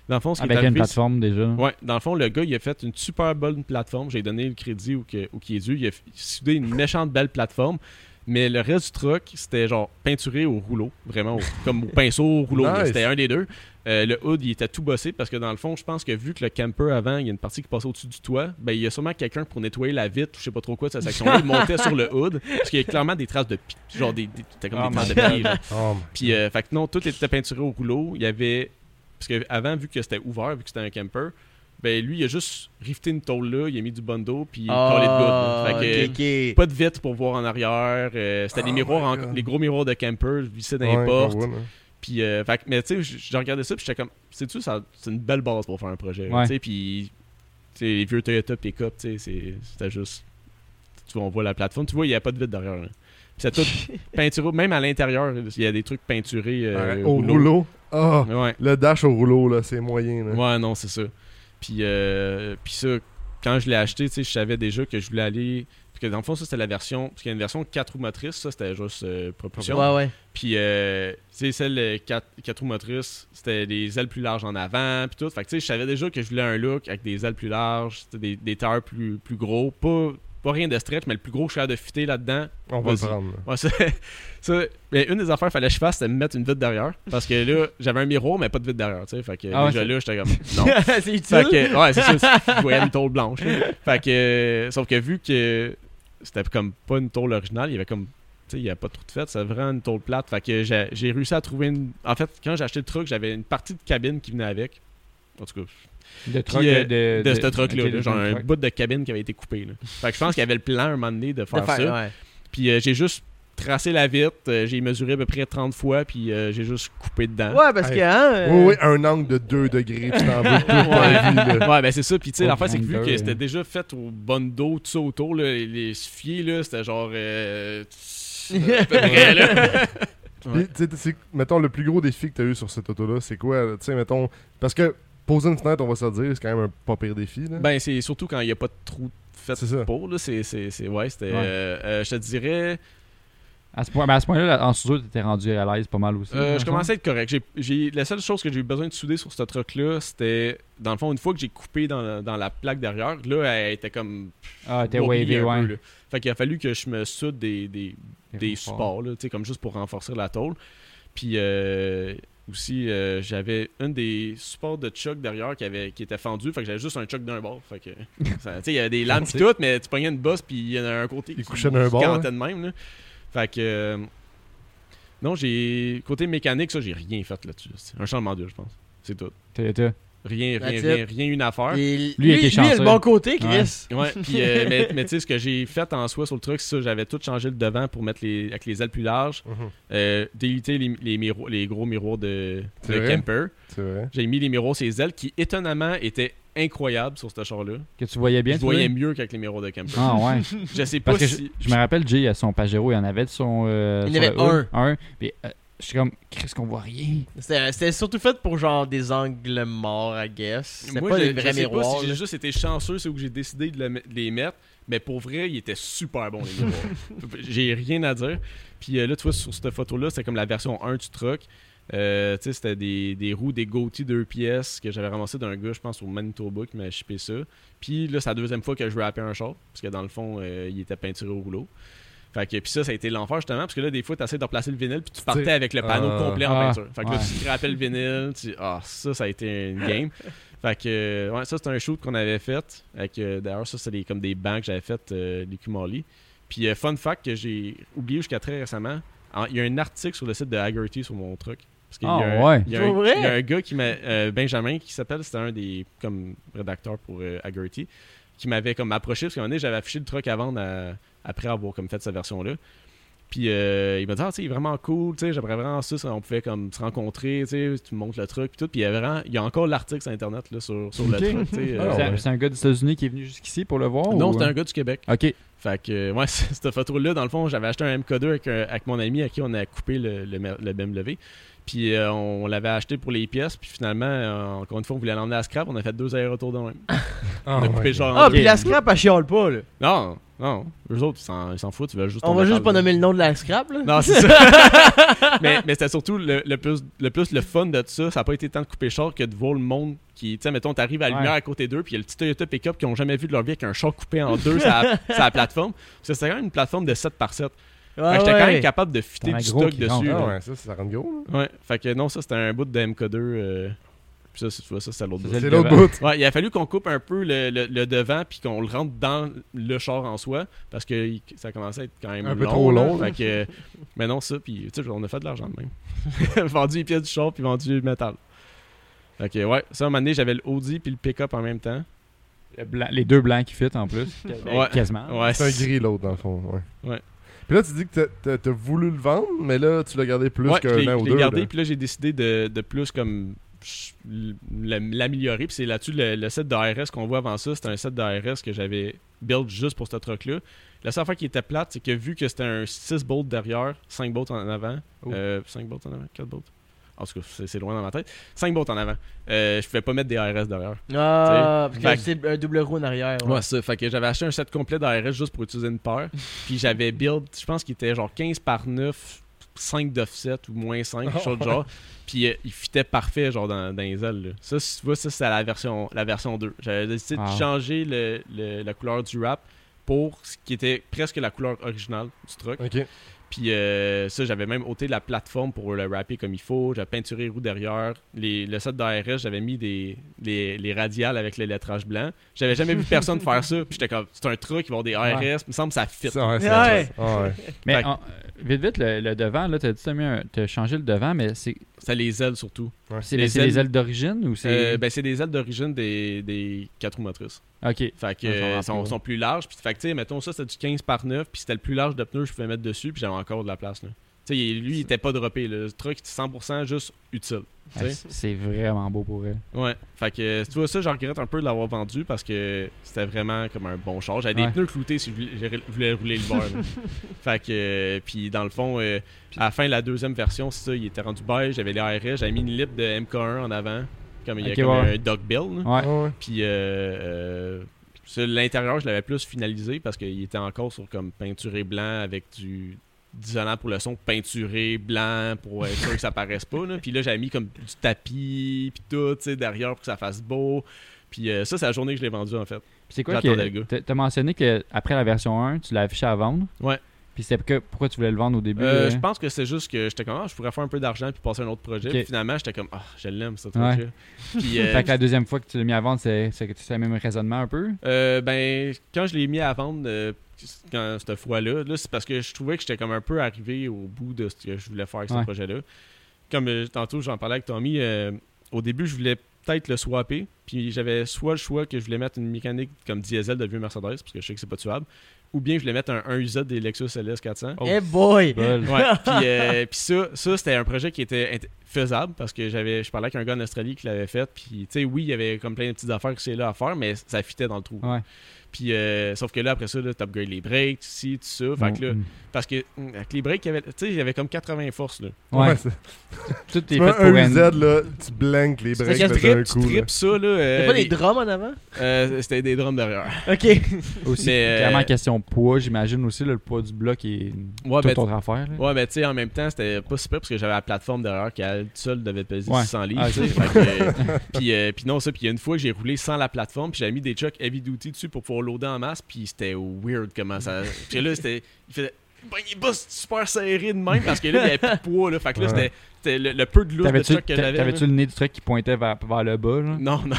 Dans le fond, ce qui est Avec une plateforme déjà. Ouais, dans le fond, le gars, il a fait une super bonne plateforme. J'ai donné le crédit où qui est dû. Il a soudé une méchante belle plateforme. Mais le reste du truck, c'était genre peinturé au rouleau. Vraiment, au- comme au pinceau au rouleau. Nice. C'était un des deux. Euh, le hood, il était tout bossé parce que dans le fond, je pense que vu que le camper avant, il y a une partie qui passait au-dessus du toit, ben il y a sûrement quelqu'un pour nettoyer la vitre ou je sais pas trop quoi de cette section-là. Il montait sur le hood parce qu'il y a clairement des traces de pi- genre des, des, c'était comme Oh des traces de là. Oh, Puis, euh, fait que non, tout était peinturé au rouleau. Il y avait. Parce que avant, vu que c'était ouvert, vu que c'était un camper, ben lui, il a juste rifté une tôle là, il a mis du bondo, puis il a collé de good. Fait que. Pas de vitre pour voir en arrière. euh, c'était des Oh miroirs, my en- les gros miroirs de camper vissés dans ouais, les portes. Puis, euh, fait mais tu sais, j'ai regardé ça, puis j'étais comme, sais-tu, ça- c'est une belle base pour faire un projet. tu sais, puis, sais, les vieux Toyota pick-up, tu sais, c'était juste. Tu vois, on voit la plateforme, tu vois, il n'y a pas de vitre derrière. là. Puis c'est tout peinturé, même à l'intérieur, il y a des trucs peinturés euh, Ouais, au rouleau. Ah, Ouais. le dash au rouleau, là, c'est moyen. Là. Ouais, non, c'est ça. Puis, euh, puis ça, quand je l'ai acheté, tu sais, je savais déjà que je voulais aller. Parce que dans le fond, ça, c'était la version. Parce qu'il y a une version 4 roues motrices, ça, c'était juste euh, propulsion. Ouais, ouais. Puis, euh, tu sais, celle 4, roues motrices, c'était des ailes plus larges en avant, puis tout. Fait que, tu sais, je savais déjà que je voulais un look avec des ailes plus larges, des, des tailleurs plus, plus gros. Pas, pas rien de stretch, mais le plus gros que je suis de fitter là-dedans. On va le prendre. Ouais, ça, ça- mais une des affaires qu'il fallait que je fasse, c'était me mettre une vitre derrière. Parce que là, j'avais un miroir, mais pas de vitre derrière, tu sais. Fait que Ah déjà là, j'étais comme, non. c'est utile. Fait que, ouais, c'est ça. Je voyais une tôle blanche. là. Fait que, euh, sauf que vu que c'était comme pas une tôle originale, il y avait comme, tu sais, il y a pas trop de fait, c'est vraiment une tôle plate. Fait que j'ai j'ai réussi à trouver une. En fait, quand j'ai acheté le truc, j'avais une partie de cabine qui venait avec. En tout cas, De euh, de, de, ce truc-là, genre un bout de cabine qui avait été coupé. Là. Fait que je pense qu'il y avait le plan un moment donné de De faire, faire- ça. ouais. Puis euh, j'ai juste tracé la vitre, euh, j'ai mesuré à peu près 30 fois, puis euh, j'ai juste coupé dedans. Ouais, parce Hey. que, hein. euh, Oui, oui, un angle de 2 degrés, tu t'en veux toute ta vie. Là. Ouais, ben c'est ça. Puis tu sais, Oh, l'affaire, c'est que vu que c'était déjà fait au bon dos, tout ça autour, là, les- suffiers, là, c'était genre. Euh, à peu près, là. Puis, mettons, le plus gros défi que tu as eu sur cette auto-là, c'est quoi? Tu sais, mettons, parce que poser une fenêtre, on va se le dire, c'est quand même un pas pire défi. Là. Ben, c'est surtout quand il n'y a pas de trou fait C'est ça. pour, là. C'est, c'est, c'est- ouais, c'était. Ouais. euh, euh, je te dirais. À ce point- mais à ce point-là, là, en studio, tu étais rendu à l'aise pas mal aussi. euh, je commençais à être correct. J'ai, j'ai- la seule chose que j'ai eu besoin de souder sur ce truc-là, c'était. Dans le fond, une fois que j'ai coupé dans, la- dans la plaque derrière, là, elle était comme. Ah, t'es wobbly wavy, ouais. peu, là. Fait qu'il a fallu que je me soude des, des, des supports, là, tu sais, comme juste pour renforcer la tôle. Puis euh, aussi, euh, j'avais un des supports de choc derrière qui, avait, qui était fendu, fait que j'avais juste un choc d'un bord. Fait que, il y avait des lames pis tout, mais tu pognais une bosse, puis il y en a un côté Il couchait d'un bord, cantait de même. Là. Fait que... euh, non, j'ai... Côté mécanique, ça, j'ai rien fait là-dessus. C'est un changement d'huile, je pense. C'est tout. T'es- t'es- Rien, rien, rien, rien une affaire. et Lui, lui, il était lui, il a le bon côté, Chris. Ouais, puis euh, mais, mais tu sais, ce que j'ai fait en soi sur le truck, c'est ça, j'avais tout changé le devant pour mettre les, avec les ailes plus larges, euh, déliter les, les, miroirs- les gros miroirs de, de vrai? vrai. J'ai mis les miroirs sur les ailes qui, étonnamment, étaient incroyables sur ce char-là. Que tu voyais bien, je tu voyais vois? mieux qu'avec les miroirs de camper. Ah, ouais. Je sais pas Parce que je, si. je me rappelle, Jay, à son Pajero, il en avait de son. euh, Il sur en avait un. Puis, euh, Je suis comme, qu'est-ce qu'on voit rien. C'était surtout fait pour genre des angles morts, I guess. C'était Moi, pas des vrais je sais miroirs. si j'ai juste été chanceux, c'est où j'ai décidé de, le met- de les mettre. Mais pour vrai, ils étaient super bons, les miroirs. j'ai rien à dire. Puis euh, là, tu vois, sur cette photo-là, c'était comme la version 1 du truck. Euh, tu sais, c'était des, des roues, des Gautier 2 pièces que j'avais ramassé d'un gars, je pense, au Manitoba qui m'a shippé ça. Puis là, c'est la deuxième fois que je rappais un char, parce que dans le fond, euh, il était peinturé au rouleau. Fait que, puis ça, ça a été l'enfer justement, parce que là, des fois, tu essaies de replacer le vinyle, puis tu partais avec le panneau ah, complet en ah, peinture. Fait que là, tu rappelles le vinyle, tu... ah, ça, ça a été une game. fait que, euh, ouais, ça, c'était un shoot qu'on avait fait. Avec, euh, D'ailleurs, ça, c'est des- comme des bancs que j'avais fait, euh, les Kumali. Puis, euh, fun fact que j'ai oublié jusqu'à très récemment, en- il y a un article sur le site de Haggerty sur mon truc. Parce qu'il y a Ah, un- ouais. il y a un- vrai? il y a un gars qui m'a euh, Benjamin qui s'appelle c'était un des comme rédacteurs pour euh, Haggerty qui m'avait comme approché parce qu'à un moment donné j'avais affiché le truc à vendre à- après avoir comme fait cette version là puis euh, il m'a dit ah tu sais il est vraiment cool tu sais j'aimerais vraiment ça, ça, on pouvait comme se rencontrer tu sais tu me montres le truc puis tout puis il y a vraiment il y a encore l'article sur internet là sur, sur le truc euh, Ah, c'est, ouais. c'est un gars des États-Unis qui est venu jusqu'ici pour le voir non ou- c'était un gars du Québec Ok. fait que, euh, ouais, cette photo-là, dans le fond, j'avais acheté un MK2 avec, un- avec mon ami à qui on a coupé le, le, le BMW. Puis euh, on, l'avait acheté pour les pièces. Puis finalement, euh, encore une fois, on voulait l'emmener à scrap. On a fait deux allers-retours de même. Ah, on a coupé genre. Ah, en puis la scrap, elle chiale pas, là. Non, non. Eux autres, ils s'en, foutent. Ils veulent juste On va juste pas nommer le nom de la scrap, là. Non, c'est ça. mais mais c'était surtout le, le plus, le plus le fun de ça. Ça n'a pas été tant de couper char que de voir le monde qui, tu sais, mettons, t'arrives à la Ouais. lumière à côté d'eux, puis il y a le petit Toyota Pickup qui ont jamais vu de leur vie avec un char coupé en deux sur la, sur la plateforme. Parce que c'était quand même une plateforme de 7 par 7. Ouais, j'étais quand même capable de fitter du stock dessus. rentre. Ah ouais, ça, ça rend gros. là. Ouais, fait que non, ça c'était un bout de MK2. euh, Puis ça, c'est- tu vois, ça c'était l'autre bout. c'est C'est l'autre bout. Ouais, il a fallu qu'on coupe un peu le, le- le devant puis qu'on le rentre dans le char en soi parce que ça commençait à être quand même Un peu trop long, là. Fait que, mais non, ça, puis tu sais, on a fait de l'argent de même. vendu les pièces du char puis vendu le métal. Fait que ouais, ça, à un moment donné, j'avais le Audi puis le pick-up en même temps. Le blanc- les deux blancs qui fit en plus. Ouais. Quasiment. Ouais, C'est un gris l'autre, dans le fond. Ouais. Ouais. Puis là, tu dis que t'as- t'as- voulu le vendre, mais là, tu l'as gardé plus Ouais, qu'un an ou je l'ai deux. gardé, puis là, j'ai décidé de, de plus comme l'améliorer. Puis c'est là-dessus le, le set d'ARS qu'on voit avant ça. C'était un set d'ARS que j'avais build juste pour ce truck-là. La seule affaire qui était plate, c'est que vu que c'était un 6 bolts derrière, 5 bolts en avant, Oh. euh, 5 bolts en avant, 4 bolts. En tout cas, c'est loin dans ma tête. 5 bolts en avant. Euh, je pouvais pas mettre des ARS derrière. Ah, parce que- c'est un double roue en arrière. Ouais, ça. Fait que j'avais acheté un set complet d'ARS juste pour utiliser une paire. puis j'avais build, je pense qu'il était genre 15 par 9, 5 d'offset ou moins 5, quelque chose de genre. Puis euh, il fitait parfait, genre dans, dans les ailes. là. Ça, si tu vois, ça, c'est la version, la version 2. J'avais décidé Ah. de changer le- le- la couleur du wrap pour ce qui était presque la couleur originale du truck. Ok. Puis euh, ça, j'avais même ôté la plateforme pour le wrapper comme il faut. J'avais peinturé les roues derrière. Les, le set d'ARS, j'avais mis des, les, les radiales avec le lettrage blanc. J'avais jamais vu personne faire ça. Puis j'étais comme, c'est un truc, ils vont avoir des ARS. Ouais. Il me semble que ça fit. Ça, ouais, c'est Ouais. atroce. Ouais. Mais en- vite, vite, le, le devant, là, t'as dit que t'as mis un- t'as changé le devant, mais c'est, C'est les ailes surtout. c'est, Les c'est les ailes- ailes d'origine ou c'est. Euh, ben, c'est des ailes d'origine des, des 4 roues motrices. ok. Fait que Ah, ça euh, sont, plus, sont plus larges. Puis, fait que, tu sais, mettons ça, c'était du 15 par 9. Puis c'était le plus large de pneus que je pouvais mettre dessus. Puis j'avais encore de la place. Là. Tu sais, il- lui, il était pas droppé. là. Le truc était 100% juste utile. c'est- vraiment beau pour elle. Ouais. Fait que, tu vois, ça, je regrette un peu de l'avoir vendu parce que c'était vraiment comme un bon char. J'avais Ouais. des pneus cloutés si je voulais, rouler l'hiver. là. fait que, euh, puis dans le fond, euh, à la fin, la deuxième version, c'est ça, il était rendu beige. J'avais les ARS. J'avais mis une lip de MK1 en avant. Comme il y a comme ouais. un dog bill. Ouais. Ouais. Puis euh, euh, l'intérieur, je l'avais plus finalisé parce qu'il était encore sur comme peinturé blanc avec du d'isolant pour le son, peinturé blanc pour être sûr que ça paraisse pas. Là. Puis là, j'avais mis comme du tapis, puis tout, tu sais, derrière pour que ça fasse beau. Puis euh, ça, c'est la journée que je l'ai vendu en fait. C'est quoi que. t'as mentionné que après la version 1, tu l'as affiché à vendre? Ouais. Puis c'est que, pourquoi tu voulais le vendre au début Euh, euh? Je pense que c'est juste que j'étais comme, ah, je pourrais faire un peu d'argent puis passer à un autre projet. Puis finalement, j'étais comme, ah, je l'aime, ce Ouais. truc-là. Puis, euh, Fait que la deuxième fois que tu l'as mis à vendre, c'est, que tu sais le même raisonnement un peu? Ben, quand je l'ai mis à vendre, quand, cette fois-là, là, c'est parce que je trouvais que j'étais comme un peu arrivé au bout de ce que je voulais faire avec ce Ouais. projet-là. Comme tantôt, j'en parlais avec Tommy, au début, je voulais peut-être le swapper, puis j'avais soit le choix que je voulais mettre une mécanique comme diesel de vieux Mercedes, parce que je sais que c'est pas tuable, ou bien je voulais mettre un 1 UZ des Lexus LS 400. Oh. Eh boy! Ouais, puis, euh, puis ça, ça c'était un projet qui était faisable parce que j'avais je parlais avec un gars en Australie qui l'avait fait puis tu sais oui, il y avait comme plein de petites affaires que c'est là à faire mais ça fitait dans le trou. Ouais. Puis, euh, sauf que là, après ça, t'upgrades les breaks, ci, tout ça. Fait que là, Mm. parce que mm, avec les breaks, il y avait- tu sais, il y avait comme 80 forces, là. Ouais, c'est- tout est tu fait pour un un... UZ, là, tu blanques les C'est breaks Tu d'un tripes, tu coup. là. tripes ça, là. Y'a euh, pas des les- drums en avant? euh, C'était des drums derrière. Ok. Aussi, Mais, euh, clairement, question poids, j'imagine aussi, là, le poids du bloc est Ouais, toute ben, autre affaire. là. Ouais, mais tu sais, en même temps, c'était pas super parce que j'avais la plateforme derrière qui, elle seule, devait peser Ouais. 600 livres. Ah, puis, euh, puis non, ça, puis il y a une fois j'ai roulé sans la plateforme, puis j'avais mis des trucks heavy duty dessus pour pouvoir loader en masse, puis c'était weird comment ça. Puis là, c'était. Il faisait. Ben, il bosse super serré de même parce que là, il y avait plus de poids, là. Fait que là, Ouais. c'était- le, le peu de lourd de truck que j'avais. t'avais-tu le nez du truc qui pointait vers, vers le bas? Là? Non, non.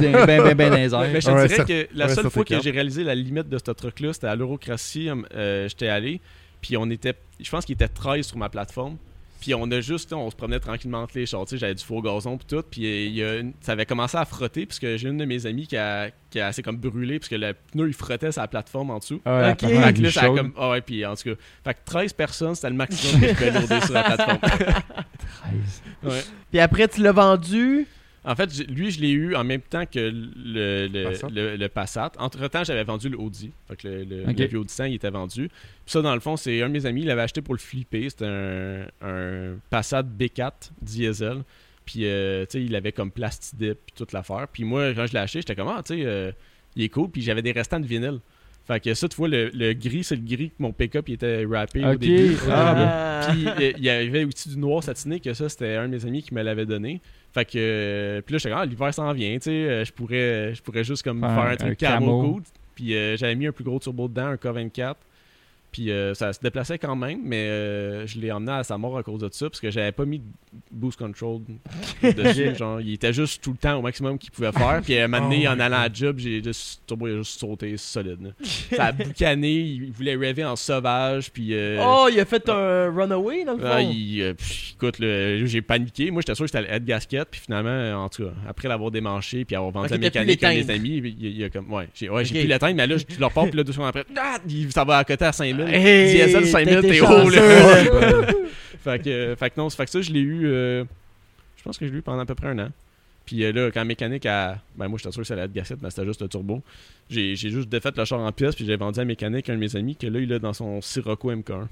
ben, ben, ben les airs. Mais je te Ouais, dirais ça- que la ouais, seule fois que j'ai réalisé la limite de ce truc-là, c'était à l'Eurocratie. euh, J'étais allé, puis on était. Je pense qu'il était 13 sur ma plateforme. Puis on a juste, on se promenait tranquillement entre les chars, tu sais, j'avais du faux gazon puis tout, puis il y a une- ça avait commencé à frotter puisque j'ai une de mes amies qui a, qui a assez comme brûlé puisque le pneu il frottait sa plateforme en dessous. Ah, plateforme Fait que là, du ça a chaud. comme. Ah ouais, puis en tout cas. Fait que 13 personnes, c'était le maximum que je pouvais sur la plateforme. 13. Ouais. Puis après, tu l'as vendu? En fait, lui, je l'ai eu en même temps que le, le, Passat. le- le Passat. Entre-temps, j'avais vendu le Audi. Fait que le, le, vieux Audi 100, il était vendu. Puis ça, dans le fond, c'est un de mes amis, il l'avait acheté pour le flipper. C'était un, un Passat B4 diesel. Puis, euh, tu sais, il avait comme plastidip puis toute l'affaire. Puis moi, quand je l'ai acheté, j'étais comme, ah, tu sais, euh, il est cool. Puis j'avais des restants de vinyle. Fait que ça, tu vois, le, le gris, c'est le gris que mon pick-up il était rappé au Ok. début. Ah, Ah. Puis euh, il y avait aussi du noir satiné que ça, c'était un de mes amis qui me l'avait donné. Fait que euh, puis là j'étais comme ah, l'hiver s'en vient, tu sais, euh, je pourrais je pourrais juste comme Faire faire, un- truc camo. Puis euh, j'avais mis un plus gros turbo dedans, un K24. Puis euh, ça se déplaçait quand même, mais euh, je l'ai emmené à sa mort à cause de ça parce que j'avais pas mis de boost control dessus, genre il était juste tout le temps au maximum qu'il pouvait faire. Puis à un moment donné, Oh en allant à job, j'ai juste le turbo il a juste sauté solide. Ça a boucané, il voulait rêver en sauvage, puis euh, Oh, il a fait un runaway dans le fond? il, euh, pff, écoute, là, j'ai paniqué. Moi, j'étais sûr que c'était être gasket. Puis finalement, en tout cas, après l'avoir démanché puis avoir vendu la mécanique à mes amis, il, a comme, ouais, j'ai ouais, j'ai Ok. pu l'éteindre, mais là, je leur parle, puis là, deux secondes après, ah, il- ça va à côté à 5000. Hey, Diesel 5000, t'as été t'es haut, là. fait, que, euh, fait que non, fait que ça, je l'ai eu, euh, je pense que je l'ai eu pendant à peu près un an. Puis euh, là, quand la mécanique a. Ben, moi, j'étais sûr que ça allait être gasket, mais c'était juste le turbo. J'ai j'ai juste défait le char en pièces, puis j'ai vendu à la mécanique à un de mes amis, que là, il a dans son Sirocco MK1.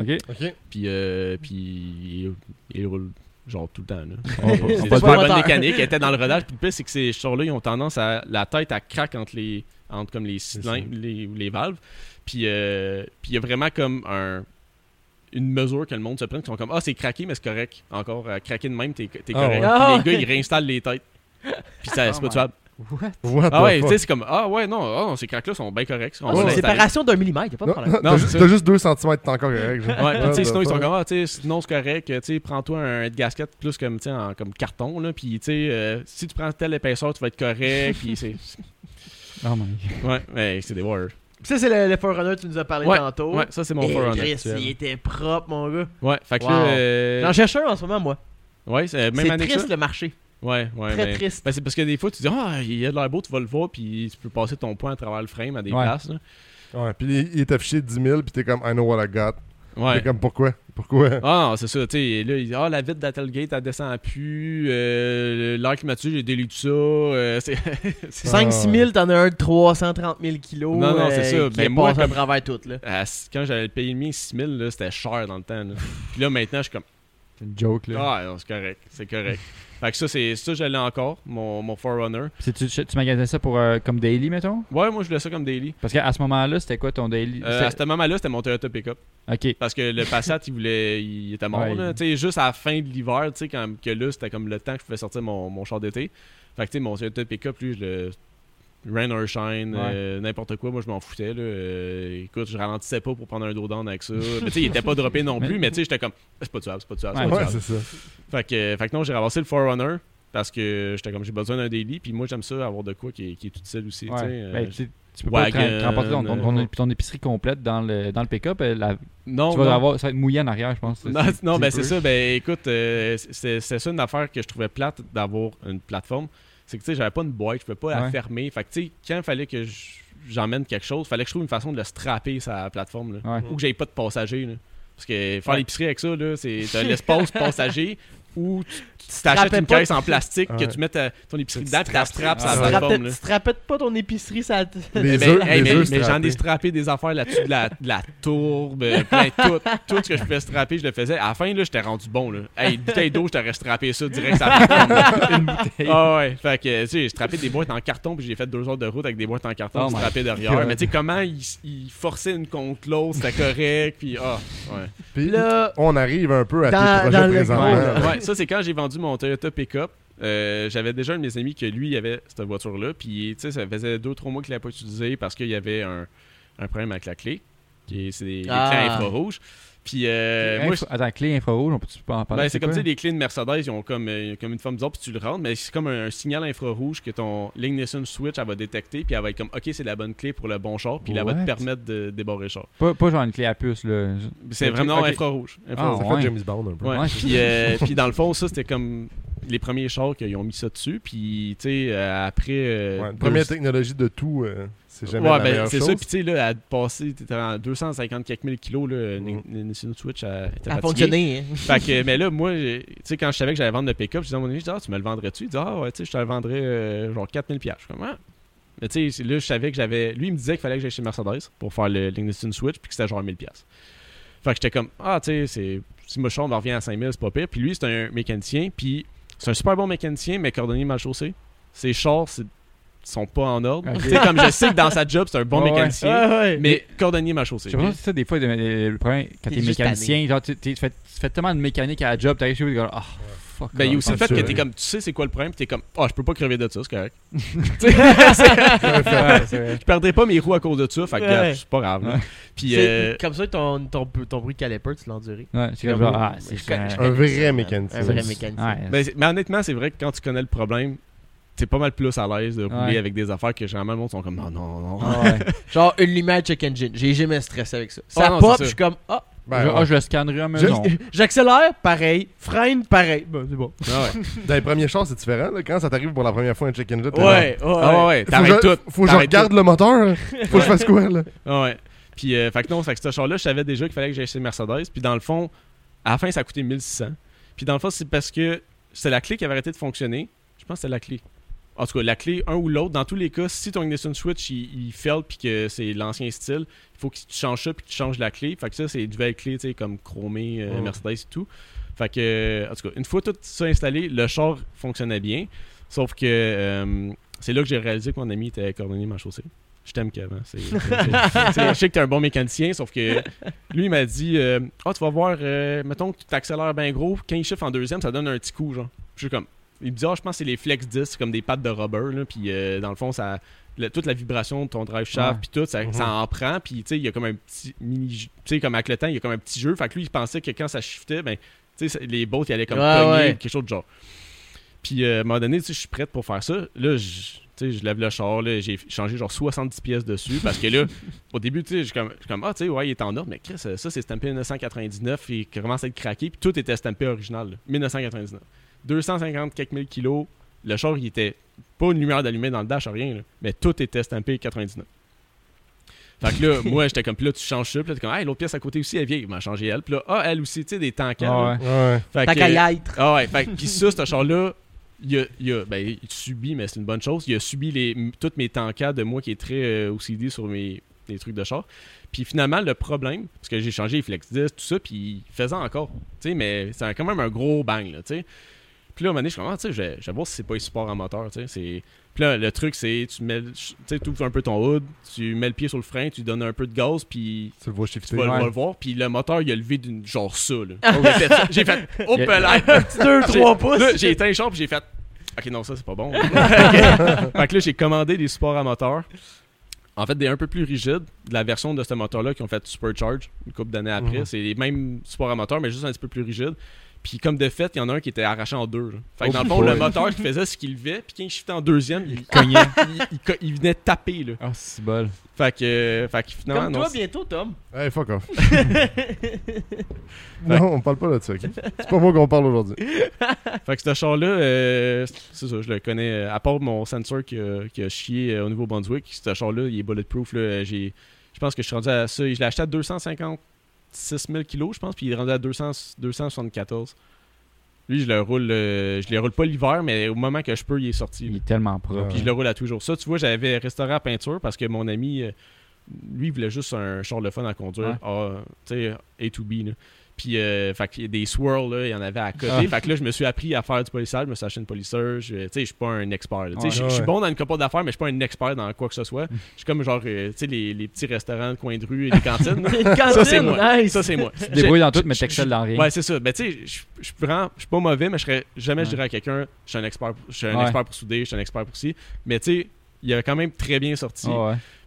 Ok. Ok. Puis, euh, puis il, il roule genre tout le temps. Là. C'est le moteur. bonne mécanique. Elle était dans le rodage. Puis le pire, c'est que ces chars-là, ils ont tendance à. La tête, à craque entre les. Entre comme les cylindres, les, les valves. Puis, euh, puis il y a vraiment comme un. Une mesure que le monde se prenne, qui sont comme Ah, c'est craqué, mais c'est correct. Encore, euh, craqué de même, t'es t'es Ah correct. ouais. Puis Ah les gars, ils réinstallent les têtes. Puis ça, c'est Oh pas tuable. What? Ah the ouais, tu sais, c'est comme Ah ouais, non, ah, non, ces craques-là sont bien corrects. On Ah, c'est une séparation d'un millimètre, y'a pas de problème. non, Non, t'as c'est ju- ça. t'as juste 2 cm, t'es encore correct. genre. Ouais, puis What tu sais, the sinon ils sont comme, ah, tu sais, sinon c'est correct, tu sais, prends-toi un gasket plus comme, tu sais, en- comme carton, là, puis tu sais, euh, si tu prends telle épaisseur, tu vas être correct, puis c'est. Oh my god. Ouais, mais c'est des warriors. Ça, c'est le, le Forerunner que tu nous as parlé Ouais, tantôt. Ouais, ça c'est mon Et Forerunner Chris, actuel. il était propre, mon gars. Ouais, fait que Wow. là. euh, J'en cherche un en ce moment, moi. Ouais, c'est même C'est triste ça. le marché. Ouais, ouais, Très mais- triste. Ben, c'est parce que des fois, tu dis, ah, il y a de l'air beau, tu vas le voir, puis tu peux passer ton poing à travers le frame à des Ouais. places, là. Ouais, puis il, il est affiché 10 000, puis t'es comme, I know what I got. Ouais. Comme, pourquoi? Pourquoi? Ah c'est ça, tu sais, là, il dit, ah, la vitre d'Atelgate, elle descend plus, euh, l'air climatisé, j'ai délité ça, euh, c'est... c'est- 5-6 000, t'en as un de 330 000 kilos. Non, non, c'est euh, ça. Qui Ben, moi, à comme- travers tout, là. à- quand j'avais payé le mien 6000, là, c'était cher dans le temps, là. Puis là, maintenant, je suis comme, C'est une joke, là. ah, non, c'est correct, c'est correct. Fait que ça, c'est ça, je l'ai encore, mon, mon Forerunner. Tu, tu magasinais ça pour euh, comme daily, mettons? Ouais, moi, je voulais ça comme daily. Parce qu'à ce moment-là, c'était quoi ton daily? Euh, à ce moment-là, c'était mon Toyota Pickup. Ok. Parce que le Passat, il voulait. Il était mort, Ouais, là. il- Tu sais, juste à la fin de l'hiver, tu sais, quand que là, c'était comme le temps que je pouvais sortir mon, mon char d'été. Fait que, tu sais, mon Toyota Pickup, lui, je le. Rain or shine, Ouais. euh, n'importe quoi, moi je m'en foutais. Là. Euh, écoute, je ralentissais pas pour prendre un dos down avec ça. mais tu sais, il était pas droppé non plus, Mais- tu sais, j'étais comme, c'est pas tuable, c'est pas tuable, c'est Ouais. pas tuable. ça. Fait que, fait que non, j'ai ramassé le Forerunner parce que j'étais comme, j'ai besoin d'un daily, puis moi j'aime ça avoir de quoi qui est, qui est tout seul aussi. tu Ouais. sais, euh, Ben, tu peux pas wagon, tra- remporter ton, ton, ton- euh, ton épicerie complète dans le, dans le pick-up. la- non, tu vas non. avoir, ça va être mouillé en arrière, je pense. Non, ben c'est ça. Ben écoute, euh, c'est ça une affaire que je trouvais plate d'avoir une plateforme. C'est que tu sais, j'avais pas une boîte, je pouvais pas la fermer. Fait que tu sais, quand il fallait que je- j'emmène quelque chose, fallait que je trouve une façon de le strapper sur la plateforme. Là. Ouais. Ou que j'aie pas de passager. là. Parce que faire Ouais. l'épicerie avec ça, c'est t'as l'espace passager, où tu tu te t'achètes une caisse en plastique que tu mets ta- ton épicerie Tu dedans puis ta strap Ah, ça Tu tu rappelles pas ton épicerie, ça. Mais, j'en ai strappé des affaires là-dessus, de la, de la tourbe, euh, plein de tout, tout ce que je pouvais strapper, je le faisais. À la fin, là, j'étais rendu bon. Là. Hey, une bouteille d'eau, je t'aurais strappé ça direct. Ça une bouteille. Ah ouais. Fait que, tu sais, j'ai strappé des boîtes en carton, puis j'ai fait deux heures de route avec des boîtes en carton, Oh puis my strappé derrière. God. Mais tu sais, comment ils forçaient une contre l'autre, c'était correct, puis ah, ouais. Puis Là, on arrive un peu à tes projets présentement. Ouais. Ouais, ça, c'est quand j'ai vendu mon Toyota Pickup. Euh, j'avais déjà un de mes amis que lui, il avait cette voiture-là. Puis, tu sais, ça faisait 2-3 mois qu'il l'avait pas utilisé parce qu'il y avait un, un problème avec la clé. Qui C'est des, Ah. infrarouges. Puis, euh, moi, Attends, clé infrarouge, on pas en parler? Ben, c'est comme tu sais, les clés de Mercedes, ils ont comme, euh, comme une forme d'or, puis tu le rentres, mais c'est comme un, un signal infrarouge que ton l'ignition switch, elle va détecter, puis elle va être comme, ok, c'est la bonne clé pour le bon char, puis elle va te permettre de débarrer le char. Pas, pas genre une clé à puce, là. C'est vraiment ok. infrarouge. Ah, infrarouge. Ça ouais. fait James Bond un peu. Ouais. Ouais. Puis, euh, puis dans le fond, ça, c'était comme les premiers chars qu'ils ont mis ça dessus. Puis, tu sais, euh, après. euh, Ouais, deux- Première technologie de tout, euh, c'est jamais Ouais, la ben, meilleure c'est ça. Puis, tu sais, là, à passer, t'étais à 250 quelques mille kilos, là, Nintendo Switch a, a fonctionné. hein. Fait que, mais là, moi, tu sais, quand je savais que j'allais vendre le pick-up, je disais à mon ami, ah, tu me le vendrais-tu? Il dit, ah, ouais, tu sais, je te le vendrais euh, genre 4000$. Je suis comme, ah. Mais tu sais, là, je savais que j'avais. Lui, il me disait qu'il fallait que j'aille chez Mercedes pour faire le l'Ignition Switch, puis que c'était genre 1000$. Fait que j'étais comme, ah, tu sais, c'est. Si mon char me revient à 5000$, c'est pas pire. Puis lui, c'est un mécanicien, puis c'est un super bon mécanicien, mais cordonnier mal chaussé. Ses chars, c'est- sont pas en ordre. Ok. Tu sais, comme je sais que dans sa job, c'est un bon Ouais, mécanicien, Ouais, ouais. mais cordonnier mal chaussé. Je si c'est ça, des fois, le, problème, quand T'es mécanicien, genre, tu, tu fais, tu fais tellement de mécanique à la job, t'arrives chez vous, ah, fuck. Ben, il y a aussi le fait que Absolument. t'es comme, tu sais c'est quoi le problème, pis t'es comme, ah, je peux pas crever de ça, c'est correct. Ouais, c'est vrai. Je perdrai pas mes roues à cause de ça, fait que c'est pas grave. Puis, euh, Comme ça, ton, ton, ton bruit caliper, tu l'as enduré. Ouais, c'est comme ah, c'est Un vrai mécanicien. Un vrai mécanicien. Ben, mais honnêtement, c'est vrai que quand tu connais le problème, t'es pas mal plus à l'aise de rouler Ouais. avec des affaires que généralement le monde sont comme, non, non, non. Ah ouais. Genre une lumière check engine. J'ai jamais stressé avec ça. Ça Ah non, pop, c'est je suis comme, ah, Ben, Je- ouais. ah, je le scannerai à Je- maison. j'accélère, pareil. Freine, pareil. Ben, c'est bon. Ah ouais. Dans les premiers chars, c'est différent. là. Quand ça t'arrive pour la première fois un check engine, t'es Ouais, ouais. Ah ouais, ouais, Faut que t'arrêtes je- tout. Faut que je regarde le moteur. Faut que je fasse quoi, là? Ah ouais. Puis, euh, fait que non, fait que ce char-là, je savais déjà qu'il fallait que j'aille chez Mercedes. Puis, dans le fond, à la fin, ça a coûté 1600. Puis, dans le fond, c'est parce que c'est la clé qui avait arrêté de fonctionner. Je pense que c'était la clé. En tout cas, la clé, un ou l'autre. Dans tous les cas, si ton ignition switch il, il fail puis que c'est l'ancien style, il faut que tu changes ça puis que tu changes la clé. Fait que ça, c'est une nouvelle clé, tu sais, comme chromée, euh. Mercedes et tout. Fait que, en tout cas, une fois tout ça installé, le char fonctionnait bien. Sauf que euh, c'est là que j'ai réalisé que mon ami était cordonnier mal chaussé. Je t'aime, c'est- c'est- Je sais que t'es un bon mécanicien, sauf que lui, il m'a dit euh, Ah, tu vas voir, euh, mettons que tu t'accélères bien gros, quand il chiffre en deuxième, ça donne un petit coup, genre. Je suis comme. Il me dit Ah, je pense que c'est les flex discs, comme des pattes de rubber, là, puis euh, dans le fond, ça. le- toute la vibration de ton drive shaft, puis tout, ça, Mhm. ça en prend, puis tu sais, il y a comme un petit mini. Tu sais, comme avec le temps, il y a comme un petit jeu. Fait que lui, il pensait que quand ça shiftait, ben, tu sais, ça- les bottes, ils allaient comme Ouais, cogner, ouais. quelque chose de genre. Puis euh, à un moment donné, tu sais, je suis prête pour faire ça. Là, je, lève le char, j'ai changé genre 70 pièces dessus parce que là, au début, tu sais, je suis comme, comme, ah, tu sais, ouais, il est en ordre, mais Chris, ça, ça, c'est stampé 1999 et il commence à être craqué, puis tout était stampé original, là, 1999. 250 quelques mille kilos, le char, il était pas une lumière d'allumée dans le dash, rien, là, mais tout était stampé 99. Fait que là, moi, j'étais comme, puis là, tu changes ça, puis là, t'es comme, hey, l'autre pièce à côté aussi, elle vieille, il m'a changé elle, puis là, ah, elle aussi, tu sais, des tankers. Ah ouais. Ouais. Fait que- ah ouais, fait que- puis ça, ce char-là, il a, il a- ben, il subit, mais c'est une bonne chose, il a subi les, toutes mes tankades de moi qui est très euh, OCD sur mes les trucs de char. Puis finalement, le problème, parce que j'ai changé les flex discs, tout ça, puis il faisait encore, tu sais, mais c'est quand même un gros bang, là, tu sais. Puis là, à un moment donné, je suis comme, ah, tu sais, je je c'est pas les supports en moteur, tu sais. c'est- Puis là, le truc, c'est, tu mets, tu sais, tu ouvres un peu ton hood, tu mets le pied sur le frein, tu donnes un peu de gaz, puis Tu le vois tu shifter. vas, le- Ouais. vas le voir, puis le moteur, il a levé d'une genre ça, là. J'ai fait, ça. j'ai fait, hop là! 2-3 pouces. J'ai éteint le char puis j'ai fait Ok, non, ça c'est pas bon. fait que là, j'ai commandé des supports à moteur. En fait, des un peu plus rigides, de la version de ce moteur-là qui ont fait Supercharge une couple d'années après. Mhm. C'est les mêmes supports à moteur, mais juste un petit peu plus rigides. Puis comme de fait, il y en a un qui était arraché en deux. là. Fait que Oh dans le fond, boy. le moteur qui faisait ce qu'il levait, puis quand il shiftait en deuxième, il, Cognait. il, il co- il venait taper. Là. Ah, c'est bol. Fait que, euh, fait que finalement, Comme toi bientôt, Tom. Hey, fuck off. non, on parle pas de ça, ok? C'est pas moi qu'on parle aujourd'hui. Fait que ce char-là, euh, c'est ça, je le connais. euh, À part mon sensor qui a, qui a chié euh, au Nouveau-Brunswick, ce char-là, il est bulletproof. Là, j'ai, je pense que je suis rendu à ça. Je l'ai acheté à 256 000 kilos, je pense, puis il est rendu à 200, 274. Lui, je le roule, euh, je le roule pas l'hiver, mais au moment que je peux, il est sorti. Il là. est tellement propre. Puis je le roule à toujours. Ça, tu vois, j'avais restauré à peinture parce que mon ami, euh, lui, il voulait juste un char de fun à conduire. Ouais. Ah, tu sais, A to B. Là. Puis, euh, fait qu'il y a des swirls, là, il y en avait à côté. Ah. Fait que là, je me suis appris à faire du polissage. Je me suis acheté une polisseur. Je- Tu sais, je suis pas un expert. Ouais. je- je suis Ouais. bon dans une couple d'affaires, mais je suis pas un expert dans quoi que ce soit. Je suis comme genre, euh, tu sais, les, les petits restaurants de coin de rue et les cantines. là. ça, c'est moi. nice. Ça, c'est moi. Tu te débrouilles dans tout, mais je- t'excelles dans rien. Ouais, c'est ça. Ben, tu sais, je suis pas mauvais, mais je serais jamais, je dirais à quelqu'un, je suis un expert, je suis un Ouais. expert pour souder, je suis un expert pour ci. Mais tu sais, il a quand même très bien sorti.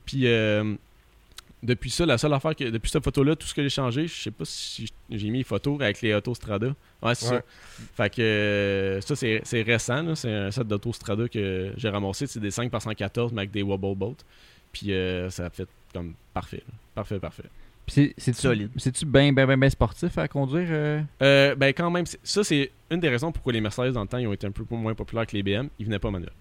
Puis euh, depuis ça, la seule affaire que depuis cette photo-là, tout ce que j'ai changé, je sais pas si j'ai mis les photos avec les Autostrada. Ouais, c'est Ouais. ça. Fait que euh, ça, c'est c'est récent. là. C'est un set d'Autostrada que j'ai ramassé. C'est des 5 par 114 mais avec des wobble boats. Puis euh, ça a fait comme parfait. là. Parfait, parfait. Puis c'est- c'est-tu Solide. C'est-tu bien, bien, bien, bien sportif à conduire euh? Euh, ben quand même, c'est- ça c'est une des raisons pourquoi les Mercedes dans le temps ils ont été un peu moins populaires que les BM. Ils venaient pas manuel.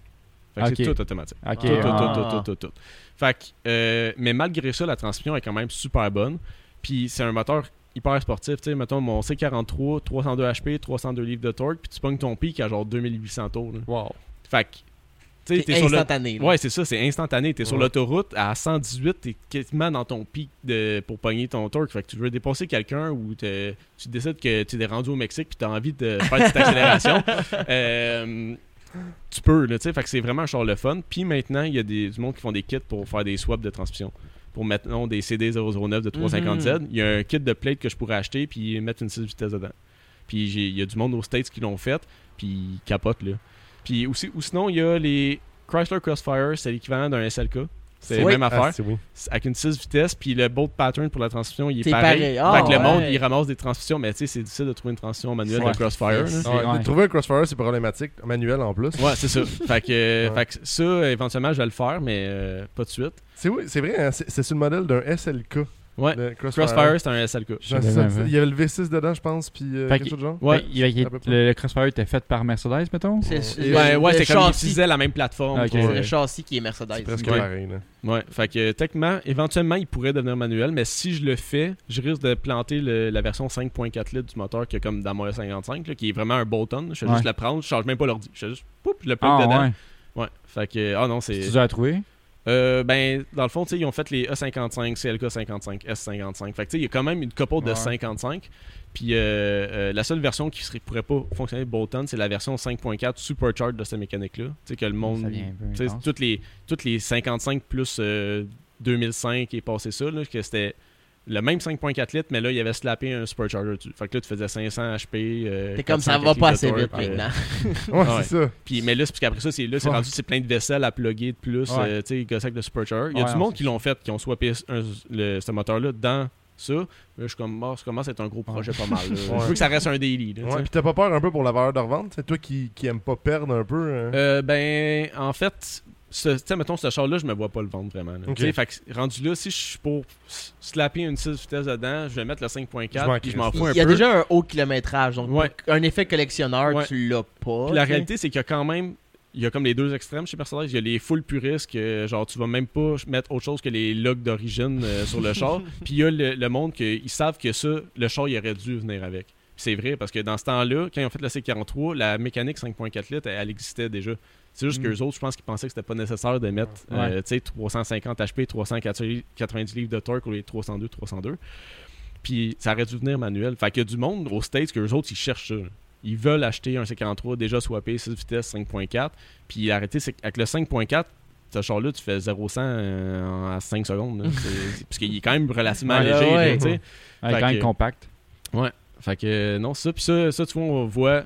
Fait que Ok. c'est tout automatique. Ok. Tout, tout, ah. tout, tout, tout, tout, tout. Fait que, euh, mais malgré ça, la transmission est quand même super bonne. Puis c'est un moteur hyper sportif. Tu sais, mettons mon C43, 302 HP, 302 livres de torque, puis tu pognes ton pic à genre 2800 tours. là. Wow. Fait que, tu sais, C'est t'es sur le. instantané. Ouais, c'est ça, c'est instantané. T'es sur Ouais. l'autoroute à 118, t'es quasiment dans ton pic de, pour pogner ton torque. Fait que tu veux dépasser quelqu'un ou t'es- tu décides que tu es rendu au Mexique puis t'as envie de faire petite accélération. euh, tu peux, là, tu sais. Fait que c'est vraiment un char le fun. Puis maintenant, il y a des, du monde qui font des kits pour faire des swaps de transmission. Pour mettre non, des CD 009 de 350Z. Il y a un kit de plate que je pourrais acheter puis mettre une 6 vitesses dedans. Puis il y a du monde aux States qui l'ont fait, puis ils capotent, là. Puis aussi, ou sinon, il y a les Chrysler Crossfire, c'est l'équivalent d'un SLK. C'est la Oui. même Ah, affaire. oui. C'est avec une 6 vitesses, puis le bolt pattern pour la transmission, il est pareil. pareil. Ah, fait que le monde, il ramasse des transmissions, mais tu sais, c'est difficile de trouver une transmission manuelle Ouais. de Crossfire. Ouais, de Trouver un crossfire, c'est problématique. Manuel en plus. Ouais, c'est ça. fait, que, Ouais. fait que ça, éventuellement, je vais le faire, mais euh, pas de suite. C'est oui, c'est vrai, hein, c'est sur le modèle d'un SLK. Ouais. le Crossfire. Crossfire, c'est un SLK. Ça. Il y avait le V6 dedans, je pense, puis euh, quelque chose de genre. Ouais. Il- il- le, le Crossfire était fait par Mercedes, mettons? C'est Ouais, ouais, comme ils utilisaient la même plateforme. Ok. pour, C'est euh, le châssis qui est Mercedes. C'est presque Ouais. pareil. Là. Ouais, fait que techniquement, éventuellement, il pourrait devenir manuel, mais si je le fais, je risque de planter le- la version 5.4 litres du moteur qui est comme dans mon E55, là, qui est vraiment un bolt-on. Je Ouais. juste le prendre, je change même pas l'ordi. Je fais juste, poup, je le plug Ah dedans. ouais. Ouais, fait que, ah non, c'est. Tu as trouvé Euh, ben, dans le fond, ils ont fait les E E55, CLK55, S55. Fait que, tu sais, il y a quand même une couple de Ouais. 55. Puis, euh, euh, la seule version qui serait, pourrait pas fonctionner bolt-on, c'est la version 5.4 supercharged de cette mécanique-là. Tu sais, que le monde. Toutes les, toutes les 55 plus euh, 2005 et passé ça, là, que c'était le même 5.4 litres, mais là, il y avait slappé un supercharger dessus. Fait que là, tu faisais 500 HP. euh, C'est comme 400 ça va pas assez de vite torque, euh, maintenant. Ouais, Ouais. c'est ça. puis, mais là, c'est parce qu'après ça, c'est là, c'est Ouais. rendu, c'est plein de vaisselle à plugger de plus. Ouais. euh, tu sais, le supercharger. Il y a Ouais, du monde qui l'ont fait, qui ont swappé un- le- ce moteur-là dans ça. Là, je suis comme, oh, ça commence à être un gros projet pas mal. Je veux que ça reste un daily. là. Ouais, puis t'as pas peur un peu pour la valeur de revente? C'est toi qui, qui aime pas perdre un peu hein? Euh, ben, en fait, ce, tu sais, mettons, ce char-là, je me vois pas le vendre vraiment. là. Fait que rendu là, si je suis pour slapper une 6 vitesses dedans, je vais mettre le Je m'en 5.4 puis je m'en fous un Il y a peu. déjà un haut kilométrage, donc Ouais. un effet collectionneur, Ouais. tu l'as pas. Puis la réalité, c'est qu'il y a quand même. Il y a comme les deux extrêmes chez Mercedes. Il y a les full puristes que, genre, tu vas même pas mettre autre chose que les logs d'origine euh, sur le char. Puis il y a le, le monde que ils savent que ça, le char, il aurait dû venir avec. C'est vrai, parce que dans ce temps-là, quand ils ont fait le C43, la mécanique 5.4 litres, elle, elle existait déjà. C'est juste Mm. qu'eux autres, je pense qu'ils pensaient que c'était pas nécessaire de mettre, euh, tu sais, 350 HP, 390 livres de torque ou les 302, 302. Puis ça aurait dû venir manuel. Fait qu'il y a du monde aux States que eux autres, ils cherchent ça. Ils veulent acheter un C43 déjà swappé 6 vitesses 5.4. Puis l'arrêté, c'est qu'avec le 5.4, ce char-là, tu fais 0-100 euh, en 5 secondes. là. Parce qu'il est quand même relativement Ouais, léger. là, ouais. sais. Ouais, quand même que- compact. Fait que euh, non, ça. Puis ça, ça, tu vois, on voit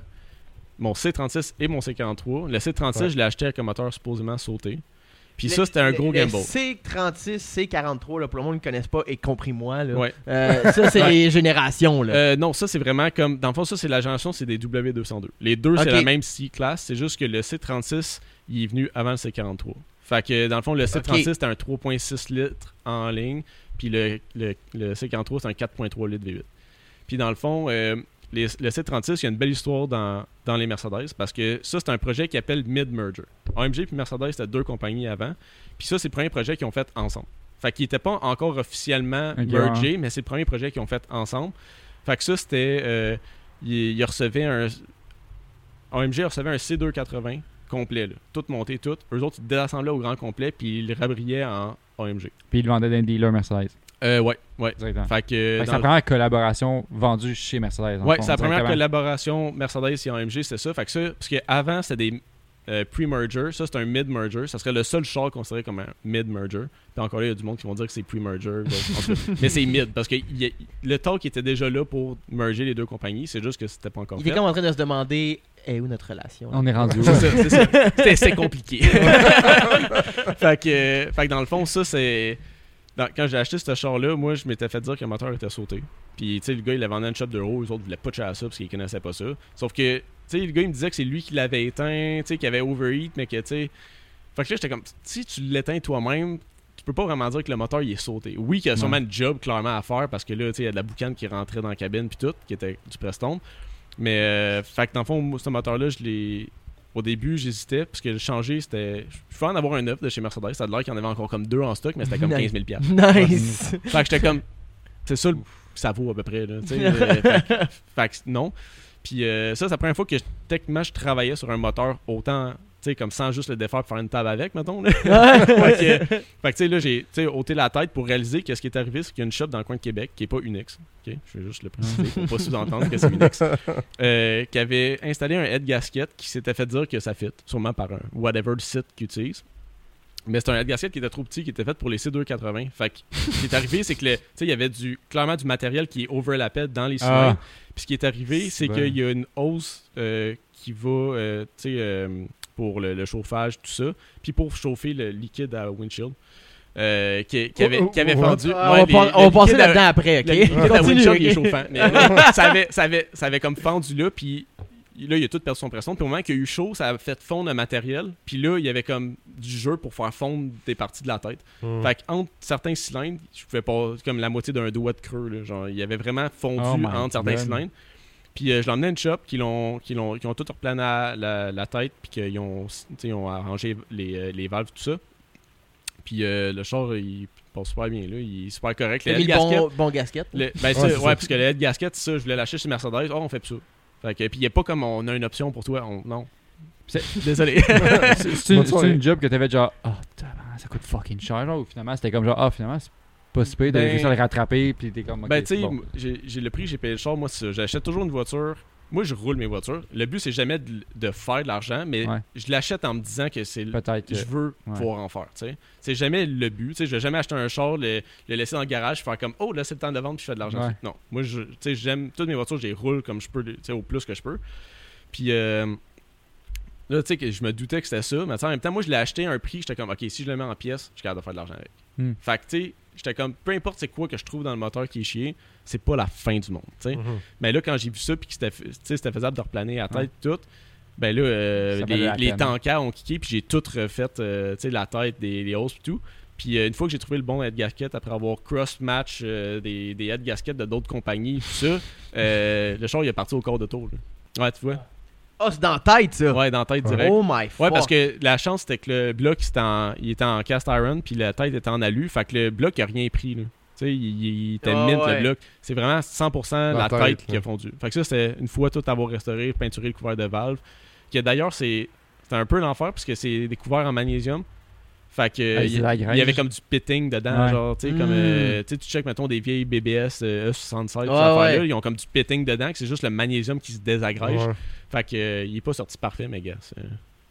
mon C36 et mon C43. Le C36, Ouais. je l'ai acheté avec un moteur supposément sauté. Puis Le- ça, c'était un gros le gamble. C36, C43, là, pour le monde qui ne connaisse pas, y compris moi, là. Ouais. Euh, ça, c'est Ouais. les générations. Là. Euh, non, ça c'est vraiment comme. Dans le fond, ça c'est la génération, c'est des W202. Les deux, c'est la même C-class. C'est juste que le C36, il est venu avant le C43. Fait que dans le fond, le C36, c'était un 3,6 litres en ligne. Puis le, le, le C43, c'est un 4,3 litres V8. Puis dans le fond, euh, les- le C36, il y a une belle histoire dans, dans les Mercedes parce que ça, c'est un projet qui appelle Mid-Merger. AMG puis Mercedes, c'était deux compagnies avant. Puis ça, c'est le premier projet qu'ils ont fait ensemble. Fait qu'ils n'étaient pas encore officiellement Ok, mergés, mais c'est le premier projet qu'ils ont fait ensemble. Fait que ça, c'était. Euh, ils, ils recevaient un, AMG recevait un C280 complet, là, tout monté, tout. Eux autres, ils désassemblaient au grand complet, puis ils le rabrillaient en AMG. Puis ils le vendaient dans un dealer Mercedes. Euh, ouais, ouais. Fait que, Fait que dans c'est la le- première collaboration vendue chez Mercedes. Ouais, la première collaboration Mercedes et AMG, c'est ça. Fait que ça, parce qu'avant, c'était des euh, pre-merger. Ça, c'est un mid-merger. Ça serait le seul char considéré comme un mid-merger. Puis encore là, il y a du monde qui vont dire que c'est pre-merger. Mais c'est mid, parce que il y a- le talk était déjà là pour merger les deux compagnies. C'est juste que c'était pas encore Il est fait. comme en train de se demander est où notre relation? On est rendu où? C'est ça, c'est ça. C'était- C'est compliqué. fait, que, euh, fait que dans le fond, ça, c'est. Dans- quand j'ai acheté ce char-là, moi, je m'étais fait dire que le moteur était sauté. Puis, tu sais, le gars, il avait vendu une shop d'euros. Les autres voulaient pas à ça parce qu'ils connaissaient pas ça. Sauf que, tu sais, le gars, il me disait que c'est lui qui l'avait éteint, tu sais, qu'il avait overheat, mais que, tu sais. Fait que là, j'étais comme, si tu l'éteins toi-même, tu peux pas vraiment dire que le moteur, il est sauté. Oui, qu'il y a sûrement un job clairement à faire parce que là, tu sais, il y a de la boucane qui rentrait dans la cabine, puis tout, qui était du Preston. Mais, euh, fait que dans le fond, ce moteur-là, je l'ai. Au début, j'hésitais parce que le changer, c'était. Je pouvais en avoir un neuf de chez Mercedes. Ça a l'air qu'il y en avait encore comme deux en stock, mais c'était comme Nice. 15 000 piastres. Nice. Fait que j'étais comme. C'est ça, ça vaut à peu près. Là, euh, fait, que- fait non. Puis euh, ça, c'est la première fois que techniquement je travaillais sur un moteur autant. Sais, comme sans juste le défaire pour faire une table avec, mettons. là. fait que, tu sais, là, j'ai ôté la tête pour réaliser que ce qui est arrivé, c'est qu'il y a une shop dans le coin de Québec qui est pas Unix. Je vais juste le préciser pour pas sous-entendre que c'est Unix. euh, qui avait installé un head gasket qui s'était fait dire que ça fit, sûrement par un whatever site qu'ils utilisent. Mais c'est un head gasket qui était trop petit, qui était fait pour les C280. Fait que ce qui est arrivé, c'est que le- il y avait du, clairement du matériel qui est overlappé dans les cylindres. Ah. Puis ce qui est arrivé, c'est qu'il y a une hausse euh, qui va, euh, tu sais, euh, pour le, le chauffage, tout ça, puis pour chauffer le liquide à windshield, euh, qui, qui avait, qui avait fendu. Ah, ouais, on va, les- on va passer là-dedans après, ok? le liquide à Continue, windshield, il est ok? chauffant. Mais là, ça, avait, ça, avait, ça avait comme fendu là, puis là, il a tout perdu son pression. Puis au moment qu'il y a eu chaud, ça a fait fondre le matériel. Puis là, il y avait comme du jeu pour faire fondre des parties de la tête. Hmm. Fait qu'entre certains cylindres, je pouvais pas comme la moitié d'un doigt de creux. Là, genre, il y avait vraiment fondu Oh entre certains God. cylindres. Puis euh, je l'ai emmené à une shop qui l'ont qui l'ont qui ont tout replané la, la, la tête puis qu'ils ont tu sais, ils ont arrangé les, euh, les valves tout ça. Puis euh, le char il passe super bien là, il est super correct. Le mis head le gasket, bon, bon gasket. le- ben Ouais, ça, c'est ouais, ça. parce que le head gasket, ça, je voulais l'acheter chez Mercedes. Oh, on fait plus ça. Fait que, puis il n'y a pas comme on a une option pour toi. On- non. C'est- Désolé. C'est c'est une, une job que t'avais genre, ah, tabarnak, ça coûte fucking cher, genre, ou finalement c'était comme genre, ah, finalement, c'est pas si pire, t'as Ben- à le rattraper, puis t'es comme, ben, tu sais, bon. j'ai le prix, j'ai payé le char. Moi, c'est ça. J'achète toujours une voiture. Moi, je roule mes voitures. Le but, c'est jamais de, de faire de l'argent, mais Ouais. je l'achète en me disant que c'est Peut-être que. je veux ouais. pouvoir en faire. tu sais. C'est jamais le but. tu sais, Je vais jamais acheter un char, le, le laisser dans le garage, faire comme oh là c'est le temps de vendre puis je fais de l'argent. Ouais. Non, moi je, tu sais, j'aime toutes mes voitures, je les roule comme je peux, tu sais, au plus que je peux. Puis euh, là tu sais je me doutais que c'était ça, mais en même temps moi je l'ai acheté à un prix, j'étais comme ok si je le mets en pièces, je suis capable de faire de l'argent avec. Hmm. Fait que tu sais, j'étais comme peu importe c'est quoi que je trouve dans le moteur qui est chier, c'est pas la fin du monde. tu sais. Mhm. Mais là, quand j'ai vu ça, puis que c'était tu sais, c'était faisable de replaner à tête Ouais. tout, ben là, euh, les, la les tankers ont kické, puis j'ai tout refait, euh, tu sais, la tête, des, les hausses, puis tout. Puis euh, une fois que j'ai trouvé le bon head gasket, après avoir cross-match euh, des, des head gaskets de d'autres compagnies, tout ça, euh, le char, il est parti au corps de tour. là. Ouais, tu vois? Oh, c'est dans la tête, ça. Ouais, dans la tête direct. Oh my fuck. Ouais, parce que la chance, c'était que le bloc, c'était en- il était en cast iron, puis la tête était en alu. Fait que le bloc, il a rien pris. Là. Tu sais, il, il était Ah, mint, ouais. le bloc. C'est vraiment 100% la, La tête, tête, qui a fondu. Fait que ça, c'était une fois tout avoir restauré, peinturé le couvert de valve. Que d'ailleurs, c'est un peu l'enfer, parce que c'est des couverts en magnésium. Fait que Ah, il y avait comme du pitting dedans, Ouais. genre, tu sais, comme, Mm. euh, tu sais, tu check, mettons, des vieilles BBS euh, E67, ces Ouais, affaires-là, ouais. ils ont comme du pitting dedans, que c'est juste le magnésium qui se désagrège. Ouais. Fait que, euh, il est pas sorti parfait, mais gars.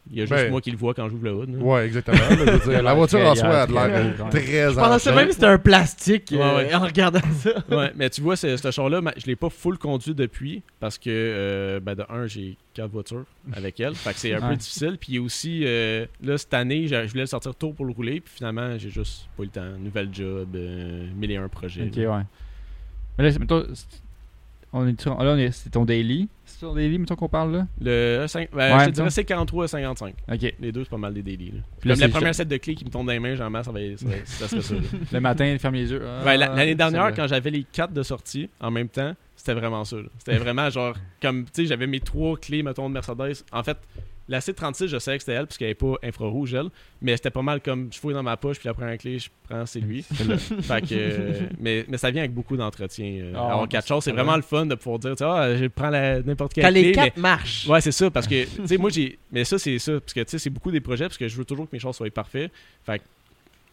Il y a juste Ben, moi qui le vois quand j'ouvre le hood. là. Ouais, exactement. mais je veux dire, la voiture en soi a de l'air très Je pensais même que c'était un plastique euh, Ouais, ouais. en regardant ça. ouais, mais tu vois, ce char-là, je l'ai pas full conduit depuis parce que, euh, ben, de un, j'ai quatre voitures avec elle. Fait que c'est un peu difficile. Puis aussi, euh, là, cette année, je voulais le sortir tôt pour le rouler. Puis finalement, j'ai juste pas eu le temps. Nouvel job, euh, mille et un projets. Ok, ouais. Mais là, on est, sur- là, on est, c'est ton daily. C'est ton daily, mettons qu'on parle là? Le cinq- ben, Ouais, je te dirais c'est 43 à 55. Ok. Les deux, c'est pas mal des daily. là. Puis là, Comme la première set de clés qui me tombe dans les mains, j'en mets, ça, va, ça, serait ça. là. Le matin, ferme les yeux. Ah, L'année dernière, quand j'avais les quatre de sortie en même temps, c'était vraiment ça. C'était vraiment genre, comme, tu sais, j'avais mes trois clés, mettons, de Mercedes. En fait, La C36, je savais que c'était elle, parce qu'elle n'est pas infrarouge, elle. Mais c'était pas mal comme je fouille dans ma poche, puis après un clé, je prends, c'est lui. fait que, euh, mais, mais ça vient avec beaucoup d'entretien. euh, Ah, avoir quatre choses, c'est vraiment le fun de pouvoir dire, tu sais, ah, je prends la- n'importe quelle Quand clé. les mais- quatre marchent. Ouais, c'est ça, parce que, tu sais, moi, j'ai. Mais ça, c'est ça, parce que, tu sais, c'est beaucoup des projets, parce que je veux toujours que mes choses soient parfaits. Fait que.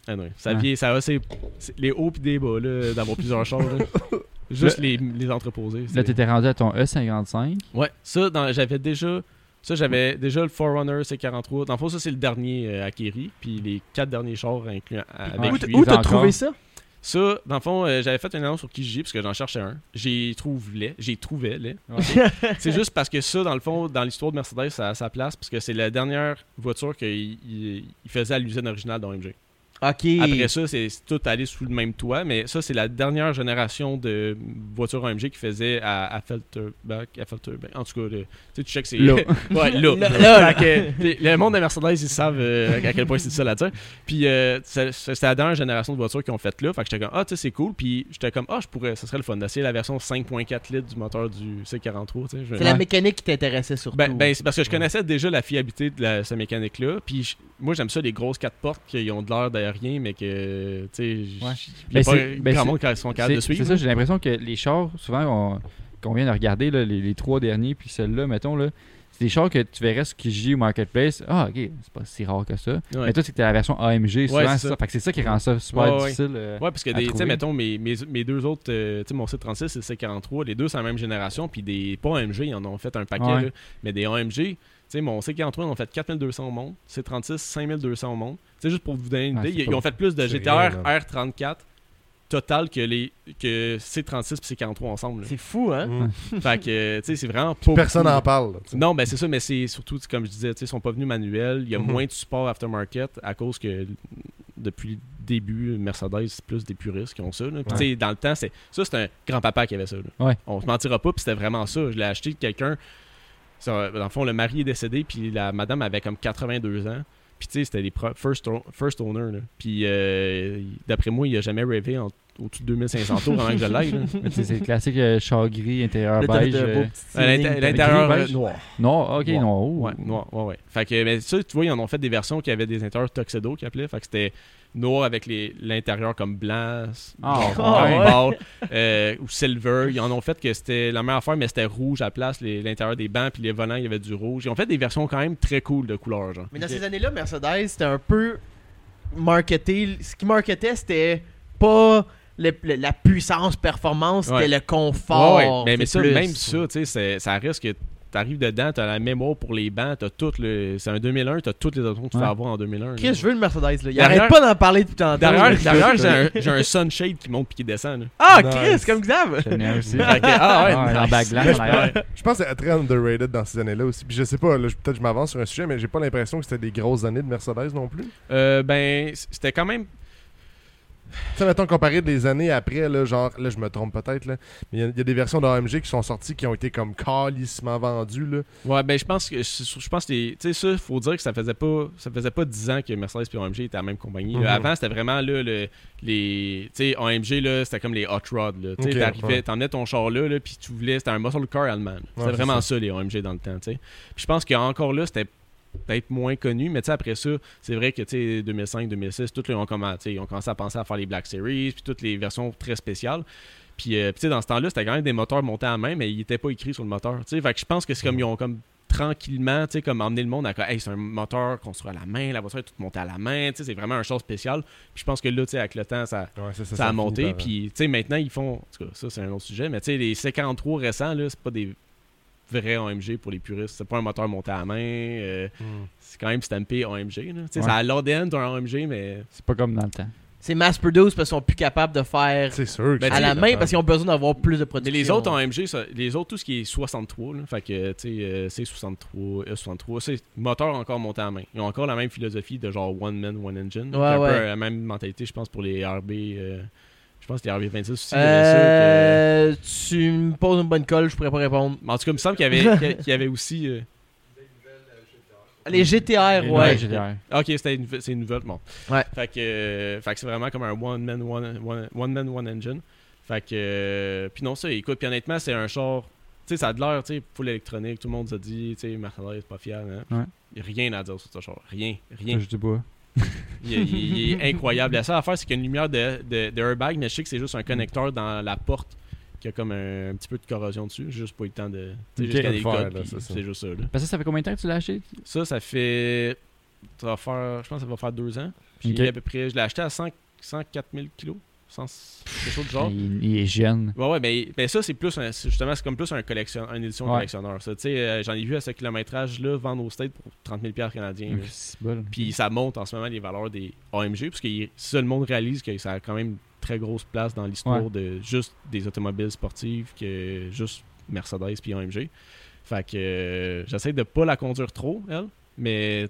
Ah non, ça Ouais. vient, ça va, c'est les hauts pis des bas, là, d'avoir plusieurs choses, là. Juste les, les entreposer. Là, t'étais rendu à ton E E55. Ouais, ça, j'avais déjà. Ça, j'avais déjà le Forerunner C43. Dans le fond, ça, c'est le dernier euh, acquéri. Puis les quatre derniers chars inclus avec Où Ouais. lui. Où t'as trouvé ça? Ça, dans le fond, euh, j'avais fait une annonce sur Kijiji parce que j'en cherchais un. J'ai trouvé, j'ai trouvé les. c'est juste parce que ça, dans le fond, dans l'histoire de Mercedes, ça a sa place parce que c'est la dernière voiture qu'il il- il faisait à l'usine originale d'OMG. Après ça, c'est tout allé sous le même toit, mais ça, c'est la dernière génération de voitures OMG qui faisait à, à Felterbach. À. En tout cas, le- tu sais, tu checkes, c'est. Là. ouais, là. Que, le monde de Mercedes, ils savent euh, à quel point c'est ça à dire. Puis, euh, c'est- la dernière génération de voitures qu'ils ont fait là. Fait que j'étais comme, ah, tu sais, c'est cool. Puis, j'étais comme, ah, je pourrais, ça serait le fun d'essayer la version 5.4 litres du moteur du C43. tu sais. Je- C'est la mécanique qui t'intéressait surtout. ben, ben, c'est parce que je connaissais déjà la fiabilité de la, cette mécanique-là. Puis moi, j'aime ça, les grosses quatre portes qui ont de l'air d'aérien, mais que, tu sais, Ouais. Ben, pas ben, grand monde qui sont capables de C'est c'est suivre. ça, j'ai l'impression que les chars, souvent, on- qu'on vient de regarder, là, les, les trois derniers, puis celle-là, mettons, là, c'est des chars que tu verrais sur Kijiji ou Marketplace. Ah, ok, c'est pas si rare que ça. Ouais. Mais toi, c'est que t'as la version AMG, souvent, Ouais, c'est ça. ça. Fait que c'est ça qui rend ça super Ouais, difficile. euh, Ouais, parce que, tu sais, mettons, mes, mes, mes deux autres, euh, tu sais, mon C36 c'est le C43, les deux, c'est la même génération, puis des, pas AMG, ils en ont fait un paquet, là, mais des AMG, tu sais, mon C43, ils en ont fait 4200 au monde, C36, 5200 au monde. Sais, juste pour vous donner une idée, c'est ils, ont fait plus de c'est GTR rien, R34 total que, les, que C36 et C43 ensemble. C'est fou, hein? Mm. fait que, euh, tu sais, c'est vraiment pas Personne n'en parle. Non, ben c'est ça, mais c'est surtout, comme je disais, ils sont pas venus manuels. Il y a Mhm. moins de support aftermarket à cause que depuis le début, Mercedes, c'est plus des puristes qui ont ça. là. Puis, tu sais, dans le temps, c'est ça, c'est un grand-papa qui avait ça. là. Ouais. On se mentira pas, puis c'était vraiment ça. Je l'ai acheté de quelqu'un. Dans le fond, le mari est décédé, puis la madame avait comme 82 ans. Puis, tu sais, c'était les first, first owner. Puis, euh, d'après moi, il a jamais rêvé au-dessus de 2500 tours avant que je l'aille. c'est le classique euh, char gris, intérieur Là, beige. euh, L'intérieur euh, beige. noir. Non, ok, Noir. non. oh. Ouais, noir, ouais, ouais. Fait que, mais ça, tu vois, ils en ont fait des versions qui avaient des intérieurs tuxedo qu'ils appelaient. Fait que c'était noir avec les- l'intérieur comme blanc, ouais. euh, ou silver. Ils en ont fait que c'était la même affaire, mais c'était rouge à la place, l'intérieur des bancs, puis les volants, il y avait du rouge. Ils ont fait des versions quand même très cool de couleurs, genre. Mais dans ces années-là, Mercedes, c'était un peu marketé. Ce qui marketait, c'était pas le- le- la puissance, performance, c'était Ouais. le confort. Ouais, ouais. Mais, ça, plus. même ça, tu ça risque que t'arrives dedans, t'as la mémoire pour les bancs, t'as tout le. C'est un 2001, t'as toutes les options que tu Ouais. peux avoir en 2001. là. Chris, je veux une Mercedes. Là. Il pas d'en parler depuis tantôt. Derrière, là. derrière, j'ai un, sunshade qui monte puis qui descend. là. Ah, Nice. Chris, comme Xav. Aussi. Ah ouais, Ah, nice. en. Je pense que c'est très underrated dans ces années-là aussi. Puis je sais pas, peut-être que je m'avance sur un sujet, mais j'ai pas l'impression que c'était des grosses années de Mercedes non plus. Euh, ben, c'était quand même. Tu sais, mettons, comparé des années après, là, genre, là, je me trompe peut-être, là, mais il y a- il y, a des versions d'AMG qui sont sorties qui ont été comme calissement vendues, là. Ouais, ben, je pense que. Je pense que. Tu sais, ça, faut dire que ça faisait pas. Ça faisait pas 10 ans que Mercedes et AMG étaient la même compagnie. Mhm. Avant, c'était vraiment, là, le, les. Tu sais, AMG, là, c'était comme les hot rods, là. Tu sais, Ok, t'arrivais, ouais. t'emmenais ton char là, là, puis tu voulais. C'était un muscle car allemand. C'était c'est vraiment ça. ça. les AMG, dans le temps, tu sais. Puis je pense qu'encore là, c'était peut-être moins connu, mais après ça, c'est vrai que, tu sais, 2005, 2006, tous les ont, commen- tu sais, ils ont commencé à penser à faire les Black Series, puis toutes les versions très spéciales. Puis, euh, dans ce temps-là, c'était quand même des moteurs montés à main, mais ils n'étaient pas écrits sur le moteur. Fait que je pense que c'est comme, ils ont comme tranquillement, tu sais, comme emmené le monde à hey, c'est un moteur construit à la main, la voiture est toute montée à la main, tu sais, c'est vraiment un chose spécial. Puis je pense que là, tu sais, avec le temps, ça, Ouais, c'est ça, a monté. par- Puis, tu sais, maintenant, ils font. En tout cas, ça, c'est un autre sujet. Mais, tu sais, les C43 récents, là, c'est pas des vrais AMG pour les puristes. C'est pas un moteur monté à la main. euh, Hmm. c'est quand même stampé AMG. Là. Tu sais, Ouais. Ça a l'ADN d'un AMG, mais. C'est pas comme dans le temps. C'est mass produce parce qu'ils sont plus capables de faire C'est sûr. que à c'est la main parce qu'ils ont besoin d'avoir plus de Mais production. les autres AMG, ça- les autres, tout ce qui est 63, là, fait que, tu sais, euh, C63, E63, c'est moteur encore monté à la main. Ils ont encore la même philosophie de genre one man, one engine. Ouais, C'est un ouais. peu la même mentalité, je pense, pour les RB. euh, je pense que les RB26 aussi. il y avait ça, que- Euh, tu me poses une bonne colle, je pourrais pas répondre. Mais En tout cas, il me semble qu'il y avait, qu'il y qu'il avait aussi. euh, Les GTR, Les ouais. GTR. Ok, c'était une, c'est une nouvelle. Bon. Ouais. Fait que, euh, fait que c'est vraiment comme un one man, one, one, one man, one engine. Fait que. euh, puis non, ça, écoute, puis honnêtement, c'est un char. Tu sais, ça a de l'air, tu sais, full électronique. Tout le monde se dit, tu sais, Mercedes, c'est pas fiable. Hein? Ouais. y a rien à dire sur ce char. Rien. Rien. Je dis pas. Il, est- il est- il est incroyable. La seule affaire, c'est qu'il y a une lumière de, de, de airbag, mais je sais que c'est juste un connecteur dans la porte qui a comme un, un petit peu de corrosion dessus. Juste pas eu le temps de. C'est ça. juste ça. Là. Parce que ça fait combien de temps que tu l'as acheté? Ça, ça fait. Ça va faire. Je pense que ça va faire deux ans. Puis à peu près. Je l'ai acheté à 100, 104 000 kilos. 100, quelque chose de genre? il, il est jeune. Ouais, ouais, mais, mais ça, c'est plus un, c'est justement, c'est comme plus un collection, une édition Ouais. collectionneur. Ça, tu sais, euh, j'en ai vu à ce kilométrage-là vendre au State pour 30 000 piastres canadiens. bon. Puis ça monte en ce moment les valeurs des AMG, parce que seul le monde réalise que ça a quand même une très grosse place dans l'histoire Ouais. de juste des automobiles sportives que juste Mercedes puis AMG. Fait que euh, j'essaie de pas la conduire trop, elle, mais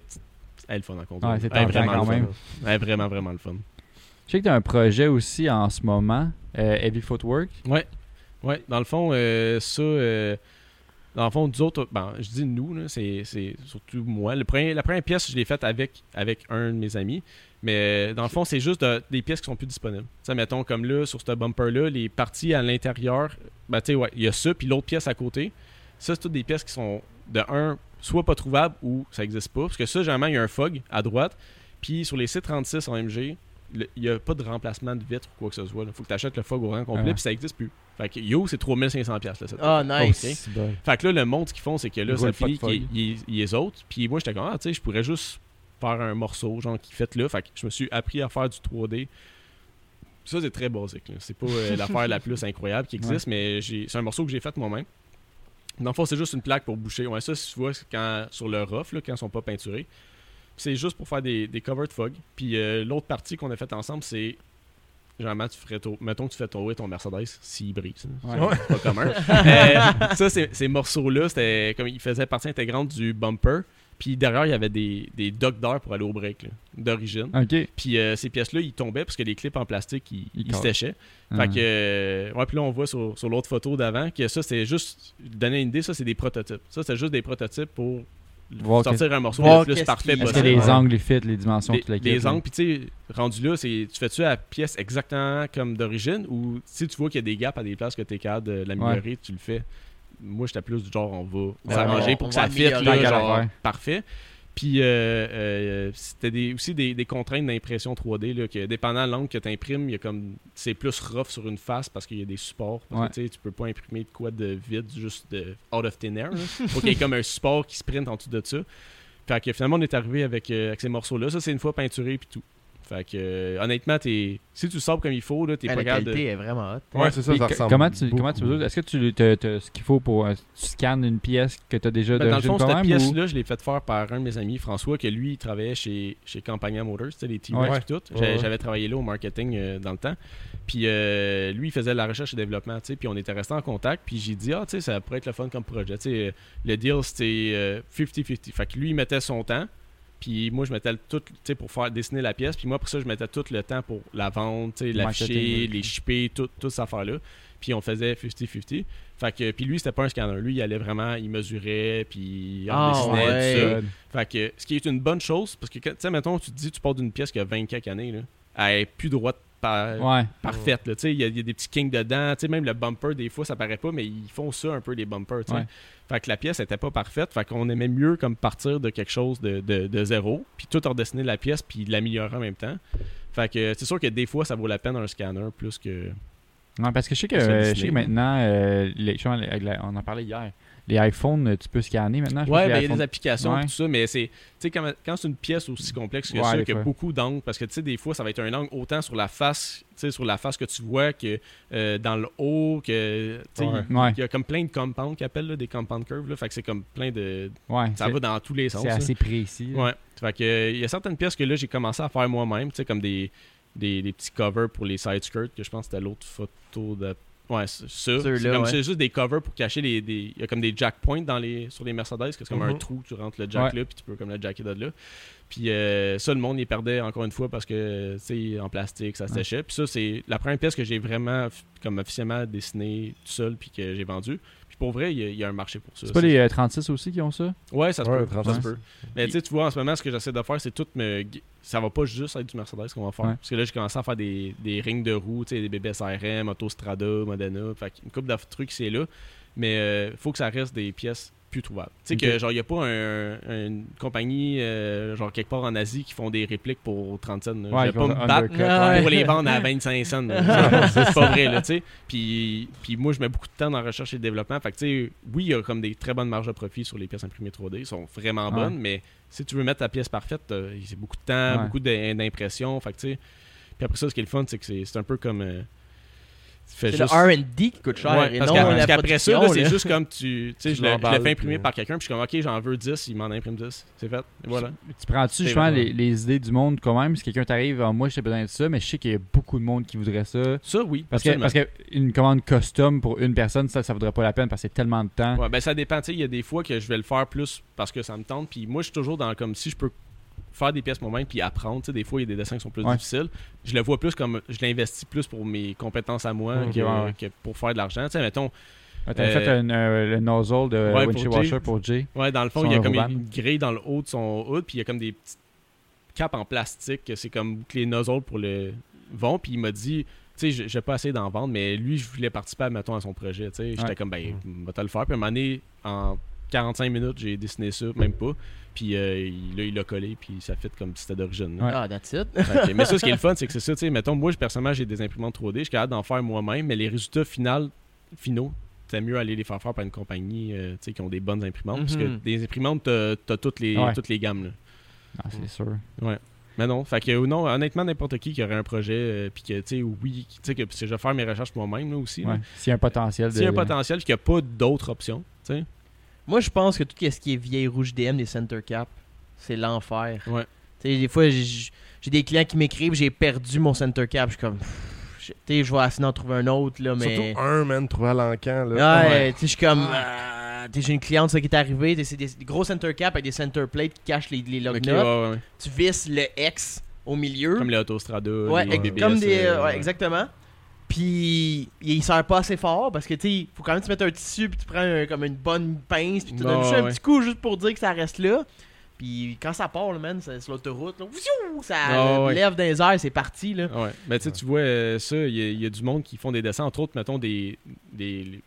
elle est le fun à conduire. Ouais, c'est elle est tentant vraiment quand même. Elle est vraiment, vraiment le fun. Je sais que tu as un projet aussi en ce moment, euh, Heavy Footwork. Ouais. Ouais, dans le fond, euh, ça. euh, dans le fond, nous autres, ben, je dis nous, c'est, surtout moi. La première pièce, je l'ai faite avec, avec un de mes amis. Mais dans le fond, c'est juste de- des pièces qui sont plus disponibles. Sais, mettons, comme là, sur ce bumper-là, les parties à l'intérieur, ben, tu sais, ouais, il y a ça, puis l'autre pièce à côté. Ça, c'est toutes des pièces qui sont, de un, soit pas trouvables ou ça existe pas. Parce que ça, généralement, il y a un FOG à droite. Puis sur les C36 AMG, le- il n'y a pas de remplacement de vitre ou quoi que ce soit. Il faut que tu achètes le FOG au rang complet, Ah. puis ça n'existe plus. Fait que Yo, c'est 3500$. piastres, Là, cette Ah, nice. Fait que là, le monde, ce qu'ils font, c'est que là, ça finit qu'ils les autres. Puis moi, j'étais comme, ah, tu sais, je pourrais juste faire un morceau, genre, qui fait là. Fait que je me suis appris à faire du 3D. Ça, c'est très basique. C'est pas euh, l'affaire la plus incroyable qui existe, mais c'est un morceau que j'ai fait moi-même. Dans le fond, c'est juste une plaque pour boucher. Ouais, ça, si tu vois, quand, sur le rough, là, quand ils sont pas peinturés. C'est juste pour faire des, des covers de fog. Puis euh, l'autre partie qu'on a faite ensemble, c'est. Généralement, tu ferais tau- mettons que tu fais ton Mercedes s'il brise. Ouais. C'est pas commun. Euh, ça, ces morceaux-là, c'était comme ils faisaient partie intégrante du bumper. Puis derrière, il y avait des, des docks d'air pour aller au break, d'origine. Puis euh, ces pièces-là, ils tombaient parce que les clips en plastique, ils, Ils ils se séchaient. Ah. Fait que, euh, ouais, puis là, on voit sur, sur l'autre photo d'avant que ça, c'est juste, donner une idée, ça, c'est des prototypes. Ça, c'est juste des prototypes pour Voir sortir un morceau voir le plus parfait Est-ce que possible. les angles, les fits, les dimensions, Les, angles, puis tu sais, rendu là, c'est, tu fais-tu la pièce exactement comme d'origine ou si tu vois qu'il y a des gaps à des places que tu es capable de l'améliorer, tu le fais? Moi, j'étais plus du genre, on va Ouais, s'arranger pour on que ça fitte, genre, parfait. Puis, euh, euh, c'était des, aussi des, des contraintes d'impression 3D, là, que dépendant de l'angle que tu imprimes, il y a comme, c'est plus rough sur une face parce qu'il y a des supports. Parce Ouais. que tu peux pas imprimer de quoi de vide, juste de out of thin air. Il faut qu'il y ait comme un support qui sprint en dessous de ça. Fait que finalement, on est arrivé avec, euh, avec ces morceaux-là. Ça, c'est une fois peinturé puis tout. Fait que, euh, honnêtement, t'es, si tu le sabres comme il faut, là, t'es pas la capable de- qualité est vraiment hot. Ouais, c'est ça, ça ressemble. comment tu, beaucoup. comment tu Est-ce que tu as ce qu'il faut pour. euh, tu scannes une pièce que tu as déjà Ben, dans le fond, cette ou- pièce-là, je l'ai faite faire par un de mes amis, François, que lui, il travaillait chez, chez Campagna Motors, tu sais, les T-Rex Ouais. et tout. Ouais. J'avais travaillé là au marketing euh, dans le temps. Puis euh, lui, il faisait de la recherche et développement, tu sais, puis on était resté en contact. Puis j'ai dit, ah, tu sais, ça pourrait être le fun comme projet. Tu sais, le deal, c'était euh, 50-50. Fait que lui, il mettait son temps. Puis moi, je mettais tout, tu sais, pour faire dessiner la pièce. Puis moi, pour ça, je mettais tout le temps pour la vendre, tu sais, l'afficher, les shipper, tout, toute cette affaire-là. Puis on faisait 50-50. Fait que, puis lui, c'était pas un scanner. Lui, il allait vraiment, il mesurait, puis il Ah, dessinait, ouais. tout ça. Fait que, ce qui est une bonne chose, parce que, tu sais, mettons, tu te dis, tu pars d'une pièce qui a 20 quelques années, là, elle est plus droite par- Ouais. parfaite, là, tu sais, il y, a- il y a des petits kings dedans, tu sais, même le bumper, des fois, ça paraît pas, mais ils font ça un peu, les bumpers, tu sais. Ouais. Fait que la pièce était pas parfaite, fait qu'on aimait mieux comme partir de quelque chose de, de, de zéro, puis tout redessiner la pièce, puis l'améliorer en même temps. Fait que c'est sûr que des fois, ça vaut la peine un scanner plus que... Ouais, parce que je sais que, euh, je sais que maintenant, euh, les, on en parlait hier, les iPhones, euh, tu peux scanner maintenant. que ben, il y a des applications Ouais. tout ça, mais c'est. Tu sais, quand, quand c'est une pièce aussi complexe que Ouais, ça, qu'il y a beaucoup d'angles, parce que tu sais, des fois, ça va être un angle autant sur la face, sur la face que tu vois que euh, dans le haut, que. Tu sais, Ouais. il Ouais. y a comme plein de compounds qu'ils appellent, là, des compound curves, là, fait que c'est comme plein de. Ouais, Ça va dans tous les sens. c'est assez précis. Ouais. Fait que, il y a certaines pièces que là, j'ai commencé à faire moi-même, tu sais, comme des, des, des petits covers pour les side skirts, que je pense que c'était l'autre photo de. Ouais, c'est ça. C'est comme ouais. c'est juste des covers pour cacher les. des- Il y a comme des jack points dans les, sur les Mercedes, que c'est comme un Mhm. trou, tu rentres le jack Ouais. là, puis tu peux comme le jacker de là. Puis euh, ça, le monde, il perdait encore une fois parce que, tu sais, en plastique, ça séchait. Puis ça, c'est la première pièce que j'ai vraiment, comme officiellement dessinée tout seul, puis que j'ai vendue. Puis pour vrai, il y, a- il y a un marché pour ça. C'est pas les euh, 36 aussi qui ont ça? Ouais, ça se Ouais, peut. 36. Ça se peut. Mais tu sais, tu vois, en ce moment, ce que j'essaie de faire, c'est tout me. Ça va pas juste être du Mercedes qu'on va faire. Ouais. Parce que là, j'ai commencé à faire des, des rings de roues, tu sais, des bébés SRM, Autostrada, Modena. Fait une couple de trucs, c'est là. Mais euh, faut que ça reste des pièces plus trouvable. Tu sais que genre il y a pas un- une compagnie euh, genre quelque part en Asie qui font des répliques pour 30 cents. là. Ouais, je vais pas me battre ouais. pour les vendre à 25 cents. C'est pas vrai là, tu sais. Puis puis moi je mets beaucoup de temps dans la recherche et le développement. Fait que tu sais oui, il y a comme des très bonnes marges de profit sur les pièces imprimées 3D, Ils sont vraiment Ouais. bonnes, mais si tu veux mettre ta pièce parfaite, euh, c'est beaucoup de temps, beaucoup d'im- d'impression, fait que tu sais. Puis après ça ce qui est le fun, c'est que c'est un peu comme euh, C'est juste- le R&D qui coûte cher Ouais, et parce non la qu'après ça, c'est juste comme tu. Tu sais, je l'emballes, fais imprimer par quelqu'un, puis je suis comme, ok, j'en veux 10, il m'en imprime 10. C'est fait. Et voilà. Tu prends-tu justement les, les idées du monde quand même? Si quelqu'un t'arrive, Ah, moi j'ai besoin de ça, mais je sais qu'il y a beaucoup de monde qui voudrait ça. Ça, oui. Parce parce que une commande custom pour une personne, ça, ça vaudrait pas la peine parce que c'est tellement de temps. Ouais, ben ça dépend. Tu sais, il y a des fois que je vais le faire plus parce que ça me tente. Puis moi, je suis toujours dans comme si je peux faire des pièces moi-même puis apprendre. Tu sais, des fois, il y a des dessins qui sont plus Ouais. difficiles. Je le vois plus comme je l'investis plus pour mes compétences à moi que, ouais, ouais. que pour faire de l'argent. Tu sais, mettons, Ah, Euh, fait un, euh, le nozzle de Ouais, Jay. washer pour Jay. Ouais, dans le fond, il y a comme une grille dans le haut de son hood, puis il y a comme des petites capes en plastique, que c'est comme que les nozzles pour le vont, puis il m'a dit, tu sais, je- j'ai pas essayé d'en vendre, mais lui, je voulais participer, mettons, à son projet, tu sais. J'étais Ouais. comme, ben, va te le faire, puis à un moment donné, en 45 minutes, j'ai dessiné ça, même pas, puis euh, il, là, il l'a collé, puis ça fait comme si c'était d'origine. là. Ouais. Ah, that's it. Fait que- mais ça, ce qui est le fun, c'est que c'est ça, tu sais, mettons, moi, je- personnellement, j'ai des imprimantes 3D, je suis capable d'en faire moi-même, mais les résultats finaux, finaux, c'est mieux aller les faire faire par une compagnie, euh, tu sais, qui ont des bonnes imprimantes, parce que Mhm. des imprimantes, t'as t'as toutes les, Ouais. toutes les gammes, là. Ah, c'est sûr. Mais non, fait que euh, non, honnêtement, n'importe qui qui aurait un projet, euh, puis que, tu sais, oui, tu sais, que parce que je vais faire mes recherches moi-même, là, aussi, là. Ouais. S'il y a un potentiel de. S'il y a un potentiel, puis qu'il n'y a pas d'autres options, tu sais. Moi, je pense que tout ce qui est vieille rouge DM des center cap, c'est l'enfer. Ouais. Tu sais, des fois, j'ai des clients qui m'écrivent, j'ai perdu mon center cap. Je suis comme. Tu je vais essayer d'en trouver un autre, là, mais. Surtout un, man, trouvé à l'encan. Là. Ouais, tu sais, je suis comme. euh, tu sais, j'ai une cliente ça, qui est arrivée, tu c'est des, des gros center cap avec des center plates qui cachent les, les log Ok, nuts. ouais, ouais, ouais. Tu visses le X au milieu. Comme les Autostrada, Ouais, les ex- BBS, comme des. euh, ouais, exactement. Puis il sert pas assez fort parce que tu sais, faut quand même te mettre un tissu puis tu prends un- comme une bonne pince puis tu Ouais, donnes juste un ouais. petit coup juste pour dire que ça reste là. Puis quand ça part, là, man, c'est sur l'autoroute, ça Ouais, ouais. lève les airs, c'est parti là. Ouais. Mais tu sais, tu vois euh, ça, il y, a- il y a du monde qui font des dessins, entre autres, mettons, des, des,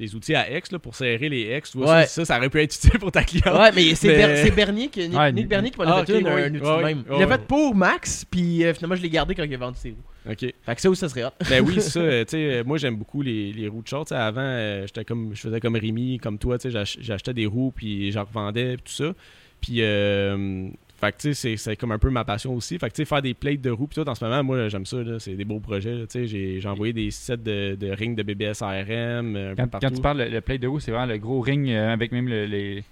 des outils à X là, pour serrer les X. Tu vois, Ouais. ça, ça, ça aurait pu être utile pour ta cliente. Ouais, mais c'est Mais- Ber- c'est Bernier qui Nick, Ouais, Nick Bernier qui m'a Ah, fait une, un outil même. ouais, Il l'a fait pour Max, puis euh, finalement je l'ai gardé quand il a vendu ses roues. OK. Fait que ça aussi ça serait hot. Ben oui, ça, euh, tu sais, euh, moi j'aime beaucoup les, les roues de short. Avant, euh, j'étais comme, je faisais comme Rémi, comme toi, tu sais, j'ach- j'achetais des roues, puis j'en revendais, puis tout ça. Puis, euh, fait que tu sais, c'est- comme un peu ma passion aussi. Fait que tu sais, faire des plates de roues, puis tout, en ce moment, moi j'aime ça, là, c'est des beaux projets. là, Tu sais, j'ai envoyé des sets de, de rings de BBS ARM, euh, un Quand, tu parles le, le plate de roue, c'est vraiment le gros ring euh, avec même le- les,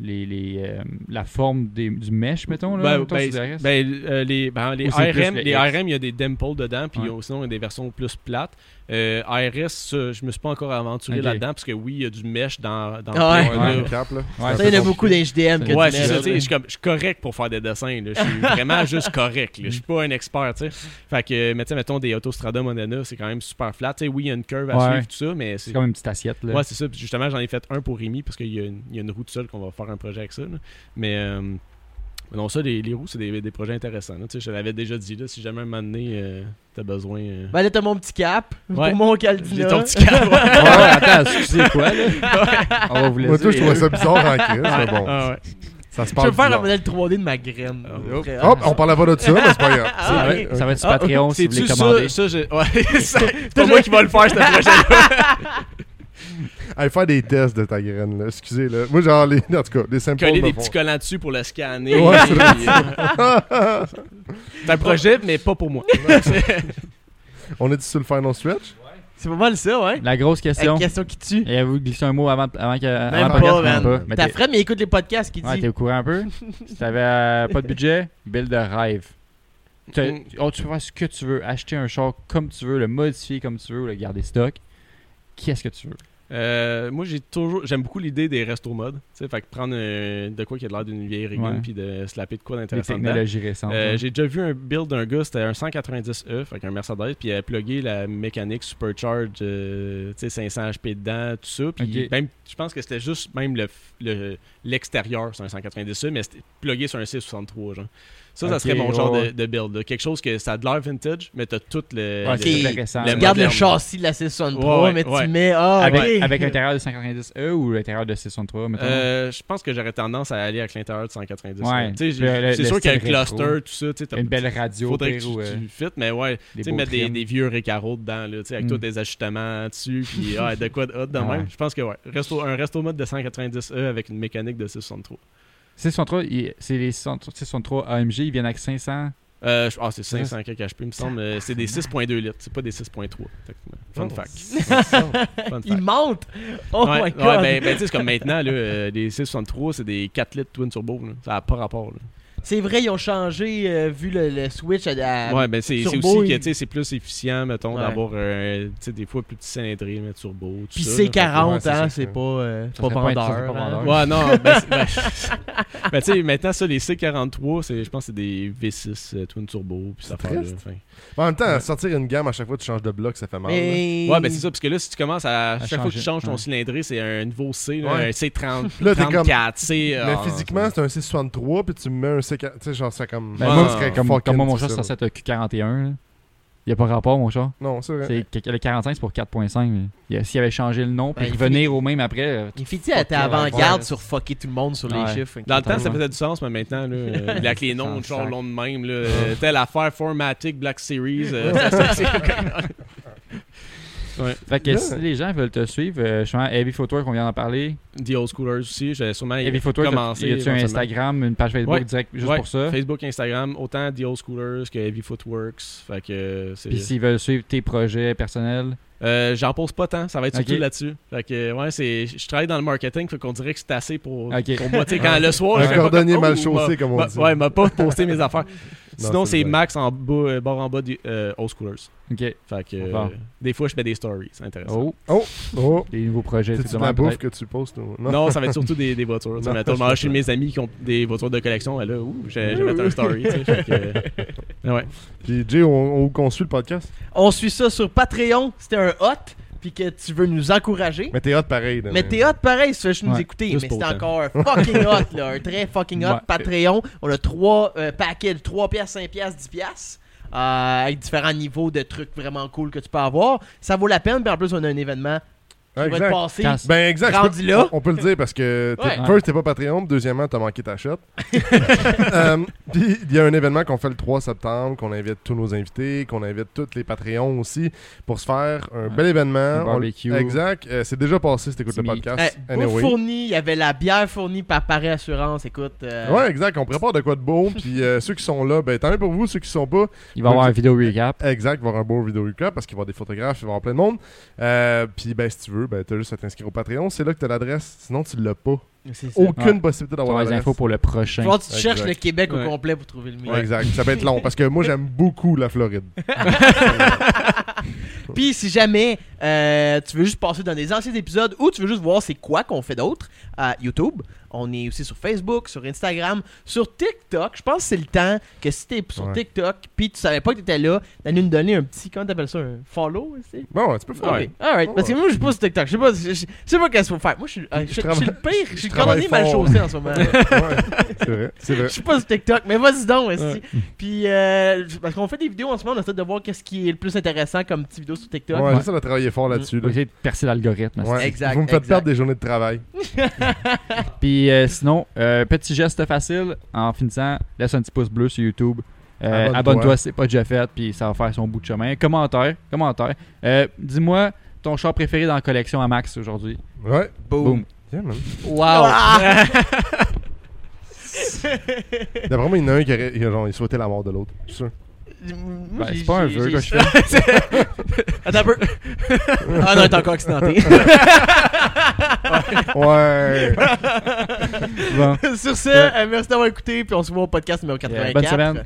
les, les, euh, la forme des, du mesh, mettons. Là, Ben, mettons, ben, ben, euh, les, les Ou ARM, le les. ARM, il y a des dimples dedans, puis Ouais. sinon il y a des versions plus plates. Euh, ARS, ça, je me suis pas encore aventuré là-dedans, parce que oui, il y a du mesh dans, dans Ah ouais. le Ouais, cap, là. Ouais, C'est un Ça, il y en a beaucoup d'HDM que Ouais, tu ça, je suis comme- je suis correct pour faire des dessins, là. Je suis vraiment juste correct, là. Je suis pas un expert, tu sais. Fait que, mais tu sais, mettons des Autostrada Modena, c'est quand même super flat. Tu sais, oui, il y a une curve à Ouais. suivre, tout ça, mais c'est. c'est comme une petite assiette. Là. Ouais, c'est ça. Puis justement, j'en ai fait un pour Rémi parce qu'il y, a une- il y a une roue seule qu'on va faire un projet avec ça. là. Mais euh, mais non, ça, les, les roues, c'est des, des projets intéressants. là. Tu sais, je te l'avais déjà dit, là, si jamais un moment donné, euh, t'as besoin. euh, Ben là t'as mon petit cap Ouais. pour mon J'ai Caldina. ton petit câble. Ouais, attends, excusez quoi, là? On va vous laisser. Moi, toi, je trouvais ça bizarre en crise, mais bon. Ah ouais. Ça se Je parle veux faire un modèle 3D de ma graine. Ah, Hop, hot. on parlait pas de ça, mais c'est pas grave. Ah, Ça, va, ok. ça va être sur Ah, Patreon si vous voulez commander. ça, ça, je... ouais, c'est pas moi qui va le faire, ce projet-là. Allez faire des tests de ta graine, là. Excusez, là. Moi, genre, les, en tout cas, des samples Coller des font- petits collants dessus pour le scanner. Ouais, c'est puis, euh, un projet, mais pas pour moi. On est sur le final stretch? C'est pas mal ça, ouais. La grosse question. question qui tue. Et vous glissez un mot avant, avant que. avant Même pas, même man. Mais Ta Fred, mais écoute les podcasts qui Ouais, dit. t'es au courant un peu. si t'avais euh, pas de budget, build de rêve. Mm. oh, tu peux faire ce que tu veux, acheter un char comme tu veux, le modifier comme tu veux, ou le garder stock. Qu'est-ce que tu veux? Euh, moi, j'ai toujours, j'aime beaucoup l'idée des resto modes. Tu sais, fait que prendre euh, de quoi qui a l'air d'une vieille Ouais. puis de slapper de quoi d'intéressant technologies récentes. Euh, hein. j'ai déjà vu un build d'un gars, c'était un 190E, fait un Mercedes, puis il a plugué la mécanique supercharge, euh, tu sais, 500 HP dedans, tout ça. Puis même, je pense que c'était juste même le f- le- l'extérieur, c'est un 190E, mais c'était plugué sur un C63, genre. Ça, ça serait mon genre ouais, de, de build. là. Quelque chose que ça a de l'air vintage, mais t'as tout le. Ouais, le-. Le châssis de la 663, Ouais, mais ouais. tu mets. Ah, Avec, l'intérieur de 190E ou l'intérieur de 663, mettons? Euh, je pense que j'aurais tendance à aller avec l'intérieur de 190. Ouais. là. Tu sais, j'ai- Le- le- c'est sûr qu'il y a rétro. cluster, tout ça. t'as- Une belle radio, Faudrait que tu, euh, tu fites, mais ouais. Tu sais, mettre des, vieux récaros dedans, là, avec Mm. tous des ajustements dessus, puis ah, de quoi de hot de même. Je pense que ouais. Un resto mode de 190E avec une mécanique de 663. 663, il- c'est les 663 AMG, ils viennent avec 500. Euh, ah, c'est 500 quelques HP, il me semble. mais C'est des 6.2 litres, c'est pas des 6.3. effectivement. Fun Oh, fact. Fun Il monte! Oh ouais, my ouais, god! ben, ben, tu sais, c'est comme maintenant, là, euh, des 663, c'est des 4 litres twin turbo. là. Ça n'a pas rapport. là. C'est vrai, ils ont changé euh, vu le, le switch à. à- ouais, ben c'est aussi que tu sais, c'est plus efficient, mettons, Ouais. d'avoir euh, des fois plus petit cylindrée, mais turbo. Tout Puis c'est là. 40, ouais, c'est hein, c'est pas, euh, pas vendeur. pas hein. Ouais, non, ben, ben, ben, tu sais, maintenant, ça, les C43, c'est- je pense que c'est des V6 euh, twin turbo, puis ça fait. En même temps, sortir une gamme à chaque fois que tu changes de bloc, ça fait mal. Mais... Ouais, ben c'est ça, parce que là, si tu commences à. chaque fois que changer, tu changes ton ouais. cylindré, c'est un nouveau C, là, Ouais. un C30, Là, t'es comme- 34, C. Mais ah, physiquement, c'est un C63, puis tu me mets un C4. Tu sais, genre, c'est comme. Ben, Ouais, moi, serait comme, comme moi, mon chat, ça c'est un Q41. là. Il n'y a pas rapport, mon chat. Non, c'est vrai. C'est, le 45, c'est pour 4.5. mais il y a- S'il avait changé le nom, puis Ben, il revenir au même après. euh, Il fait à Fuck, avant-garde ouais. sur fucker tout le monde sur les chiffres. Dans le temps, ça faisait du sens, mais maintenant, là, euh, avec les noms, genre long de même, là, euh, telle affaire Formatic Black Series. euh, ça, c'est- ouais. Fait que Yeah. si les gens veulent te suivre, euh, justement, Heavy Footwear qu'on vient d'en parler. The Old Schoolers aussi, j'avais sûrement Heavy Footwear, commencé. y a-tu un. Instagram, une page Facebook Ouais. direct juste Ouais, pour ça? Facebook, Instagram, autant The Old Schoolers que Heavy Footworks. Fait que euh, c'est. Puis s'ils veulent suivre tes projets personnels, Euh, J'en pose pas tant, ça va être surtout Ok. là-dessus. Fait que ouais, c'est. Je travaille dans le marketing, fait qu'on dirait que c'est assez pour, Ok. pour moi. Tu sais, quand le soir, Un je cordonnier comme, mal Oh, chaussé, comme on dit. Ouais, m'a pas posté mes affaires. Non, Sinon, c'est c'est. Max en bas, euh, barre en bas du euh, Old Schoolers. ok. Fait que euh, des fois, je fais des stories, c'est intéressant. Oh, Oh, des nouveaux projets. de la bouffe que tu postes ou- Non. ça va être surtout des, des voitures. Non, mettons, je je vais chez mes amis qui ont des voitures de collection. Et là, ouh, j'ai j'ai mettre un story. tu sais, fait que, ouais. Puis Jay, on, on consuit le podcast? On suit ça sur Patreon. C'était un hot. Puis que tu veux nous encourager. Mais t'es hot pareil. là, Mais t'es hot pareil, si tu veux juste nous écouter. Mais c'est encore un fucking hot, là. Un très fucking hot Ouais. Patreon. On a trois euh, paquets de 3 piastres, 5 piastres, 10 piastres. euh, avec différents niveaux de trucs vraiment cool que tu peux avoir. Ça vaut la peine. Puis en plus, on a un événement qui va Exact. être passé. Quand- Ben exact. je Rendu peux- là. On, peut le dire parce que t'es- Ouais. first t'es pas Patreon, deuxièmement t'as manqué ta shot. Euh, Puis il y a un événement qu'on fait le 3 septembre, qu'on invite tous nos invités, qu'on invite tous les Patreons aussi pour se faire un bel événement. Un On- barbecue. exact. Euh, c'est déjà passé si t'écoutes le podcast. Eh, anyway. fournie, il y avait la bière fournie par Paris Assurance. Écoute. euh, Ouais, exact. On prépare de quoi de beau. Puis euh, ceux qui sont là, ben tant mieux pour vous. Ceux qui sont pas, Il va y avoir une vidéo recap. Exact, il va y avoir un beau vidéo recap parce qu'il va y avoir des photographes, il va y avoir plein de monde. Euh, puis ben si tu veux, ben t'as juste à t'inscrire au Patreon, c'est là que t'as l'adresse, sinon tu l'as pas. Aucune possibilité d'avoir avoir les infos pour le prochain. Tu Exact. cherches le Québec Ouais. au complet pour trouver le mien. Ouais, Exact, ça va être long parce que moi j'aime beaucoup la Floride. Puis si jamais euh, tu veux juste passer dans des anciens épisodes ou tu veux juste voir c'est quoi qu'on fait d'autre à YouTube, on est aussi sur Facebook, sur Instagram, sur TikTok. Je pense que c'est le temps que si t'es sur Ouais. TikTok puis tu savais pas que t'étais là, d'aller nous donner un petit, comment t'appelles ça, un follow aussi? Bon, tu peux faire. Ok, alright. Parce que moi, je suis pas sur TikTok. Je sais pas, je, je- je sais pas qu'est-ce qu'il faut faire. Moi, je suis, euh, je, je suis travaille- le pire. Je suis cordonnier mal fort. chaussé en ce moment. Ouais, c'est vrai. Je suis pas sur TikTok, mais vas-y donc. Ouais. Puis, euh, parce qu'on fait des vidéos en ce moment, on essaie de voir qu'est-ce qui est le plus intéressant comme petite vidéo sur TikTok. Ouais, Ouais. j'essaie de travailler fort là-dessus. Là. de percer l'algorithme. Ouais. Exact, Vous me faites exact. perdre des journées de travail. Puis euh, sinon, euh, petit geste facile en finissant, laisse un petit pouce bleu sur YouTube. Euh, Abonne-toi. Si c'est pas déjà fait, puis ça va faire son bout de chemin. Commentaire, commentaire. Euh, Dis-moi ton char préféré dans la collection à Max aujourd'hui. Ouais. Boom. Boom. Yeah, man. Wow. D'après moi, il y en a un qui aurait, il a genre, il souhaitait la mort de l'autre. Je suis sûr. Ben, c'est pas un j'ai- que je fais. Attends un peu. ah non, il est encore accidenté. Ouais. Bon. Sur ce, euh, merci d'avoir écouté, puis on se voit au podcast numéro 84. bonne semaine.